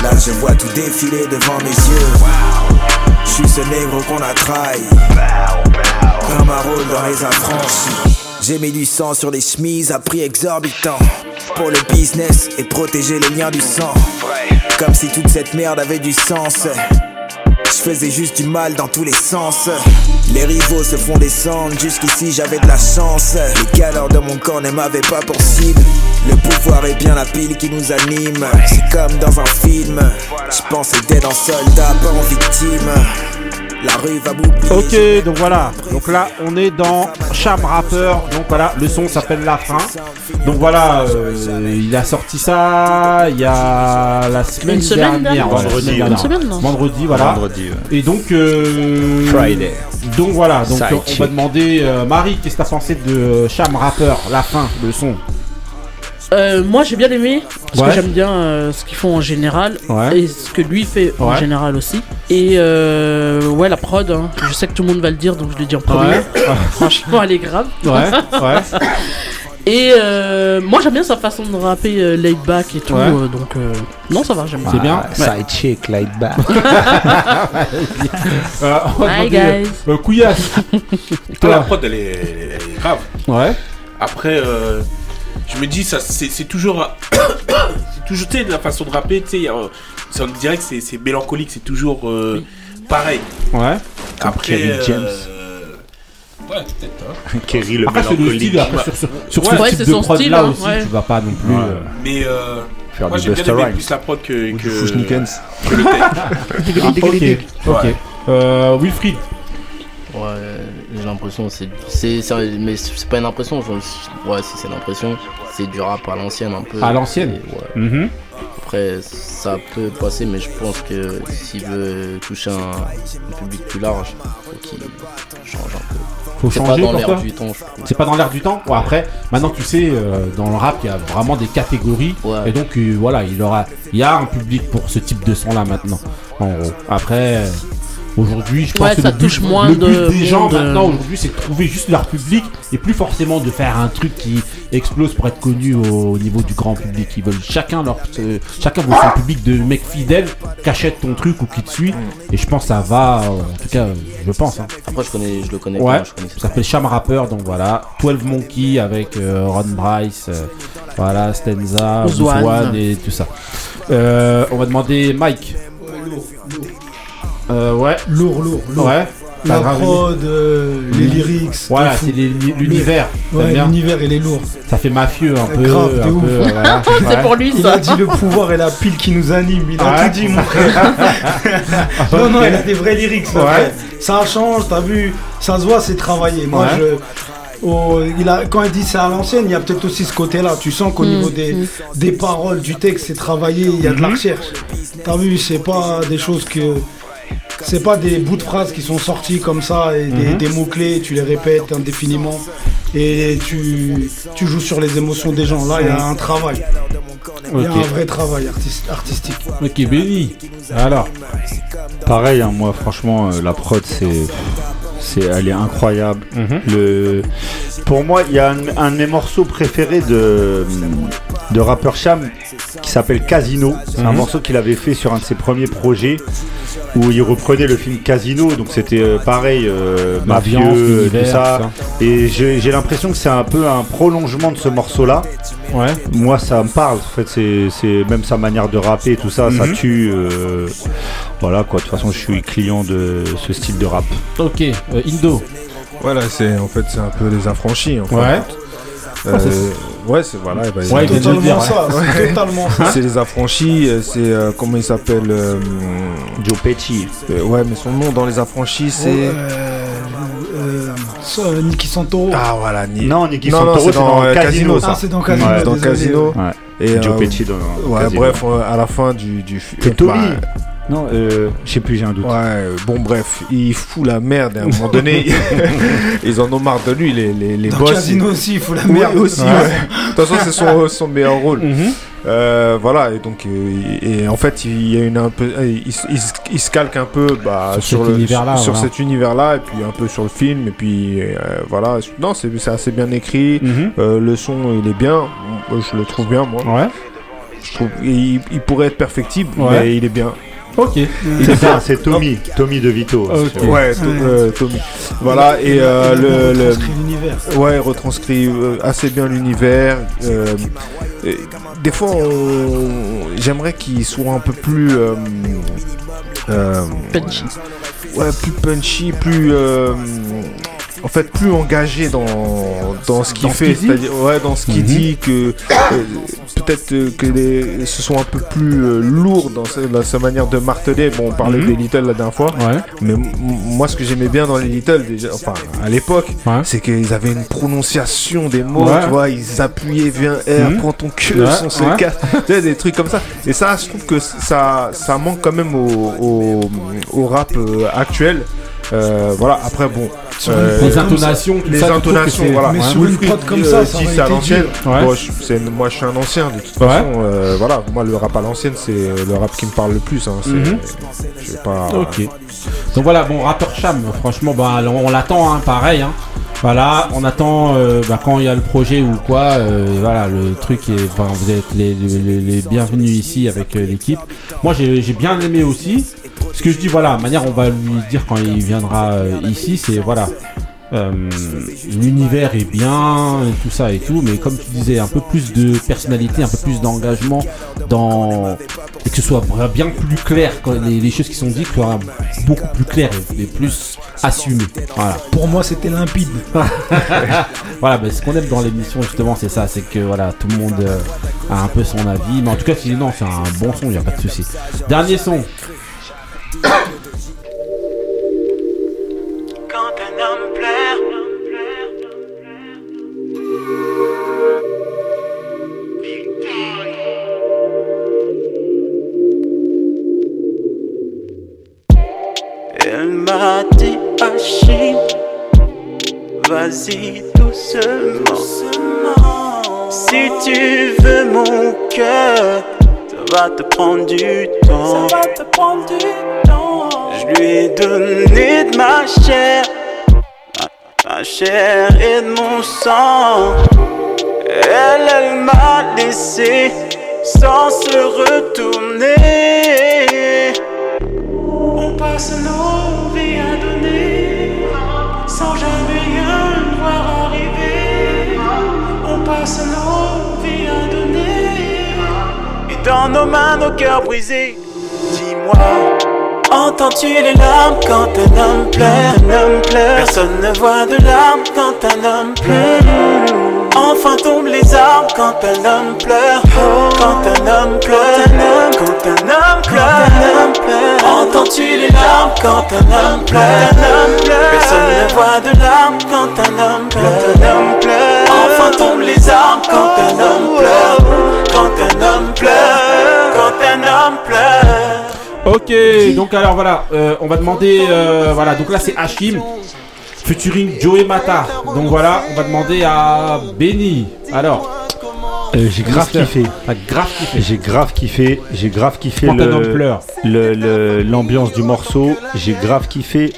Là, je vois tout défiler devant mes yeux. Je suis ce négro qu'on a trahi. Comme un rôle dans les affranchis. J'ai mis du sang sur les chemises à prix exorbitant. Pour le business et protéger les liens du sang. Comme si toute cette merde avait du sens. Je faisais juste du mal dans tous les sens. Les rivaux se font descendre, jusqu'ici j'avais de la chance. Les galères de mon corps ne m'avaient pas pour cible. Le pouvoir est bien la pile qui nous anime. C'est comme dans un film. Je pensais d'être en soldat, pas en victime. La rue va m'oublier. Ok, donc voilà. Donc là, on est dans Cham Rapper. Donc voilà, le son s'appelle La Fin. Donc voilà, euh, il a sorti ça il y a la semaine Une semaine dernière. dernière. ouais, la Vendredi, semaine ouais. dernière. Une semaine, non Vendredi, voilà. Vendredi, ouais. Et donc. euh, Friday. Donc voilà, donc Side on va demander euh, Marie, qu'est-ce que t'as pensé de Cham Rapper, la fin, le son? Euh, moi j'ai bien aimé parce Ouais. que j'aime bien euh, ce qu'ils font en général Ouais. et ce que lui fait en Ouais. général aussi. Et euh, ouais, la prod, hein, je sais que tout le monde va le dire donc je le dis en premier. Ouais. Franchement, elle est grave. Ouais, ouais. Et euh, moi j'aime bien sa façon de rapper euh, laid back et tout, Ouais. euh, donc euh, non ça va, j'aime C'est bien. Ah, Side chick, laid back. Euh, on Hi, demander, guys. euh, Couillasse. Toi, la prod, elle est, elle est grave. Ouais. Après, euh, je me dis, ça, c'est c'est toujours. c'est toujours, tu sais, la façon de rapper, tu sais, on dirait que c'est c'est mélancolique, c'est toujours euh, pareil. Ouais. Après. Kerry euh, James. Ouais, peut-être. hein. Kerry le Après, c'est le mélancolique. style, après, sur, sur, sur Ouais, ce type de son prod style, là hein, aussi, ouais. tu vas pas non plus. Ouais. euh, Mais euh, Faire moi, du j'ai bien Busta aimé Rhymes. plus la prod que. que Fushnikens. que le texte. Ah, ok, ok. Ouais. Euh, Wilfried. Ouais, j'ai l'impression, c'est, c'est, c'est- mais c'est pas une impression, je- ouais, si c'est une impression, c'est du rap à l'ancienne un peu. À l'ancienne Et ouais. Mhm. Après, ça peut passer, mais je pense que s'il veut toucher un, un public plus large, faut qu'il change un peu. Faut c'est changer pas dans l'air du temps, je. C'est pas dans l'air du temps. Bon, après, maintenant tu sais, euh, dans le rap, il y a vraiment des catégories. Ouais. Et donc, euh, voilà, il aura, il y a un public pour ce type de son là maintenant. En gros. Après, aujourd'hui, je pense Ouais, que ça le but, touche moins le but de des gens euh. maintenant aujourd'hui, c'est de trouver juste leur public et plus forcément de faire un truc qui explose pour être connu au, au niveau du grand public. Ils veulent chacun leur, euh, chacun veut son public de mecs fidèles qui achètent ton truc ou qui te suit. Et je pense que ça va, euh, en tout cas, je pense. hein. Après, je connais, je le connais Ouais, pas, je connaissais ça s'appelle Cham Rapper, donc voilà. 12 Monkey avec euh, Ron Bryce, euh, voilà, Stenza. Ouzouane et tout ça. Euh, on va demander Mike. Euh, ouais. Lourd, lourd, lourd. Ouais. La prod, euh, les lyrics. Voilà, c'est l'univers. Ouais, l'univers, il est lourd. Ça fait mafieux un peu. Grave, de un ouf. peu, euh, voilà. C'est Ouais. pour lui Il ça. a dit le pouvoir et la pile qui nous anime. Il a Ouais. tout dit, mon frère. non, non, il a des vrais lyrics. mon Ouais. frère. Ça change, t'as vu. Ça se voit, c'est travaillé. Moi, Ouais. je. oh, il a, quand il dit c'est à l'ancienne, il y a peut-être aussi ce côté-là. Tu sens qu'au Mm, niveau des, mm. des paroles, du texte, c'est travaillé, il y a de la Mhm. recherche. T'as vu, c'est pas des choses que. C'est pas des bouts de phrases qui sont sortis comme ça et des, Mhm. des mots-clés, tu les répètes indéfiniment et tu, tu joues sur les émotions des gens. Là, il y a un travail. Il y a un vrai travail artis- artistique. Ok, Benny. Alors. Pareil, hein, moi franchement, euh, la prod, c'est, c'est, elle est incroyable. Mhm. Le, pour moi, il y a un, un de mes morceaux préférés de, de rappeur Cham qui s'appelle Casino. C'est un Mhm. morceau qu'il avait fait sur un de ses premiers projets où il reprenait le film Casino. Donc c'était euh, pareil, euh, mafieux, tout ça. tout ça. Et j'ai, j'ai l'impression que c'est un peu un prolongement de ce morceau-là. Ouais. Moi, ça me parle. En fait, c'est, c'est même sa manière de rapper, tout ça, ça Mhm. tue. euh, voilà quoi. De toute façon, je suis client de ce style de rap. Ok, euh, Indo. Voilà, c'est en fait c'est un peu les affranchis. En fait. Ouais. Euh, Ah, ouais, c'est voilà. bah, Ouais, Totalement ça, c'est totalement ça. C'est les affranchis. euh, C'est euh, comment il s'appelle euh, Joe Pesci. euh, ouais, mais son nom dans les affranchis c'est. Euh, euh, Nicky Santoro. Ah voilà, Ni- Non, non, Santoro, c'est c'est dans euh, Casino, ça. Ah, c'est dans Casino. Ouais. dans. Casino. Ouais. Et Joe euh, Pesci dans Ouais, Casino. bref, euh, à la fin du du C'est Tommy. bah, Non, euh, je sais plus, j'ai un doute. Ouais, euh, bon bref, il fout la merde et à un moment donné, ils en ont marre de lui, les, les, les Dans boss. Casino ils- aussi, il faut la merde. aussi, Ouais. ouais. De toute façon, c'est son, son meilleur rôle. Mhm. Euh, voilà, et donc, euh, et en fait, il y a une un peu, il, se- il se- il se calque un peu bah, Sur sur, cet le, univers-là, sur voilà. cet univers-là, et puis un peu sur le film, et puis euh, voilà. Non, c'est assez bien écrit. Mhm. Euh, le son, il est bien. Je le trouve bien, moi. Ouais. Je trouve, il, il pourrait être perfectible, Ouais. mais il est bien. Ok. C'est ça, c'est Tommy. Tommy De Vito. Ouais, To- euh, Tommy. Voilà, et euh, le, le- retranscrit l'univers. Ouais, retranscrit euh, assez bien l'univers. euh, des fois, on- j'aimerais qu'il soit un peu plus. euh, euh, Punchy. Ouais, plus punchy, plus. En fait, plus engagé dans, dans ce qu'il fait. C'est-à-dire, ouais, dans ce qu'il Mhm. dit, que euh, peut-être euh, que les, ce soit un peu plus euh, lourd dans sa, dans sa manière de marteler. Bon, on parlait Mhm. des Little la dernière fois. Ouais. Mais moi, ce que j'aimais bien dans les Little, déjà, enfin, à l'époque, Ouais. c'est qu'ils avaient une prononciation des mots, tu vois, ils appuyaient, viens R, Mhm. prends ton Ouais, son se ouais. casse, tu sais, des trucs comme ça. Et ça, je trouve que ça, ça manque quand même au, au, au rap euh, actuel. Euh, voilà, après, bon. Euh, Les intonations, tout les ça, intonations, voilà. Mais Ouais. sur une prod comme euh, ça, ça si c'est à l'ancienne. Ouais. Moi, je suis un ancien, de toute Ouais. façon. euh, voilà, moi, le rap à l'ancienne, c'est le rap qui me parle le plus. Hein, je sais pas. Ok. Donc voilà, bon, rappeur Cham, franchement, bah, on, on l'attend, hein, pareil. Hein. Voilà, on attend euh, bah, quand il y a le projet ou quoi. euh, voilà, le truc est. Enfin, vous êtes les, les- les- les bienvenus ici avec euh, l'équipe. Moi, j'ai bien aimé aussi. Ce que je dis, voilà, manière, on va lui dire quand il viendra ici, c'est voilà. Euh, L'univers est bien, et tout ça et tout, mais comme tu disais, un peu plus de personnalité, un peu plus d'engagement dans et que ce soit bien plus clair quand les, les choses qui sont dites soient beaucoup plus claires et, plus assumées. Voilà. Pour moi, c'était limpide. voilà, mais ce qu'on aime dans l'émission justement, c'est ça, c'est que voilà, tout le monde euh, a un peu son avis, mais en tout cas, sinon c'est un bon son, il n'y a pas de souci. Dernier son. Retourner. On passe nos vies à donner sans jamais rien voir arriver. On passe nos vies à donner et dans nos mains nos cœurs brisés. Dis-moi, entends-tu les larmes quand un homme pleure? Un homme pleure? Personne ne voit de larmes quand un homme pleure. Enfin tombent les arbres quand un homme pleure. Quand un homme pleure. Quand un homme pleure. Entends-tu les larmes quand un homme pleure? Personne ne voit de larmes quand un homme pleure. Enfin tombent les arbres quand un homme pleure. Quand un homme pleure. Quand un homme pleure. Ok, donc alors voilà, euh, on va demander, euh, voilà, donc là c'est Hachim, featuring Joey Mata. Donc voilà, on va demander à Benny. Alors, Euh, j'ai grave kiffé. Grave kiffé. J'ai grave kiffé. J'ai grave kiffé un le- l'ambiance du morceau. J'ai grave kiffé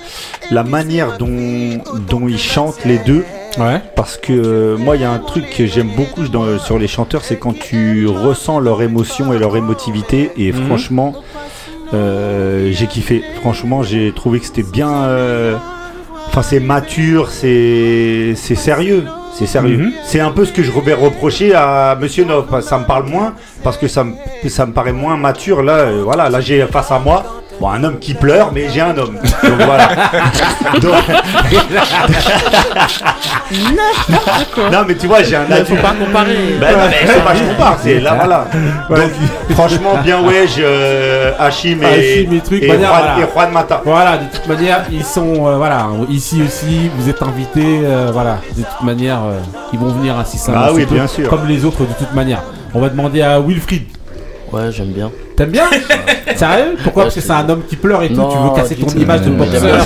la manière dont, dont ils chantent les deux. Ouais. Parce que euh, moi, il y a un truc que j'aime beaucoup dans- sur les chanteurs, c'est quand tu ressens leur émotion et leur émotivité. Et Mhm. franchement, euh, j'ai kiffé. Franchement, j'ai trouvé que c'était bien. Enfin, c'est mature, c'est c'est sérieux. C'est sérieux. Mhm. C'est un peu ce que je vais reprocher à Monsieur Nov. Ça me parle moins parce que ça me, ça me paraît moins mature. Là, euh, voilà, là j'ai face à moi bon, un homme qui pleure, mais j'ai un homme. Donc voilà. Donc- non, mais tu vois, j'ai un Mais faut pas comparer. Ben non, mais c'est pas je compare, c'est là, voilà. Donc, franchement, bien ouais, je, euh, Hachim et, Hachim et trucs, et, manière, Juan, voilà. et Juan Mata. Voilà, de toute manière, ils sont, euh, voilà, ici aussi, vous êtes invités, euh, voilà, de toute manière, euh, ils vont venir incessamment. Bah oui, sous peu, bien sûr. Comme les autres, de toute manière. On va demander à Wilfried. Ouais, j'aime bien. T'aimes bien Sérieux Pourquoi Parce que c'est un homme qui pleure et tout, tu veux Non, casser ton image de boxeur.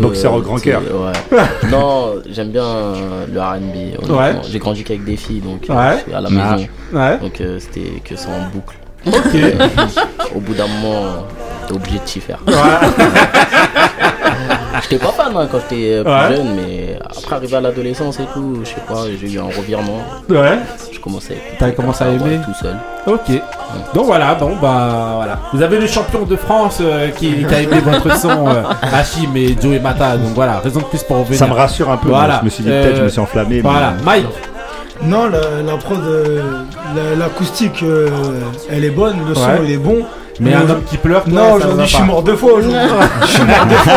Boxeur au grand cœur. Ouais. non, j'aime bien euh, le R&B. Ouais. J'ai grandi qu'avec des filles, donc euh, Ouais. je suis à la Ah. maison. Ouais. Donc euh, c'était que ça en boucle. Ok. Euh, au bout d'un moment, t'es obligé de t'y faire. J'étais pas fan hein, quand j'étais euh, plus Ouais. jeune, mais après arrivé à l'adolescence et tout, je sais pas, j'ai eu un revirement. Ouais. Je commençais à. T'as commencé à aimer tout seul. Ok. Donc voilà, bon bah voilà. Vous avez le champion de France euh, qui, qui a aimé votre son, euh, Hachim et Joey Mata. Donc voilà, raison de plus pour revenir. Ça me rassure un peu, moi, je me suis dit, peut-être je me suis enflammé, mais- Voilà, Mike. Non, la, la prod, euh, la- l'acoustique, euh, elle est bonne, le son, Ouais. il est bon. Mais un homme qui pleure, toi, Non, aujourd'hui, je suis mort deux fois aujourd'hui. Je suis mort deux fois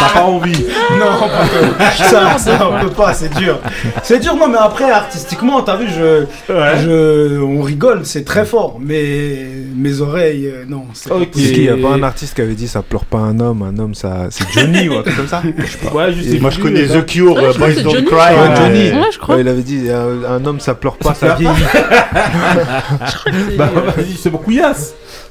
T'as pas envie Non, pas que- ça, ça, on peut pas, c'est dur. C'est dur, non, mais après, artistiquement, t'as vu, je, je, on rigole, c'est très fort, mais mes oreilles, euh, non. c'est possible. qu'il n'y a pas un artiste qui avait dit ça pleure pas un homme, un homme ça c'est Johnny ou un truc comme ça? Je sais pas. Ouais, je sais Moi, je connais The Cure, Ouais, euh, Boys Don't Johnny. Cry. Ouais, euh, Johnny. Ouais, je crois. Ouais, il avait dit un, un homme ça pleure pas, Ça ça vieillit. Bah vas-y, c'est bon couillère.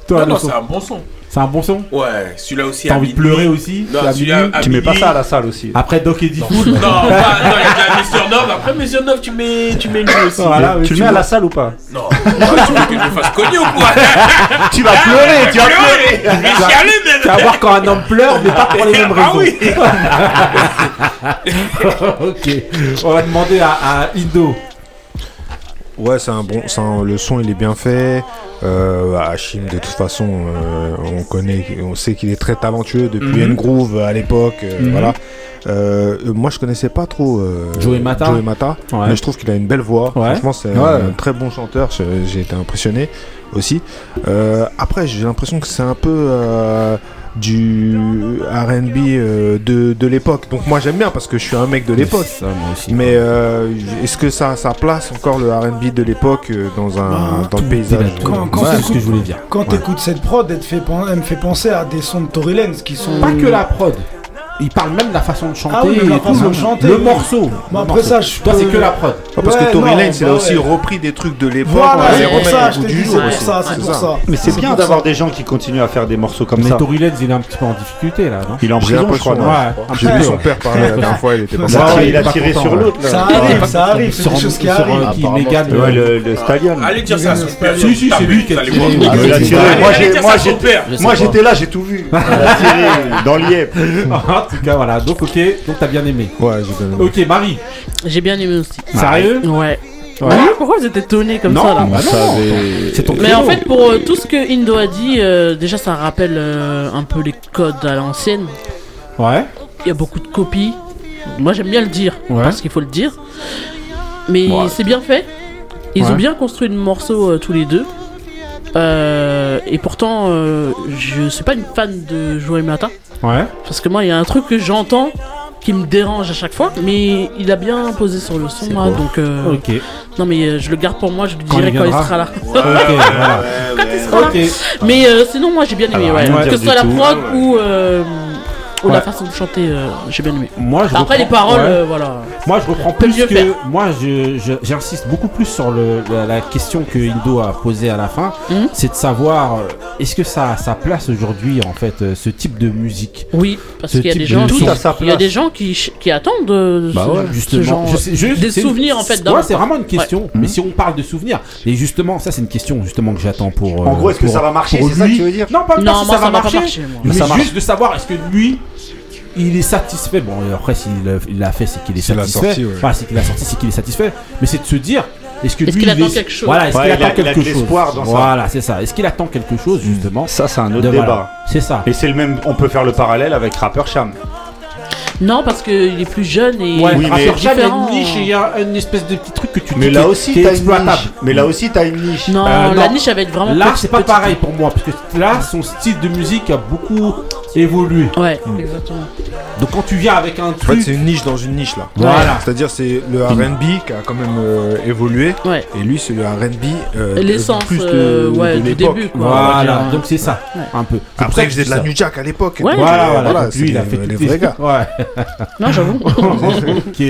Toi, Non, c'est un bon son. C'est un bon son Ouais, celui-là aussi. T'as envie de pleurer aussi Non, Tu as celui-là, minuit à Tu mets pas ça à la salle aussi. Après Doc et Diffoul Non, non, il y a Monsieur Nov. Après Monsieur Nov, tu mets, tu mets lui aussi. Voilà, tu le mets à la salle ou pas Non, tu veux que je me fasse cogner ou quoi Tu vas pleurer, tu vas pleurer. même. Tu vas voir quand un homme pleure, mais pas pour les mêmes Ah raisons. oui. ok. On va demander à, à Indo. Ouais, c'est un bon. un- le son, il est bien fait. Euh, Hachim, de toute façon, euh, on connaît, on sait qu'il est très talentueux depuis Mhm. N-Groove à l'époque. euh, Mhm. Voilà. Euh, moi, je connaissais pas trop euh, Joey Mata. Joey Mata, Ouais. mais je trouve qu'il a une belle voix. Ouais. Franchement, c'est Ouais. un, un très bon chanteur. J'ai été impressionné aussi. Euh, après, j'ai l'impression que c'est un peu euh, du R&B euh, de, de l'époque. Donc moi, j'aime bien parce que je suis un mec de l'époque. Mais euh, est-ce que ça, ça place encore le R&B de l'époque euh, dans un Bah, dans le paysage? Quand, quand Ouais, t'écoutes- c'est ce que je voulais dire. Quand Ouais. t'écoutes cette prod, elle, te fait, pen- elle me fait penser à des sons de Tory Lanez qui sont. Pas que la prod. Il parle même de la façon de chanter. Ah oui, la façon de chanter, Le morceau. Bon, Le après morceau. ça, je Toi, peux- c'est que la prod. Ouais, parce Ouais, que Tory non, Lanez, il a bah aussi ouais. repris des trucs de l'époque. Voilà, les c'est pour ça, je du jour c'est pour ça, c'est pour ça. Mais c'est bien d'avoir des gens qui continuent à faire des morceaux comme Mais ça. Tory Lanez, il est un petit peu en difficulté là, non Il est en prison, je crois. J'ai vu peu. son père parler la dernière fois, il était pas Ça, mal. il a pas tiré sur l'autre. Ça arrive, pas- ça arrive, c'est sur- des choses qui sur, euh, arrivent. qui, Apparemment, Mégane, c'est- Ouais, le, Stallion. Allez dire ça à son père. Si, si, c'est lui qui a tiré. Ah, mais Moi, j'étais- père. Je sais moi, pas. j'étais là, j'ai tout vu. Il a tiré dans l'IEP. En tout cas, voilà. Donc, ok. Donc, t'as bien aimé. Ouais, j'ai bien aimé. Ok, Marie. J'ai bien aimé aussi. Sérieux Ouais. Pourquoi vous êtes étonnés comme Non, ça là bah non. C'est ton Mais en fait, pour euh, tout ce que Indo a dit, euh, déjà ça rappelle euh, un peu les codes à l'ancienne. Ouais. Il y a beaucoup de copies. Moi j'aime bien le dire, Ouais. parce qu'il faut le dire. Mais Ouais. c'est bien fait. Ils Ouais. ont bien construit le morceau euh, tous les deux. Euh, et pourtant, euh, je suis pas une fan de Joey Mata. Ouais. Parce que moi, il y a un truc que j'entends qui me dérange à chaque fois. Mais il a bien posé sur le son là. Donc, euh, Ok. non, mais euh, je le garde pour moi. Je lui Quand dirai il quand il sera là. Ok, voilà. Quand il sera là. Mais euh, sinon, moi j'ai bien aimé, Alors, ouais. Que ce soit la prod ou, euh, ou Ouais. la façon de chanter, euh, j'ai bien aimé. Moi, je Après, reprends- les paroles, ouais. euh, voilà. Moi, je reprends plus que. faire. Moi, j'insiste beaucoup plus sur le, la, la question que Indo a posée à la fin. Mhm. C'est de savoir euh, est-ce que ça a sa place aujourd'hui, en fait, euh, ce type de musique? Oui, parce Ce qu'il y a des de gens, qui, Tout à sa il y a place. des gens qui, ch- qui attendent de Bah ce, ouais, ce justement. genre, Je sais- je- des souvenirs en fait. C'est vraiment une question. Ouais. Mais si on parle de souvenirs, et justement, ça, c'est une question justement que j'attends pour. En gros, est-ce que ça va marcher, pour c'est ça que lui. tu veux dire? Non, pas, pas Non, si moi, ça, va ça va pas marcher. juste de savoir est-ce que lui. Il est satisfait. Bon, après, s'il il l'a fait, c'est qu'il est satisfait. sorti, ouais. Enfin, c'est qu'il a sorti, c'est qu'il est satisfait. Mais c'est de se dire, est-ce que Est-ce qu'il attend est- quelque chose Voilà, est-ce Ouais, qu'il attend il a quelque de chose l'espoir dans ça. Voilà, c'est ça. Est-ce qu'il attend quelque chose justement Ça, c'est un de- autre voilà. débat. C'est ça. Et c'est le même. On peut faire le parallèle avec Rapper Cham. Non, parce qu'il est plus jeune et Ouais, Oui, mais il y a une niche et il y a une espèce de petit truc que tu Mais dis là aussi, qui est t'as une niche. Mais là aussi, t'as une niche. Non, Euh, la niche elle va être vraiment Là, c'est pas pareil pour moi, parce que là, son style de musique a beaucoup évolué. Ouais, exactement. Donc quand tu viens avec un En fait, truc, c'est une niche dans une niche là. Voilà. C'est-à-dire, c'est le RB qui a quand même euh, évolué. Ouais. Et lui, c'est le RB. Euh, L'essence plus de, euh, ouais, de du début quoi. voilà. dire. Donc c'est ça, Ouais. un peu. Après, il que faisait de la. New Jack à l'époque. Ouais. Voilà, voilà. Lui, il a fait les- vrais gars. Ouais. Non, j'avoue. ok.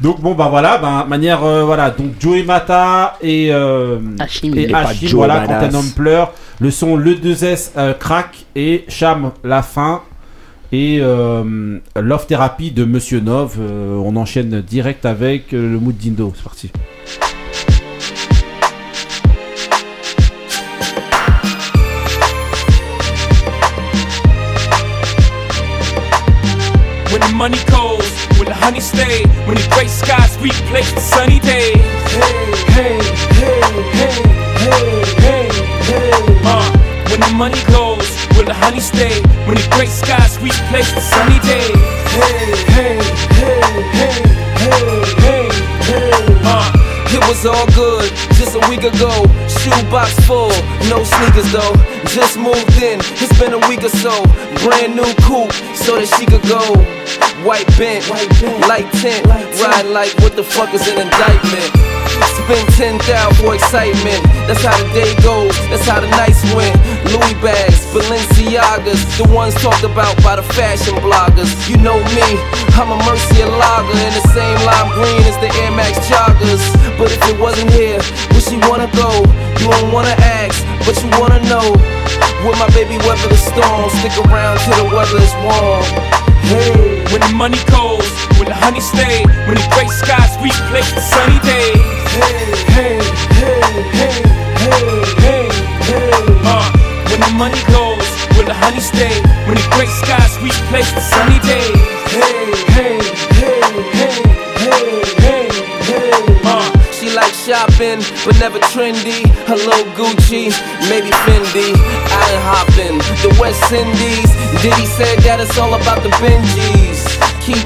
Donc bon bah voilà, bah, manière euh, voilà. Donc Joey Mata et Hachim. et Il est pas Hachim, voilà quand un homme pleure. Le son le 2S euh, crack et Cham la fin et euh, Love Therapy de Monsieur Nov. Euh, on enchaîne direct avec euh, le mood d'Indo. C'est parti. When the money goes, when the honey stay, when the gray skies replace the sunny days. Hey, hey, hey, hey, hey, hey. Uh, when the money goes, will the honey stay? When the gray skies replace the sunny days. Hey, hey, hey, hey, hey, hey, hey. Uh, it was all good just a week ago. Shoebox full, no sneakers though. Just moved in, it's been a week or so. Brand new coupe, so that she could go. White bent, light tint, ride like what the fuck is an indictment. Spend 10,000 for excitement. That's how the day goes, that's how the nights went. Louis bags, Balenciagas, the ones talked about by the fashion bloggers. You know me, I'm a Murcielago in the same lime green as the Air Max joggers. But if it wasn't here, would she wanna go? You don't wanna ask. but you wanna know. Will my baby weather the storm? Stick around till the weather is warm. When the money goes, when the honey stay, when the gray skies replace the sunny days. Hey, hey, hey, hey, hey, hey, hey. Uh, when the money goes, when the honey stay, when the gray skies replace the sunny days. Hey, hey, hey, hey, shopping, but never trendy. Hello Gucci, maybe Fendi. I ain't hopping the West Indies. Diddy said that it's all about the Benjis. Keep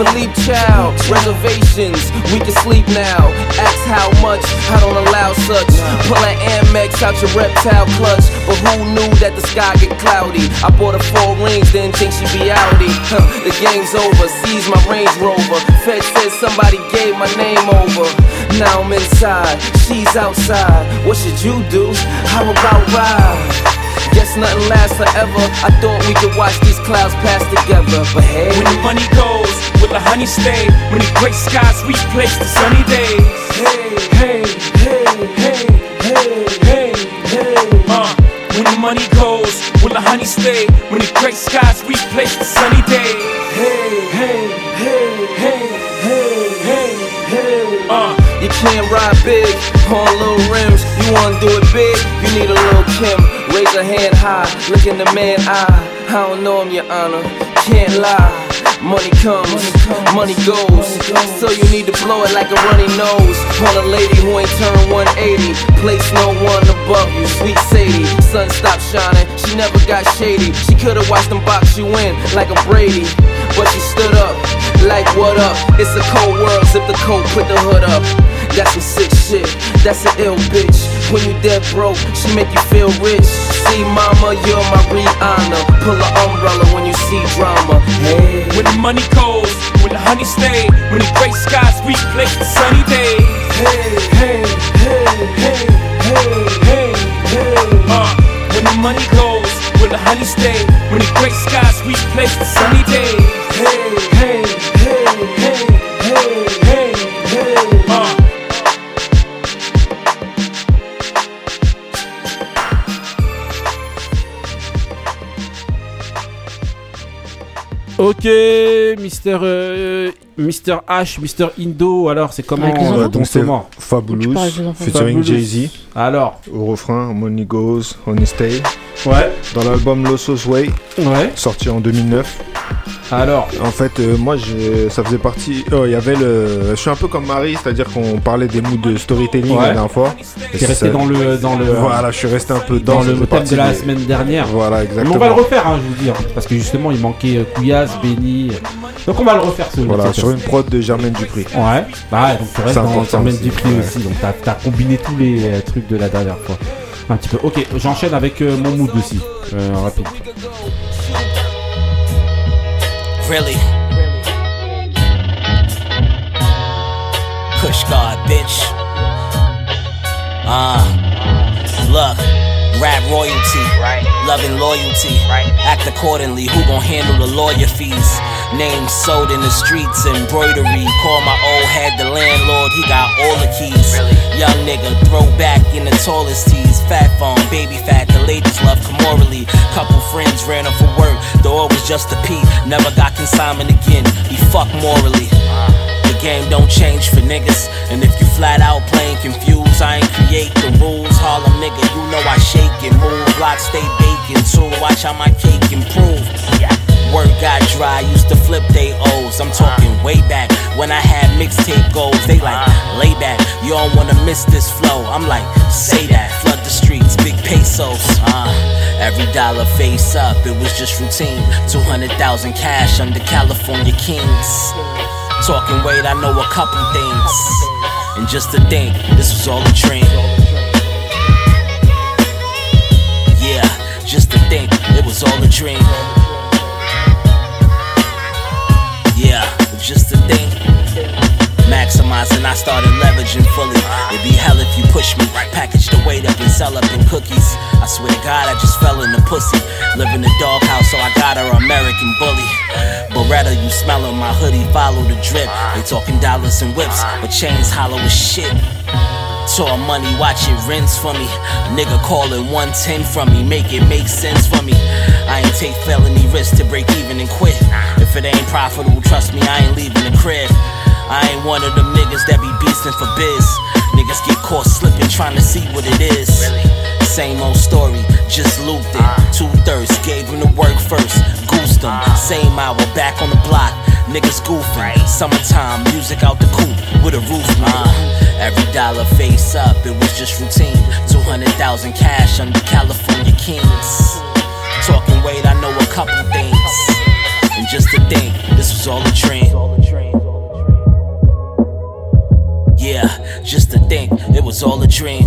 Philippe Chow, reservations, we can sleep now. Ask how much, I don't allow such. Pull an Amex out your reptile clutch. But who knew that the sky get cloudy? I bought her four rings, didn't think she'd be outie. The game's over, seize my Range Rover. Fed says somebody gave my name over. Now I'm inside, she's outside. What should you do? How about ride? Guess nothing lasts forever. I thought we could watch these clouds pass together, but hey. when the money goes, will the honey stay? When the gray skies replace the sunny days. Hey, hey, hey, hey, hey, hey, hey. Uh, when the money goes, will the honey stay? When the gray skies replace the sunny days. Hey, hey, hey, hey, hey, hey, hey. Uh, You can't ride big on little rims. You wanna do it big? You need a little Kim. Raise a hand high, look in the man eye. I don't know him, your honor. Can't lie. Money comes, money goes. So you need to blow it like a runny nose. On a lady who ain't turned 180. Place no one above you, sweet Sadie. Sun stopped shining, she never got shady. She could've watched them box you in like a Brady. But she stood up, like what up? It's a cold world, zip the coat, put the hood up. That's some sick shit, that's an ill bitch. When you dead broke, she make you feel rich. See, mama, you're my Rihanna. Pull an umbrella when you see drama. Hey. when the money goes, when the honey stay, when the gray skies replace the sunny days. Hey, hey, hey, hey, hey, hey, hey. Uh, when the money goes, when the honey stay, when the gray skies replace the sunny days. Ok, Mister, euh, Mister H, Mister Indo, alors c'est comment Avec les euh, enfants ton Donc c'est Fabulous, featuring. Jay-Z. Alors Au refrain, Money Goes, Honey Stay. Ouais. Dans l'album Losos Way. Ouais. Sorti en 2009. Alors En fait, euh, moi, ça faisait partie. oh, Il y avait le. Je suis un peu comme Marie, c'est-à-dire qu'on parlait des moods de storytelling Ouais. la dernière fois. T'es resté dans le- dans le- Voilà, je suis resté un peu dans, dans le thème de la des- semaine dernière. Voilà, Mais exactement. on va le refaire, hein, je vous dis, hein, parce que justement il manquait euh, Couillasse, Benny. Donc on va le refaire ce Voilà, cette- sur une prod de Germaine Dupri. Ouais, bah ouais, donc tu restes dans Germaine ouais. aussi, donc t'as as combiné tous les euh, trucs de la dernière fois. Un petit peu. Ok, j'enchaîne avec euh, mon mood aussi, euh, rapide. Really? Push God, bitch. Uh, look, rap royalty, love and loyalty. Act accordingly, who gon' handle the lawyer fees? Names sold in the streets, embroidery. Call my old head the landlord, he got all the keys. Young nigga, throw back in the tallest tees. Fat phone, baby fat, the ladies love morally. Couple friends ran up for work, the oil was just a pee. Never got consignment again, he fuck morally. The game don't change for niggas. And if you flat out playing confused, I ain't create the rules. Harlem nigga, you know I shake and move. Block stay baking too. Watch how my cake improve. Word got dry, used to flip they O's. I'm talking way back when I had mixtape goals. They like, lay back, you don't wanna miss this flow. I'm like, say that, flood the streets, big pesos. Uh, every dollar face up, it was just routine. 200,000 cash under California Kings. Talking weight, I know a couple things. And just to think, this was all a dream. Yeah, just to think, it was all a dream. Just to think. Maximizing, I started leveraging fully. It'd be hell if you push me. Package the weight up and sell up in cookies. I swear to God, I just fell in the pussy. Live in the doghouse, so I got her American bully. Beretta, you smelling my hoodie, follow the drip. They talking dollars and whips, but chains hollow as shit. Saw money, watch it rinse for me. Nigga calling 110 from me, make it make sense for me. I ain't take felony risks to break even and quit. If it ain't profitable, trust me, I ain't leaving the crib. I ain't one of them niggas that be beastin' for biz. Niggas get caught slipping trying to see what it is. Same old story, just looped it. Two thirds, gave him the work first. Goosed him, same hour, back on the block. Niggas goofing. Summertime, music out the coop with a roof, man. Every dollar face up, it was just routine. 200,000 cash under California Kings. Talking weight, I know a couple things. And just to think, this was all a dream. Yeah, just to think, it was all a dream.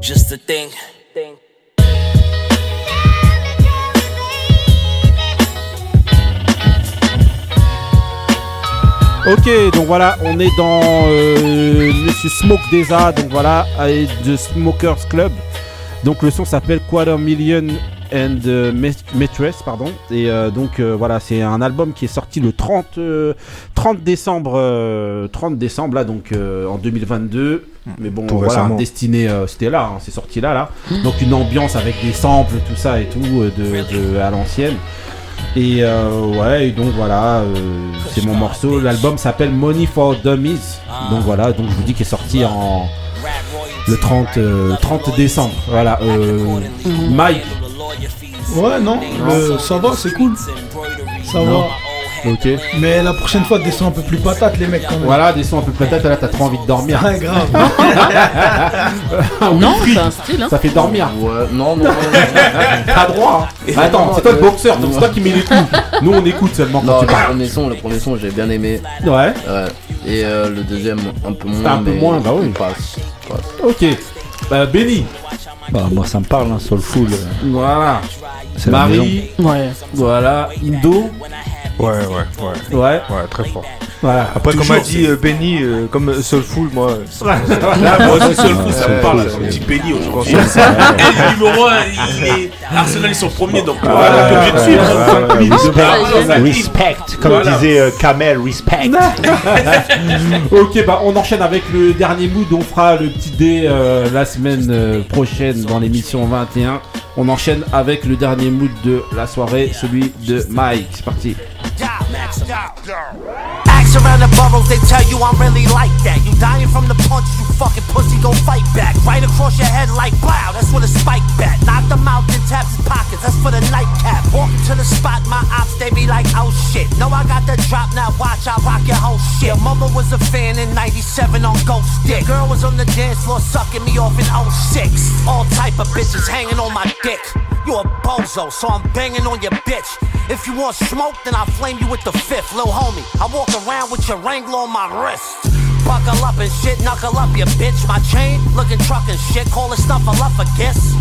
Just to think. Ok, donc voilà, on est dans euh, Monsieur Smoke Deza, donc voilà, avec The Smokers Club. Donc le son s'appelle Quarter Million and euh, Mattress, pardon. Et euh, donc euh, voilà, c'est un album qui est sorti le 30, euh, 30 décembre, euh, 30 décembre là, donc euh, en 2022. Mais bon, Tout voilà, récemment. destiné, euh, c'était là, hein, c'est sorti là, là. Donc une ambiance avec des samples, tout ça et tout, euh, de, de- à l'ancienne. Et euh, ouais, et donc voilà, euh, c'est mon morceau. L'album s'appelle Money for Dummies. Donc voilà, donc je vous dis qu'il est sorti en le 30, euh, 30 décembre. Voilà, euh, Mike. Ouais, non, ça va, c'est cool. Ça va. Ok. Mais la prochaine fois, des sons un peu plus patates, les mecs, quand même. Voilà, des sons un peu peut-être là, t'as trop envie de dormir. Ouais, grave. Non, c'est un style, hein. Ça fait dormir. Ouais, non, non. T'as droit. hein. Bah, attends, c'est toi le boxeur, donc c'est toi qui mets les coups. Nous, on écoute seulement quand Non, tu le parles. premier son, le premier son, j'ai bien aimé. Ouais. Ouais. Et euh, le deuxième, un peu moins. un peu mais moins, bah oui. il Passe, passe. Ok. Bah, Benny. Bah, moi, ça me parle, hein, Soulful. Voilà. Marie. Ouais. Voilà. Indo. Ouais, ouais, ouais. Ouais. Ouais, très fort. Voilà. Après, comme a dit euh, Benny, euh, comme euh, Soulful, moi. euh, Là, moi aussi, Soulful, ça me parle. ouais. dis Benny aujourd'hui. Et le numéro 1, il est. Arsenal, ils sont premiers, donc obligé de suivre. respect. dit. Comme Voilà. disait euh, Kamel, respect. ok, bah on enchaîne avec le dernier mood. On fera le petit dé euh, la semaine euh, prochaine dans l'émission 21. On enchaîne avec le dernier mood de la soirée, celui de Mike. C'est parti. trying to the boroughs, they tell you I'm really like that. You dying from the punch, you fucking pussy, go fight back. Right across your head like wow, that's what a spike bat. Knock them out, then tap his pockets, that's for the nightcap. Walk to the spot, my ops, they be like, oh shit. No, I got the drop, now watch, I rock your whole shit. Your mama was a fan in 97 on Ghost Dick. Girl was on the dance floor sucking me off in 06. All type of bitches hanging on my dick. You a bozo, so I'm banging on your bitch. If you want smoke, then I'll flame you with the fifth, lil homie. I walk around with your On my wrist. Buckle up and shit, knuckle up, you bitch. My chain, looking truck and shit, call it stuff a love for kiss.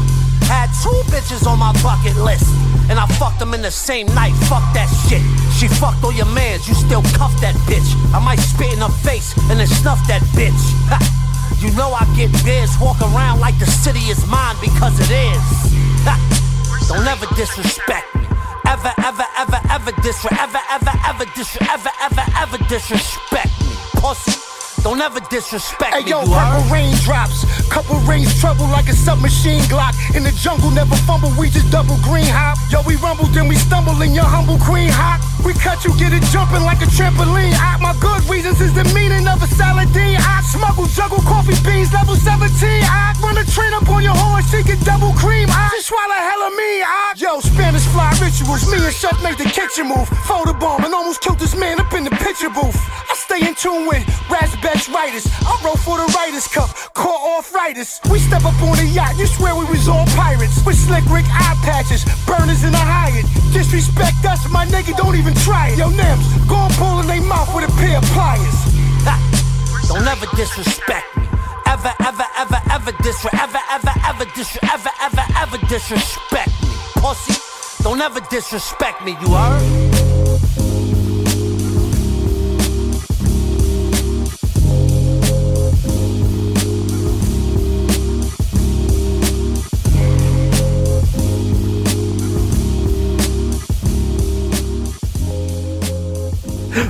Had two bitches on my bucket list, and I fucked them in the same night. Fuck that shit. She fucked all your mans, you still cuff that bitch. I might spit in her face and then snuff that bitch. Ha. You know I get biz, walk around like the city is mine because it is. Ha. Don't ever disrespect me. Ever, ever, ever, ever disrespect. Ever, ever, ever disrespect. Ever, ever, ever disrespect me. Pussy. Don't ever disrespect Hey me. yo, purple raindrops, couple rings trouble like a submachine Glock. In the jungle, never fumble, we just double green hop. Yo, we rumble, then we stumble in your humble queen hop. We cut you, get it jumping like a trampoline. Hop. My good reasons is the meaning of a saladine. I smuggle, juggle coffee beans, level 17. I run a train up on your horn, she get double cream. I just swallow hella me. I yo, Spanish fly rituals. Me and Chef made the kitchen move. Photo bomb and almost killed this man up in the picture booth. I stay in tune with Raspberry writers. I wrote for the Writers Cup, caught arthritis. We step up on the yacht, you swear we was all pirates. With slick Rick eye patches, burners in a Hyatt. Disrespect us, my nigga, don't even try it. Yo, Nims, go and pull in mouth with a pair of pliers. Ha. Don't ever disrespect me. Ever, ever, ever, ever disrespect. Ever, ever, ever disrespect. Ever, ever, ever disrespect me. Pussy. Don't ever disrespect me, you heard?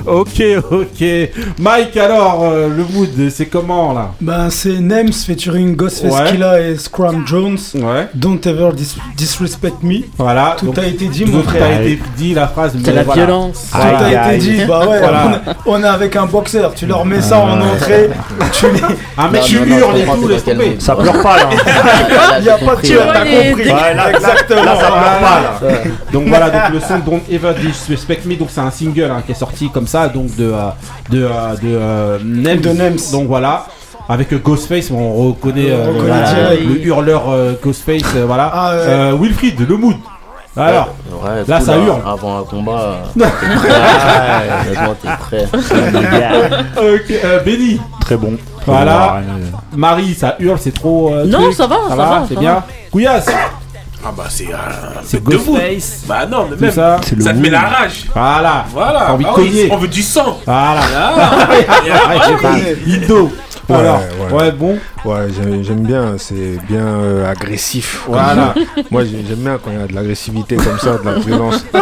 Ok, ok. Mike, alors, euh, le mood, c'est comment là Ben, c'est Nems featuring Ghostface Ouais. Killah et Scrum Jones. Ouais. Don't ever dis- disrespect me. Voilà. Tout donc, a été dit, tout mon a frère. été dit, la phrase. C'est mais la voilà. violence. Tout a été dit. Bah ouais, Voilà. on, est avec un boxeur. Tu leur mets ça en entrée. Tu les... Non, non, non, et tout, laisse quel tomber. mood. Ça pleure pas là. Il n'y a pas de tir, t'as compris. là, Exactement. Là, ça pleure pas là. Donc voilà, donc le son Don't Ever Disrespect Me, donc c'est un single hein, qui est sorti comme ça, donc de euh, de euh, de euh, Nems. De Nems. Donc voilà. Avec Ghostface, on reconnaît, euh, On reconnaît le hurleur euh, Ghostface, euh, voilà. Ah, ouais. Euh, Wilfried, le mood. Alors, Ouais, Là, cool, ça hein. hurle. Avant un combat, t'es prêt. Honnêtement, t'es prêt. ok, Benny. Très bon. Voilà. Marie, ça hurle, c'est trop. euh, Non, truc. ça va, ça va, c'est ça bien. va. Couillasse, Ah bah c'est un c'est truc de fou. Ghostface. Bah non, mais même ça. ça, te met la rage. Voilà. Voilà. De Ah oui, on veut du sang. Voilà. Ah. Indo. Ouais, Alors, ouais. ouais, bon. Ouais, j'aime bien, c'est bien euh, agressif. Voilà. Moi, j'ai- j'aime bien quand il y a de l'agressivité comme ça, de la violence.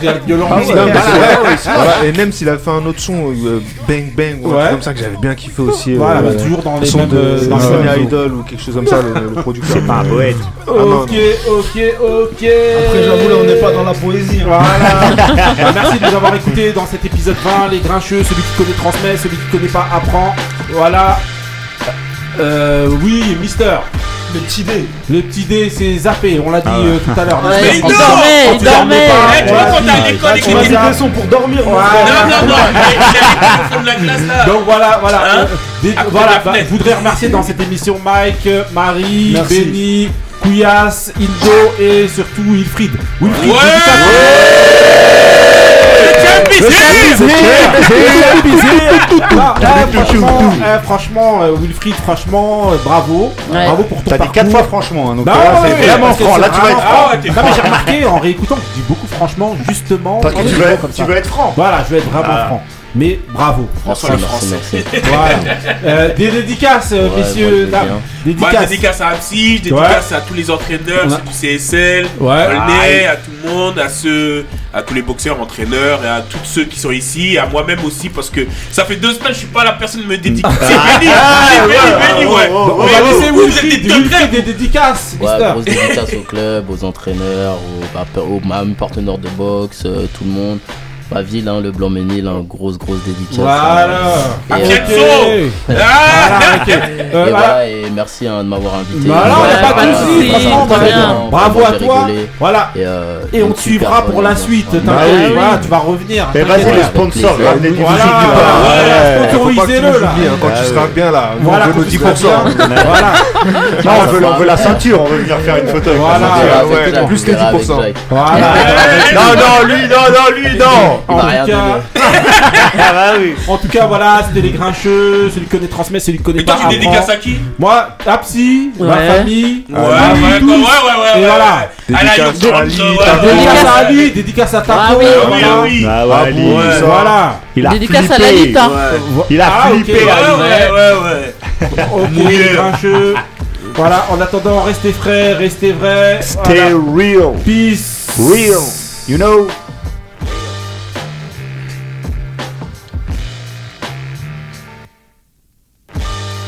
De la violence. Non, mais c'est vrai, voilà. Et même s'il a fait un autre son, euh, Bang Bang, ou un Ouais. truc comme ça que j'avais bien kiffé aussi. Voilà, euh, bah, toujours dans les son mêmes, de dans les. Idol ou quelque chose comme ça, le, le producteur. C'est pas un poète. Ah. Ok, ok, ok. Après, j'avoue, là, on n'est pas dans la poésie. hein. Voilà. Merci de nous avoir écoutés dans cet épisode 20. Les grincheux, celui qui connaît transmet, celui qui connaît pas apprend. Voilà. Euh, oui, Mister. Le petit dé. Le petit dé, c'est zappé. On l'a dit Ah ouais. euh, tout à l'heure. Ouais, Mister, il dormait, il dormait. pas, Eh, tu vois, quand l'école et Tu pour dormir. Non, non, non, il est au fond de la classe là. Donc voilà, voilà. Hein euh, des- Après voilà la bah, fenêtre. je voudrais remercier dans cette émission Mike, Marie, Merci. Benny, Couillasse, Indo et surtout Wilfried. Wilfried, Ouais eh, franchement, eh, franchement, euh, Wilfried, franchement, euh, bravo. Bravo pour ton T'as dit parcours. quatre fois franchement, hein, donc Bah ouais, c'est vraiment franc. c'est Là, tu vas être franc. Non mais j'ai remarqué en réécoutant que tu dis beaucoup franchement, justement. Parce que tu veux être- comme tu ça. veux être franc. Voilà, je vais être vraiment franc. Mais bravo. Merci, Franchement, merci, merci. Voilà. Euh, des dédicaces, euh, Ouais, messieurs, veux dames. bien. Moi, Dédicaces. dédicace à Apsi, je dédicace à tous les entraîneurs, a- ceux du CSL, Ouais. Olney, à tout le monde, à ceux, à tous les boxeurs, entraîneurs et à tous ceux qui sont ici, à moi-même aussi, parce que ça fait deux semaines, je suis pas la personne qui me. C'est Benny, c'est Benny, Benny, ouais. Bon, on Mais va vous, laisser vous êtes des des dédicaces, Ouais, grosse dédicace au club, aux entraîneurs, aux, bah, aux même partenaires de boxe, euh, tout le monde. Ma ville, hein, le Blanc-Ménil, hein, grosse, grosse dédicace. Voilà. Et. Voilà, ok. et Euh, voilà. voilà, et merci hein, de m'avoir invité. Voilà, n'a pas de soucis. Bravo Moi, à toi. Voilà. Et, euh, Et on te suivra pour la suite. Bah oui. voilà, tu vas revenir. Mais vas-y, ramenez du Voilà, voilà, voilà, que sponsorisez-le là. hein, quand tu seras bien là. Nous, Voilà, on veut nos tu 10%. seras bien. Voilà. Non, on veut, la ceinture, on veut venir faire une photo avec Voilà. la ceinture. Plus avec 10%. Jack. Voilà. Non, non, lui, non, non, lui, non En tout cas-. Ah bah oui En tout cas, voilà, c'était les grincheux, celui qui connaît transmet, celui qui connaît Mais toi, pas tu dédicaces à qui Moi, Apsi, ma Ouais. famille, Ouais, ma ouais, famille, ouais, tous. ouais, ouais, ouais, Et voilà. À Dédicace à Ali, ouais. Dédicace à Ali, dédicace à Taco. Ah oui, Ah oui, voilà. ah oui. Ah. Il a Dédicace à flippé. Lalita. Il a Ah, flippé, Ouais, ouais, ouais. Ok, les grincheux. Voilà, en attendant, restez frais, restez vrais. Stay Voilà. real. Peace. Real. You know